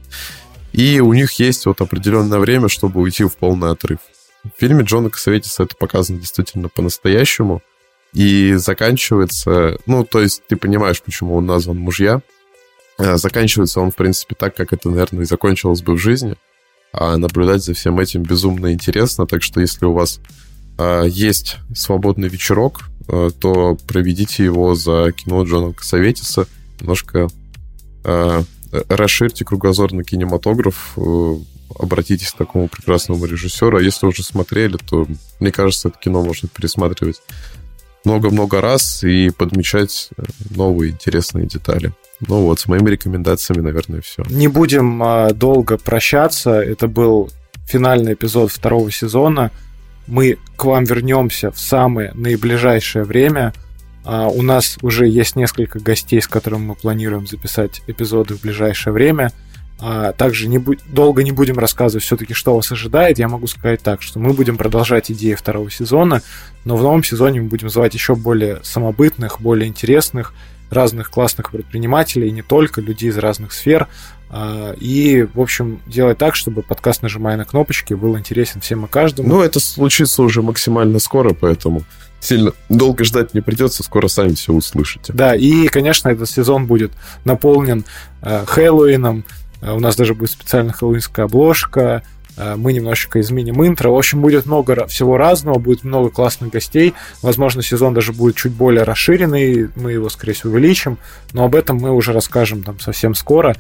И у них есть вот определенное время, чтобы уйти в полный отрыв. В фильме Джона Косоветиса это показано действительно по-настоящему. И заканчивается... Ну, то есть ты понимаешь, почему он назван «Мужья». А заканчивается он, в принципе, так, как это, наверное, и закончилось бы в жизни. А наблюдать за всем этим безумно интересно. Так что если у вас а, есть свободный вечерок, а, то проведите его за кино Джона Косоветиса. Немножко расширьте кругозор на кинематограф, э, обратитесь к такому прекрасному режиссеру. А если уже смотрели, то, мне кажется, это кино можно пересматривать много-много раз и подмечать э, новые интересные детали. Ну вот, с моими рекомендациями, наверное, все. Не будем а, долго прощаться. Это был финальный эпизод второго сезона. Мы к вам вернемся в самое наиближайшее время. А, у нас уже есть несколько гостей, с которыми мы планируем записать эпизоды в ближайшее время – а, также не будь, долго не будем рассказывать все-таки, что вас ожидает. Я могу сказать так, что мы будем продолжать идеи второго сезона, но в новом сезоне мы будем звать еще более самобытных, более интересных, разных классных предпринимателей, не только людей из разных сфер. А, и, в общем, делать так, чтобы подкаст «Нажимая на кнопочки» был интересен всем и каждому. Ну, это случится уже максимально скоро, поэтому сильно долго ждать не придется, скоро сами все услышите. Да, и, конечно, этот сезон будет наполнен э, Хэллоуином, у нас даже будет специальная хэллоуинская обложка. Э, мы немножечко изменим интро. В общем, будет много всего разного, будет много классных гостей. Возможно, сезон даже будет чуть более расширенный. Мы его, скорее всего, увеличим. Но об этом мы уже расскажем там совсем скоро.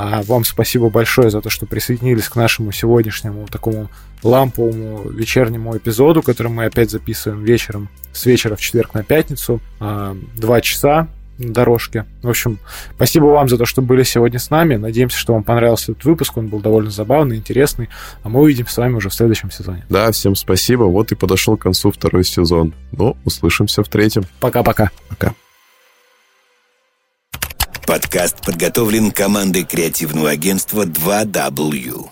А вам спасибо большое за то, что присоединились к нашему сегодняшнему такому ламповому вечернему эпизоду, который мы опять записываем вечером, с вечера в четверг на пятницу. А, два часа дорожке. В общем, спасибо вам за то, что были сегодня с нами. Надеемся, что вам понравился этот выпуск. Он был довольно забавный, интересный. А мы увидимся с вами уже в следующем сезоне. Да, всем спасибо. Вот и подошел к концу второй сезон. Ну, услышимся в третьем. Пока-пока. Пока. Подкаст подготовлен командой креативного агентства 2W.